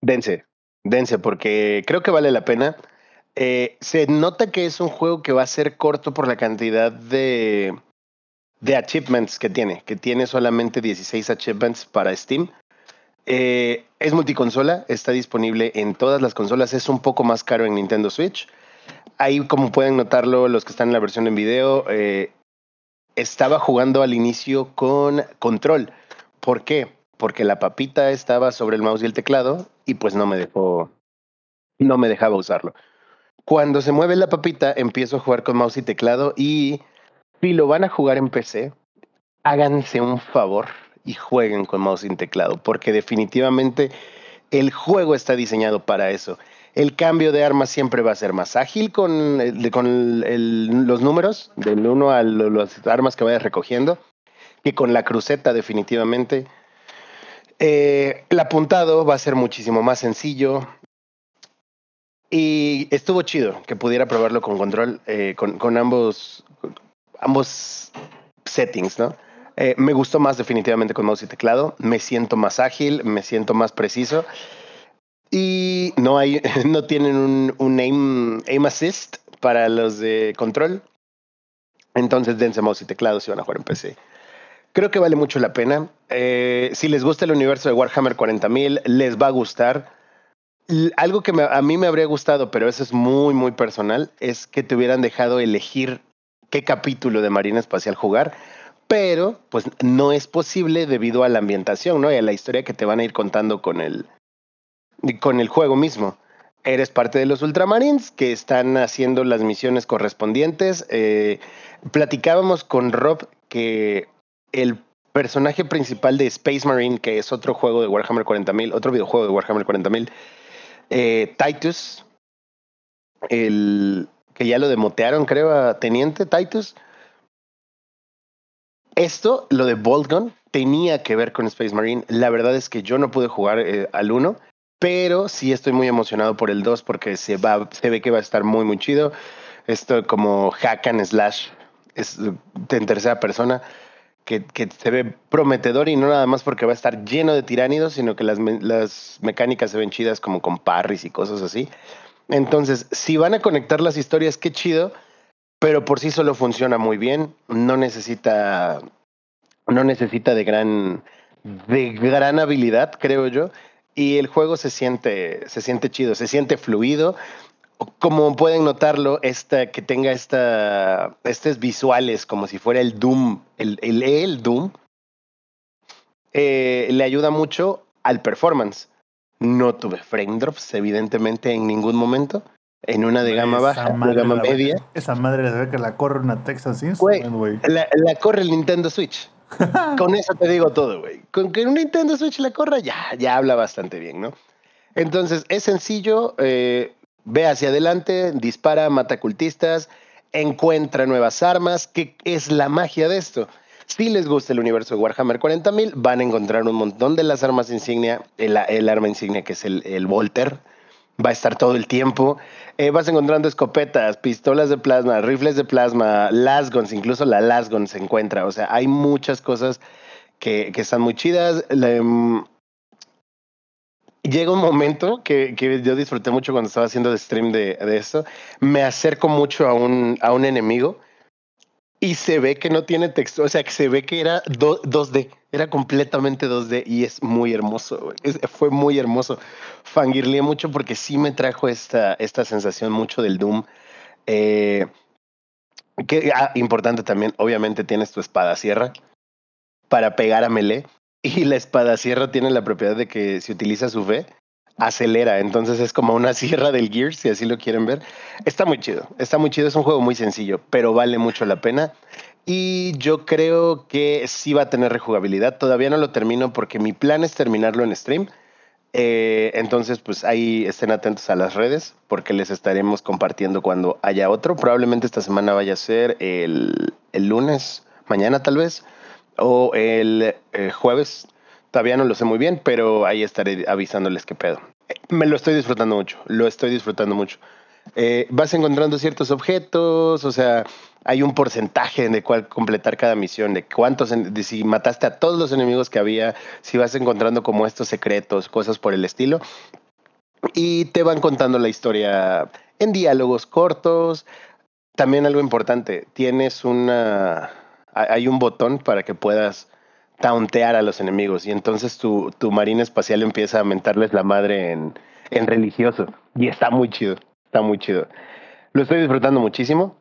Dense, dense, porque creo que vale la pena. Eh, se nota que es un juego que va a ser corto por la cantidad de, de achievements que tiene, que tiene solamente 16 achievements para Steam. Eh, es multiconsola, está disponible en todas las consolas, es un poco más caro en Nintendo Switch. Ahí, como pueden notarlo los que están en la versión en video, eh, estaba jugando al inicio con control. ¿Por qué? Porque la papita estaba sobre el mouse y el teclado y pues no me dejó, no me dejaba usarlo. Cuando se mueve la papita, empiezo a jugar con mouse y teclado y si lo van a jugar en PC, háganse un favor y jueguen con mouse y teclado, porque definitivamente el juego está diseñado para eso. El cambio de armas siempre va a ser más ágil con, con los números, del 1 a las armas que vayas recogiendo, que con la cruceta definitivamente. Eh, el apuntado va a ser muchísimo más sencillo. Y estuvo chido que pudiera probarlo con control, eh, con, con, ambos, ambos settings, ¿no? Eh, me gustó más definitivamente con mouse y teclado. Me siento más ágil, me siento más preciso. Y no hay, no tienen un, un aim, aim, assist para los de control. Entonces dense mouse y teclado si van a jugar en PC. Creo que vale mucho la pena. Eh, si les gusta el universo de Warhammer 40.000, les va a gustar. Algo que a mí me habría gustado, pero eso es muy, muy personal, es que te hubieran dejado elegir qué capítulo de Marina Espacial jugar, pero pues no es posible debido a la ambientación, ¿no? Y a la historia que te van a ir contando con el, con el juego mismo. Eres parte de los Ultramarines que están haciendo las misiones correspondientes. Eh, platicábamos con Rob que el personaje principal de Space Marine, que es otro juego de Warhammer 40.000, otro videojuego de Warhammer 40.000, eh, Titus, el que ya lo demotearon, creo, a Teniente Titus. Esto, lo de Boltgun, tenía que ver con Space Marine. La verdad es que yo no pude jugar eh, al 1, pero sí estoy muy emocionado por el 2 porque se, va, se ve que va a estar muy, muy chido. Esto como hack and slash es en tercera persona que, se ve prometedor y no nada más porque va a estar lleno de tiránidos, sino que las, las mecánicas se ven chidas como con parries y cosas así. Entonces, si van a conectar las historias, qué chido, pero por sí solo funciona muy bien, no necesita, no necesita de gran, de gran habilidad, creo yo, y el juego se siente, se siente chido, se siente fluido, como pueden notarlo, esta, que tenga esta, estos visuales como si fuera el Doom, el, el, el Doom, eh, le ayuda mucho al performance. No tuve frame drops, evidentemente, en ningún momento. En una de gama baja, de gama media. esa madre se ve que la corre una Texas Instruments, güey. La, la, corre el Nintendo Switch. Con eso te digo todo, güey. Con que un Nintendo Switch la corra, ya, ya habla bastante bien, ¿no? Entonces, es sencillo. Eh, Ve hacia adelante, dispara, mata cultistas, encuentra nuevas armas. ¿Qué es la magia de esto? Si les gusta el universo de Warhammer 40.000, van a encontrar un montón de las armas insignia. El, arma insignia que es el, el Volter, va a estar todo el tiempo. Eh, vas encontrando escopetas, pistolas de plasma, rifles de plasma, lasguns, incluso la lasgun se encuentra. O sea, hay muchas cosas que, que están muy chidas. Mm, llega un momento que, que, yo disfruté mucho cuando estaba haciendo el stream de, de esto. Me acerco mucho a un, a un enemigo y se ve que no tiene texto, o sea, que se ve que era 2D, era completamente 2D y es muy hermoso, fue muy hermoso. Fangirleé mucho porque sí me trajo esta, esta sensación mucho del Doom. Eh, que, ah, importante también, obviamente tienes tu espada sierra para pegar a melee y la espada sierra tiene la propiedad de que si utiliza su fe, acelera. Entonces es como una sierra del Gears, si así lo quieren ver. Está muy chido, está muy chido. Es un juego muy sencillo, pero vale mucho la pena. Y yo creo que sí va a tener rejugabilidad. Todavía no lo termino porque mi plan es terminarlo en stream. Eh, entonces, pues ahí estén atentos a las redes porque les estaremos compartiendo cuando haya otro. Probablemente esta semana vaya a ser el, el lunes, mañana tal vez o el eh, jueves. Todavía no lo sé muy bien, pero ahí estaré avisándoles qué pedo. Me lo estoy disfrutando mucho, lo estoy disfrutando mucho. eh, vas encontrando ciertos objetos, o sea, hay un porcentaje de cuál completar cada misión, de cuántos, de si mataste a todos los enemigos que había, si vas encontrando como estos secretos, cosas por el estilo. Y te van contando la historia en diálogos cortos. También algo importante, tienes una... Hay un botón para que puedas tauntear a los enemigos y entonces tu, tu marina espacial empieza a mentarles la madre en, en religioso. Y está muy chido, está muy chido. Lo estoy disfrutando muchísimo.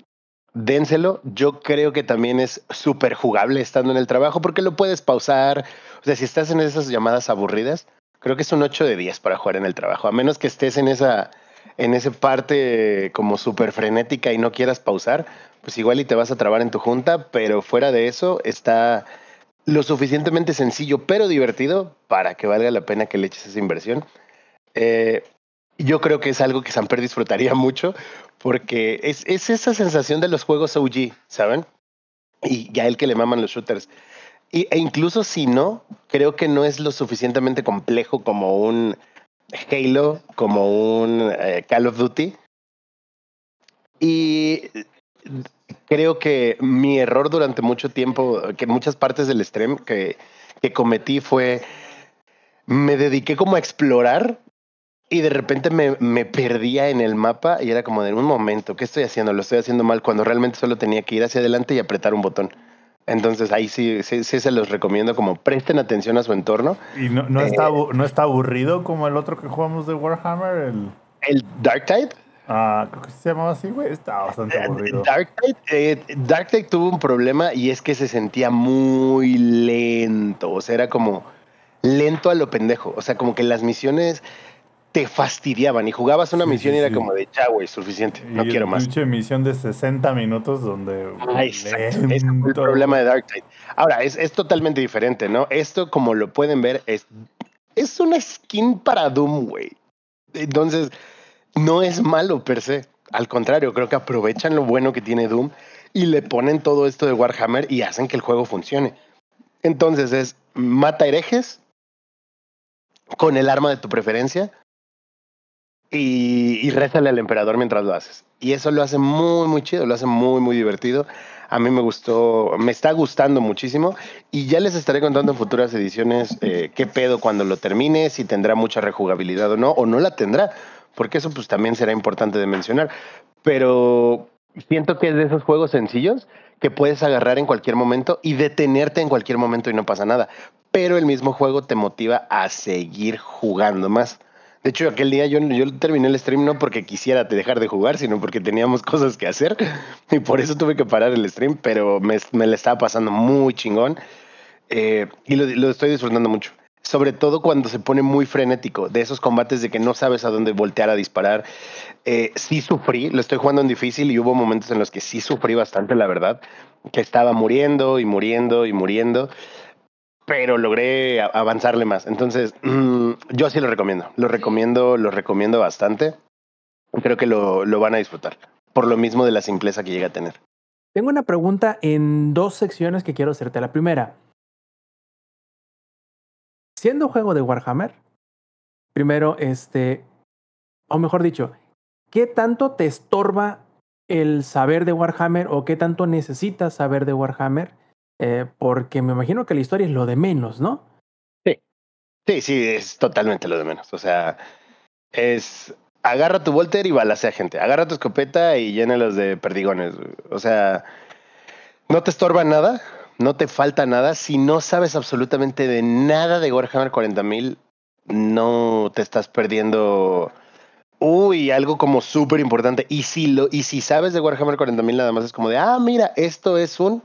Dénselo. Yo creo que también es súper jugable estando en el trabajo porque lo puedes pausar. O sea, si estás en esas llamadas aburridas, creo que es un 8 de 10 para jugar en el trabajo. A menos que estés en esa, en esa parte como súper frenética y no quieras pausar, pues igual y te vas a trabar en tu junta, pero fuera de eso está lo suficientemente sencillo pero divertido para que valga la pena que le eches esa inversión. Eh, yo creo que es algo que Samper disfrutaría mucho porque es, es, esa sensación de los juegos OG, ¿saben? Y ya el que le maman los shooters. Y, e incluso si no, creo que no es lo suficientemente complejo como un Halo, como un eh, Call of Duty. Y creo que mi error durante mucho tiempo, que muchas partes del stream que, que cometí fue, me dediqué como a explorar y de repente me, me, perdía en el mapa y era como de un momento, ¿qué estoy haciendo? Lo estoy haciendo mal cuando realmente solo tenía que ir hacia adelante y apretar un botón. Entonces ahí sí, sí, sí se los recomiendo como presten atención a su entorno. ¿Y no, no, está, eh, no está aburrido como el otro que jugamos de Warhammer? El, ¿El Dark Tide? Ah, creo que se llamaba así, güey. Está bastante Eh, aburrido. Darktide, eh, Darktide tuvo un problema y es que se sentía muy lento. O sea, era como lento a lo pendejo. O sea, como que las misiones te fastidiaban y jugabas una Sí, misión sí, y era sí. como de ya, güey, suficiente. No quiero más. pinche misión de 60 minutos donde. Ah, exacto. Ese fue el problema de Darktide. Ahora, es, es totalmente diferente, ¿no? Esto, como lo pueden ver, es, es una skin para Doom, güey. Entonces, no es malo per se. Al contrario, creo que aprovechan lo bueno que tiene Doom y le ponen todo esto de Warhammer y hacen que el juego funcione. Entonces es mata herejes con el arma de tu preferencia y, y rézale al emperador mientras lo haces. Y eso lo hace muy, muy chido, lo hace muy, muy divertido. A mí me gustó, me está gustando muchísimo y ya les estaré contando en futuras ediciones eh, qué pedo cuando lo termine, si tendrá mucha rejugabilidad o no, o no la tendrá, porque eso pues también será importante de mencionar. Pero siento que es de esos juegos sencillos que puedes agarrar en cualquier momento y detenerte en cualquier momento y no pasa nada. Pero el mismo juego te motiva a seguir jugando más. De hecho, aquel día yo, terminé el stream no porque quisiera dejar de jugar, sino porque teníamos cosas que hacer y por eso tuve que parar el stream, pero me, me estaba pasando muy chingón eh, y lo, lo estoy disfrutando mucho. Sobre todo cuando se pone muy frenético, de esos combates de que no sabes a dónde voltear a disparar. Eh, sí sufrí, lo estoy jugando en difícil y hubo momentos en los que sí sufrí bastante, la verdad, que estaba muriendo y muriendo y muriendo, pero logré avanzarle más. Entonces, yo sí lo recomiendo, lo recomiendo, lo recomiendo bastante. Creo que lo, lo van a disfrutar, por lo mismo de la simpleza que llega a tener. Tengo una pregunta en dos secciones que quiero hacerte. La primera, siendo juego de Warhammer, primero, este, o mejor dicho, ¿qué tanto te estorba el saber de Warhammer o qué tanto necesitas saber de Warhammer? Eh, porque me imagino que la historia es lo de menos, ¿no? Sí, sí, es totalmente lo de menos. O sea, es agarra tu Volter y balacea gente. Agarra tu escopeta y llénalos de perdigones. O sea, no te estorba nada, no te falta nada. Si no sabes absolutamente de nada de Warhammer 40.000, no te estás perdiendo. Uy, algo como súper importante. Y si lo, y si sabes de Warhammer 40.000, nada más es como de, ah, mira, esto es un,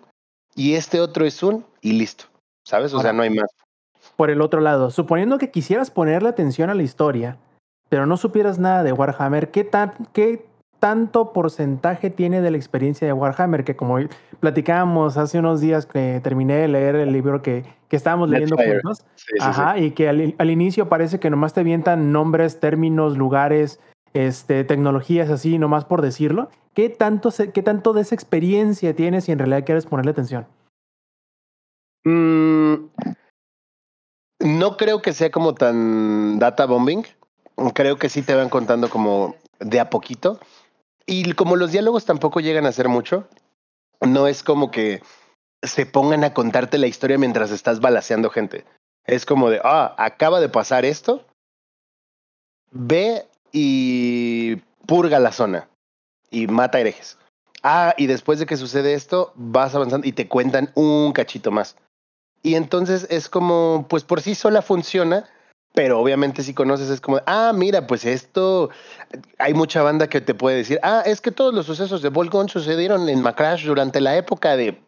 y este otro es un, y listo. ¿Sabes? O sea, no hay más. Por el otro lado, suponiendo que quisieras ponerle atención a la historia, pero no supieras nada de Warhammer, ¿qué, tan, qué tanto porcentaje tiene de la experiencia de Warhammer? Que como platicábamos hace unos días que terminé de leer el libro que, que estábamos leyendo juntos, Sí, sí, sí. ajá, y que al, al inicio parece que nomás te avientan nombres, términos, lugares, este, tecnologías así, nomás por decirlo. ¿Qué tanto, se- ¿Qué tanto de esa experiencia tienes si en realidad quieres ponerle atención? Mm, no creo que sea como tan data bombing. Creo que sí te van contando como de a poquito. Y como los diálogos tampoco llegan a ser mucho, no es como que se pongan a contarte la historia mientras estás balaseando gente. Es como de, ah, acaba de pasar esto, ve y purga la zona y mata herejes. Ah, y después de que sucede esto, vas avanzando y te cuentan un cachito más. Y entonces es como, pues por sí sola funciona, pero obviamente si conoces es como, ah, mira, pues esto, hay mucha banda que te puede decir, ah, es que todos los sucesos de Volgon sucedieron en Macrash durante la época de...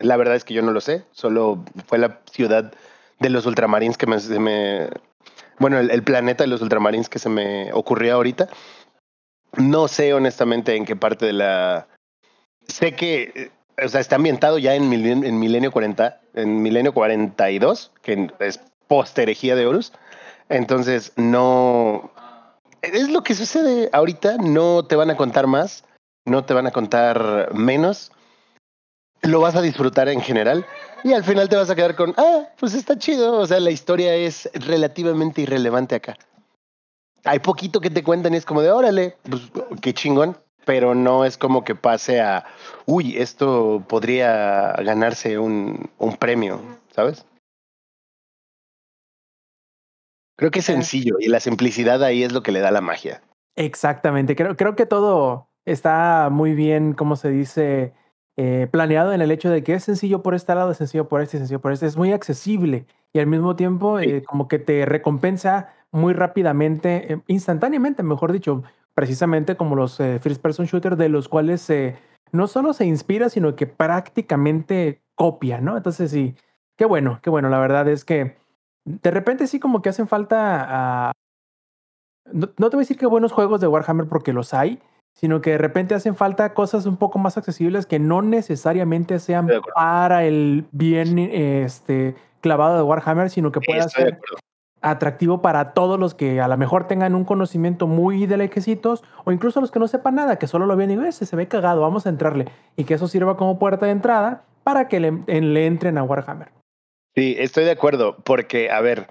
La verdad es que yo no lo sé, solo fue la ciudad de los ultramarines que me... me bueno, el, el, planeta de los ultramarines que se me ocurrió ahorita. No sé honestamente en qué parte de la... Sé que o sea, está ambientado ya en, milenio, en milenio 40, en milenio 42, que es post herejía de Horus. Entonces, no. Es lo que sucede ahorita. No te van a contar más, no te van a contar menos. Lo vas a disfrutar en general y al final te vas a quedar con, ah, pues está chido. O sea, la historia es relativamente irrelevante acá. Hay poquito que te cuentan y es como de, órale, pues qué chingón pero no es como que pase a, uy, esto podría ganarse un, un premio, ¿sabes? Creo que es sencillo y la simplicidad ahí es lo que le da la magia. Exactamente, creo, creo que todo está muy bien, como se dice, eh, planeado en el hecho de que es sencillo por este lado, es sencillo por este, sencillo por este, es muy accesible y al mismo tiempo eh, como que te recompensa muy rápidamente, eh, instantáneamente, mejor dicho, precisamente como los eh, first person shooter de los cuales no solo se inspira, sino que prácticamente copia, ¿no? Entonces sí, qué bueno, qué bueno, la verdad es que de repente sí como que hacen falta... no, te voy a decir que buenos juegos de Warhammer porque los hay, sino que de repente hacen falta cosas un poco más accesibles que no necesariamente sean para el bien este, clavado de Warhammer, sino que pueda ser atractivo para todos los que a lo mejor tengan un conocimiento muy de lejecitos o incluso los que no sepan nada, que solo lo ven y ese se ve cagado, vamos a entrarle y que eso sirva como puerta de entrada para que le, le entren a Warhammer. Sí, estoy de acuerdo, porque a ver,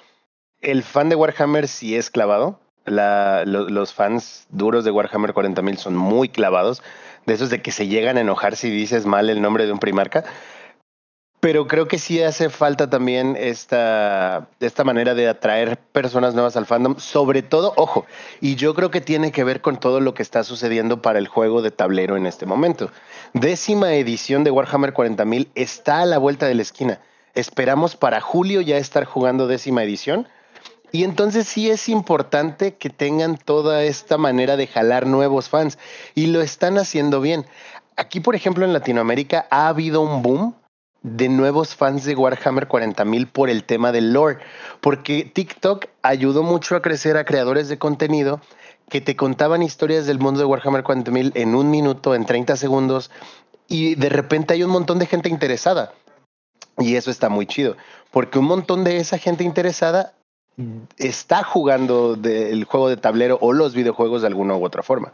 el fan de Warhammer sí es clavado. La, los fans duros de Warhammer 40.000 son muy clavados, de esos de que se llegan a enojar si dices mal el nombre de un primarca. Pero creo que sí hace falta también esta, esta manera de atraer personas nuevas al fandom, sobre todo, ojo, y yo creo que tiene que ver con todo lo que está sucediendo para el juego de tablero en este momento. Décima edición de Warhammer 40.000 está a la vuelta de la esquina. Esperamos para julio ya estar jugando décima edición. Y entonces sí es importante que tengan toda esta manera de jalar nuevos fans y lo están haciendo bien. Aquí, por ejemplo, en Latinoamérica ha habido un boom de nuevos fans de Warhammer 40.000 por el tema del lore, porque TikTok ayudó mucho a crecer a creadores de contenido que te contaban historias del mundo de Warhammer 40.000 en un minuto, en 30 segundos, y de repente hay un montón de gente interesada. Y eso está muy chido, porque un montón de esa gente interesada está jugando el juego de tablero o los videojuegos de alguna u otra forma.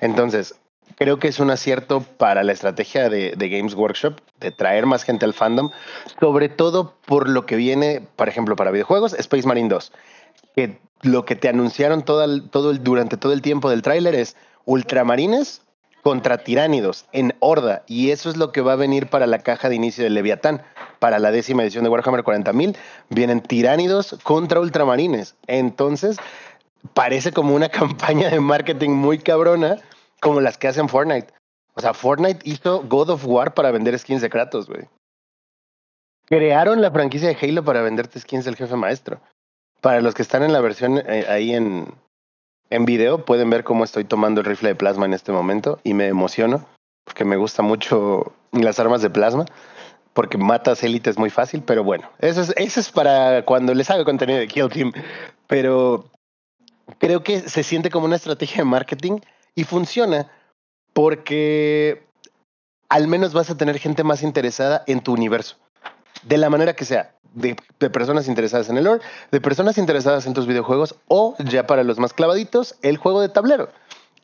Entonces, creo que es un acierto para la estrategia de, Games Workshop de traer más gente al fandom, sobre todo por lo que viene, por ejemplo, para videojuegos, Space Marine 2, que lo que te anunciaron todo, durante todo el tiempo del tráiler es ultramarines contra tiránidos en horda, y eso es lo que va a venir para la caja de inicio de Leviatán. Para la décima edición de Warhammer 40.000 vienen tiránidos contra ultramarines. Entonces, parece como una campaña de marketing muy cabrona como las que hacen Fortnite. O sea, Fortnite hizo God of War para vender skins de Kratos, güey. Crearon la franquicia de Halo para venderte skins del jefe maestro. Para los que están en la versión eh, ahí en, en video, pueden ver cómo estoy tomando el rifle de plasma en este momento y me emociono porque me gusta mucho las armas de plasma porque matas élites muy fácil, pero bueno, eso es, eso es para cuando les haga contenido de Kill Team. Pero creo que se siente como una estrategia de marketing y funciona porque al menos vas a tener gente más interesada en tu universo. De la manera que sea, de, personas interesadas en el lore, de personas interesadas en tus videojuegos o ya para los más clavaditos, el juego de tablero.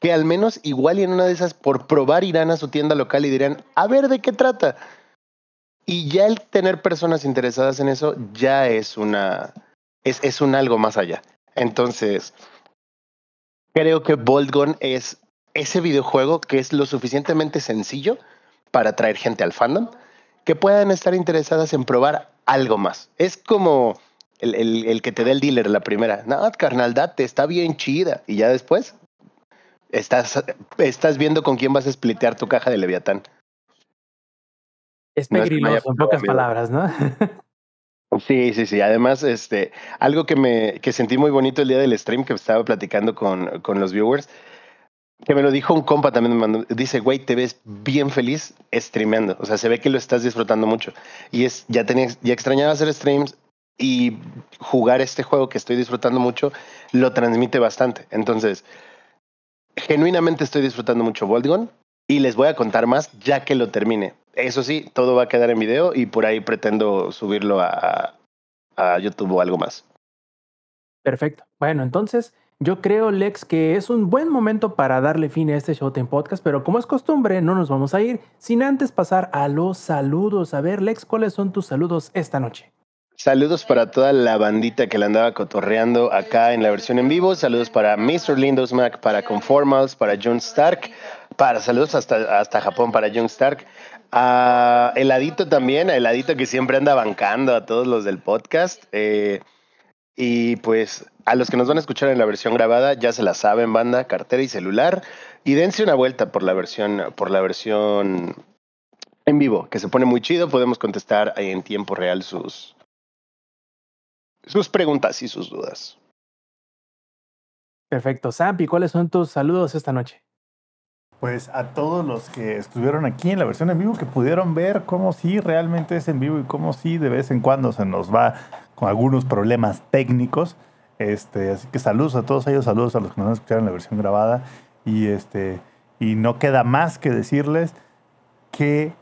Que al menos igual y en una de esas por probar irán a su tienda local y dirán, a ver de qué trata. Y ya el tener personas interesadas en eso ya es una, es, es un algo más allá. Entonces, creo que Boltgun es ese videojuego que es lo suficientemente sencillo para atraer gente al fandom, que puedan estar interesadas en probar algo más. Es como el, el- el que te dé el dealer la primera. No, carnal, date, está bien chida. Y ya después estás, estás viendo con quién vas a splitear tu caja de Leviatán. Es No que pegriloso, en pasado pocas palabras, ¿no? Sí, sí, sí. Además, este, algo que me que sentí muy bonito el día del stream que estaba platicando con, con los viewers, que me lo dijo un compa también, me mandó, dice, güey, te ves bien feliz streameando. O sea, se ve que lo estás disfrutando mucho. Y es, ya tenía, ya extrañaba hacer streams y jugar este juego que estoy disfrutando mucho, lo transmite bastante. Entonces, genuinamente estoy disfrutando mucho Voltgon y les voy a contar más ya que lo termine. Eso sí, todo va a quedar en video y por ahí pretendo subirlo a, a YouTube o algo más. Perfecto. Bueno, entonces yo creo, Lex, que es un buen momento para darle fin a este Showtime Podcast, pero como es costumbre, no nos vamos a ir sin antes pasar a los saludos. A ver, Lex, ¿cuáles son tus saludos esta noche? Saludos para toda la bandita que la andaba cotorreando acá en la versión en vivo. Saludos para Mr. Lindos Mac, para Conformals, para John Stark. Para saludos hasta, hasta Japón para John Stark. A Heladito también, a Heladito que siempre anda bancando a todos los del podcast. Eh, y pues a los que nos van a escuchar en la versión grabada, ya se la saben, banda, cartera y celular. Y dense una vuelta por la versión, por la versión en vivo, que se pone muy chido. Podemos contestar en tiempo real sus, sus preguntas y sus dudas. Perfecto. Sampi, ¿cuáles son tus saludos esta noche? Pues a todos los que estuvieron aquí en la versión en vivo, que pudieron ver cómo sí realmente es en vivo y cómo sí de vez en cuando se nos va con algunos problemas técnicos. Este, así que saludos a todos ellos, saludos a los que nos escucharon en la versión grabada. Y, este, y no queda más que decirles que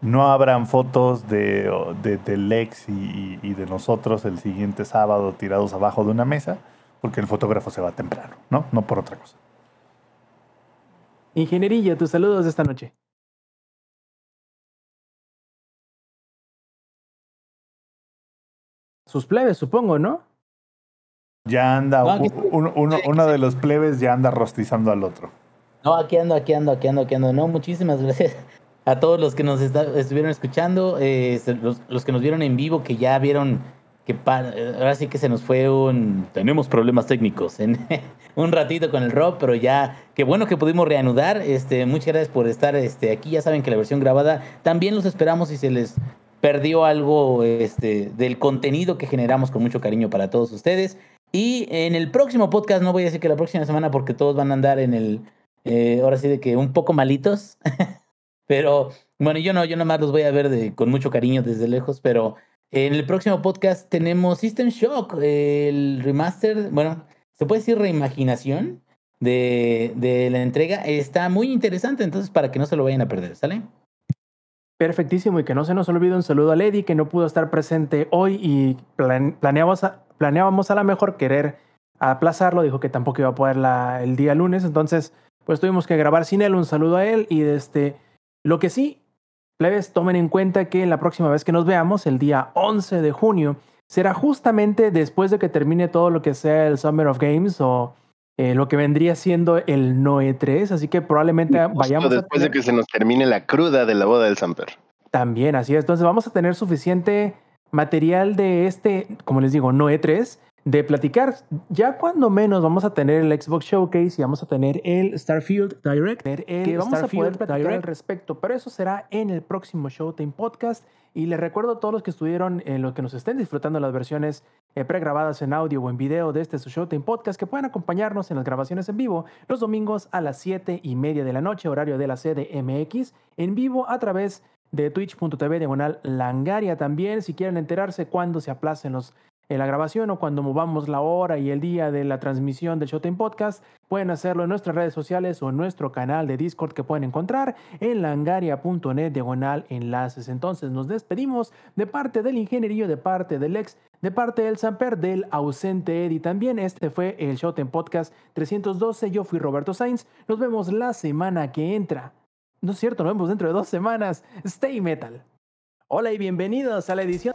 no habrán fotos de, de, de Lex y, y de nosotros el siguiente sábado tirados abajo de una mesa, porque el fotógrafo se va temprano, ¿no? No por otra cosa. Ingeniería, tus saludos esta noche. Sus plebes, supongo, ¿no? Ya anda, No, aquí u- uno, uno- uno de los plebes ya anda rostizando al otro. No, aquí ando, aquí ando, aquí ando, aquí ando. No, muchísimas gracias a todos los que nos está- estuvieron escuchando, eh, los que nos vieron en vivo, que ya vieron que pa- eh, ahora sí que se nos fue un... Tenemos problemas técnicos en un ratito con el Rob, pero ya, qué bueno que pudimos reanudar. Este, muchas gracias por estar este, aquí. Ya saben que la versión grabada también los esperamos si se les perdió algo este, del contenido que generamos con mucho cariño para todos ustedes. Y en el próximo podcast, no voy a decir que la próxima semana porque todos van a andar en el, eh, ahora sí de que un poco malitos. pero bueno, yo no, yo nomás los voy a ver de, con mucho cariño desde lejos, pero en el próximo podcast tenemos System Shock, el remaster, bueno, se puede decir reimaginación de, de la entrega. Está muy interesante, entonces para que no se lo vayan a perder, ¿sale? Perfectísimo y que no se nos olvide un saludo a Lady que no pudo estar presente hoy y plan- planeábamos a, planeábamos a la mejor querer aplazarlo, dijo que tampoco iba a poder la- el día lunes, entonces pues tuvimos que grabar sin él, un saludo a él y este, lo que sí, plebes, tomen en cuenta que la próxima vez que nos veamos, el día 11 de junio, será justamente después de que termine todo lo que sea el Summer of Games o eh, lo que vendría siendo el Noe 3, así que probablemente Justo vayamos a después de tener- que se nos termine la cruda de la boda del Samper. también, así es. Entonces vamos a tener suficiente material de este, como les digo, no E3, de platicar. Ya cuando menos vamos a tener el Xbox Showcase y vamos a tener el Starfield Direct, el que vamos a poder platicar Direct. al respecto, pero eso será en el próximo Showtime Podcast. Y les recuerdo a todos los que estuvieron, en los que nos estén disfrutando las versiones eh, pregrabadas en audio o en video de este su Showtime Podcast, que puedan acompañarnos en las grabaciones en vivo los domingos a las 7 y media de la noche, horario de la CDMX, en vivo a través de twitch.tv diagonal langaria también si quieren enterarse cuándo se aplacen los, la grabación o cuando movamos la hora y el día de la transmisión del Showtime Podcast pueden hacerlo en nuestras redes sociales o en nuestro canal de Discord que pueden encontrar en langaria.net diagonal enlaces entonces nos despedimos de parte del ingenierillo de parte del ex de parte del Samper del ausente Eddie también este fue el Showtime Podcast 312 yo fui Roberto Sainz nos vemos la semana que entra no es cierto, nos vemos dentro de dos semanas. Stay Metal. Hola y bienvenidos a la edición.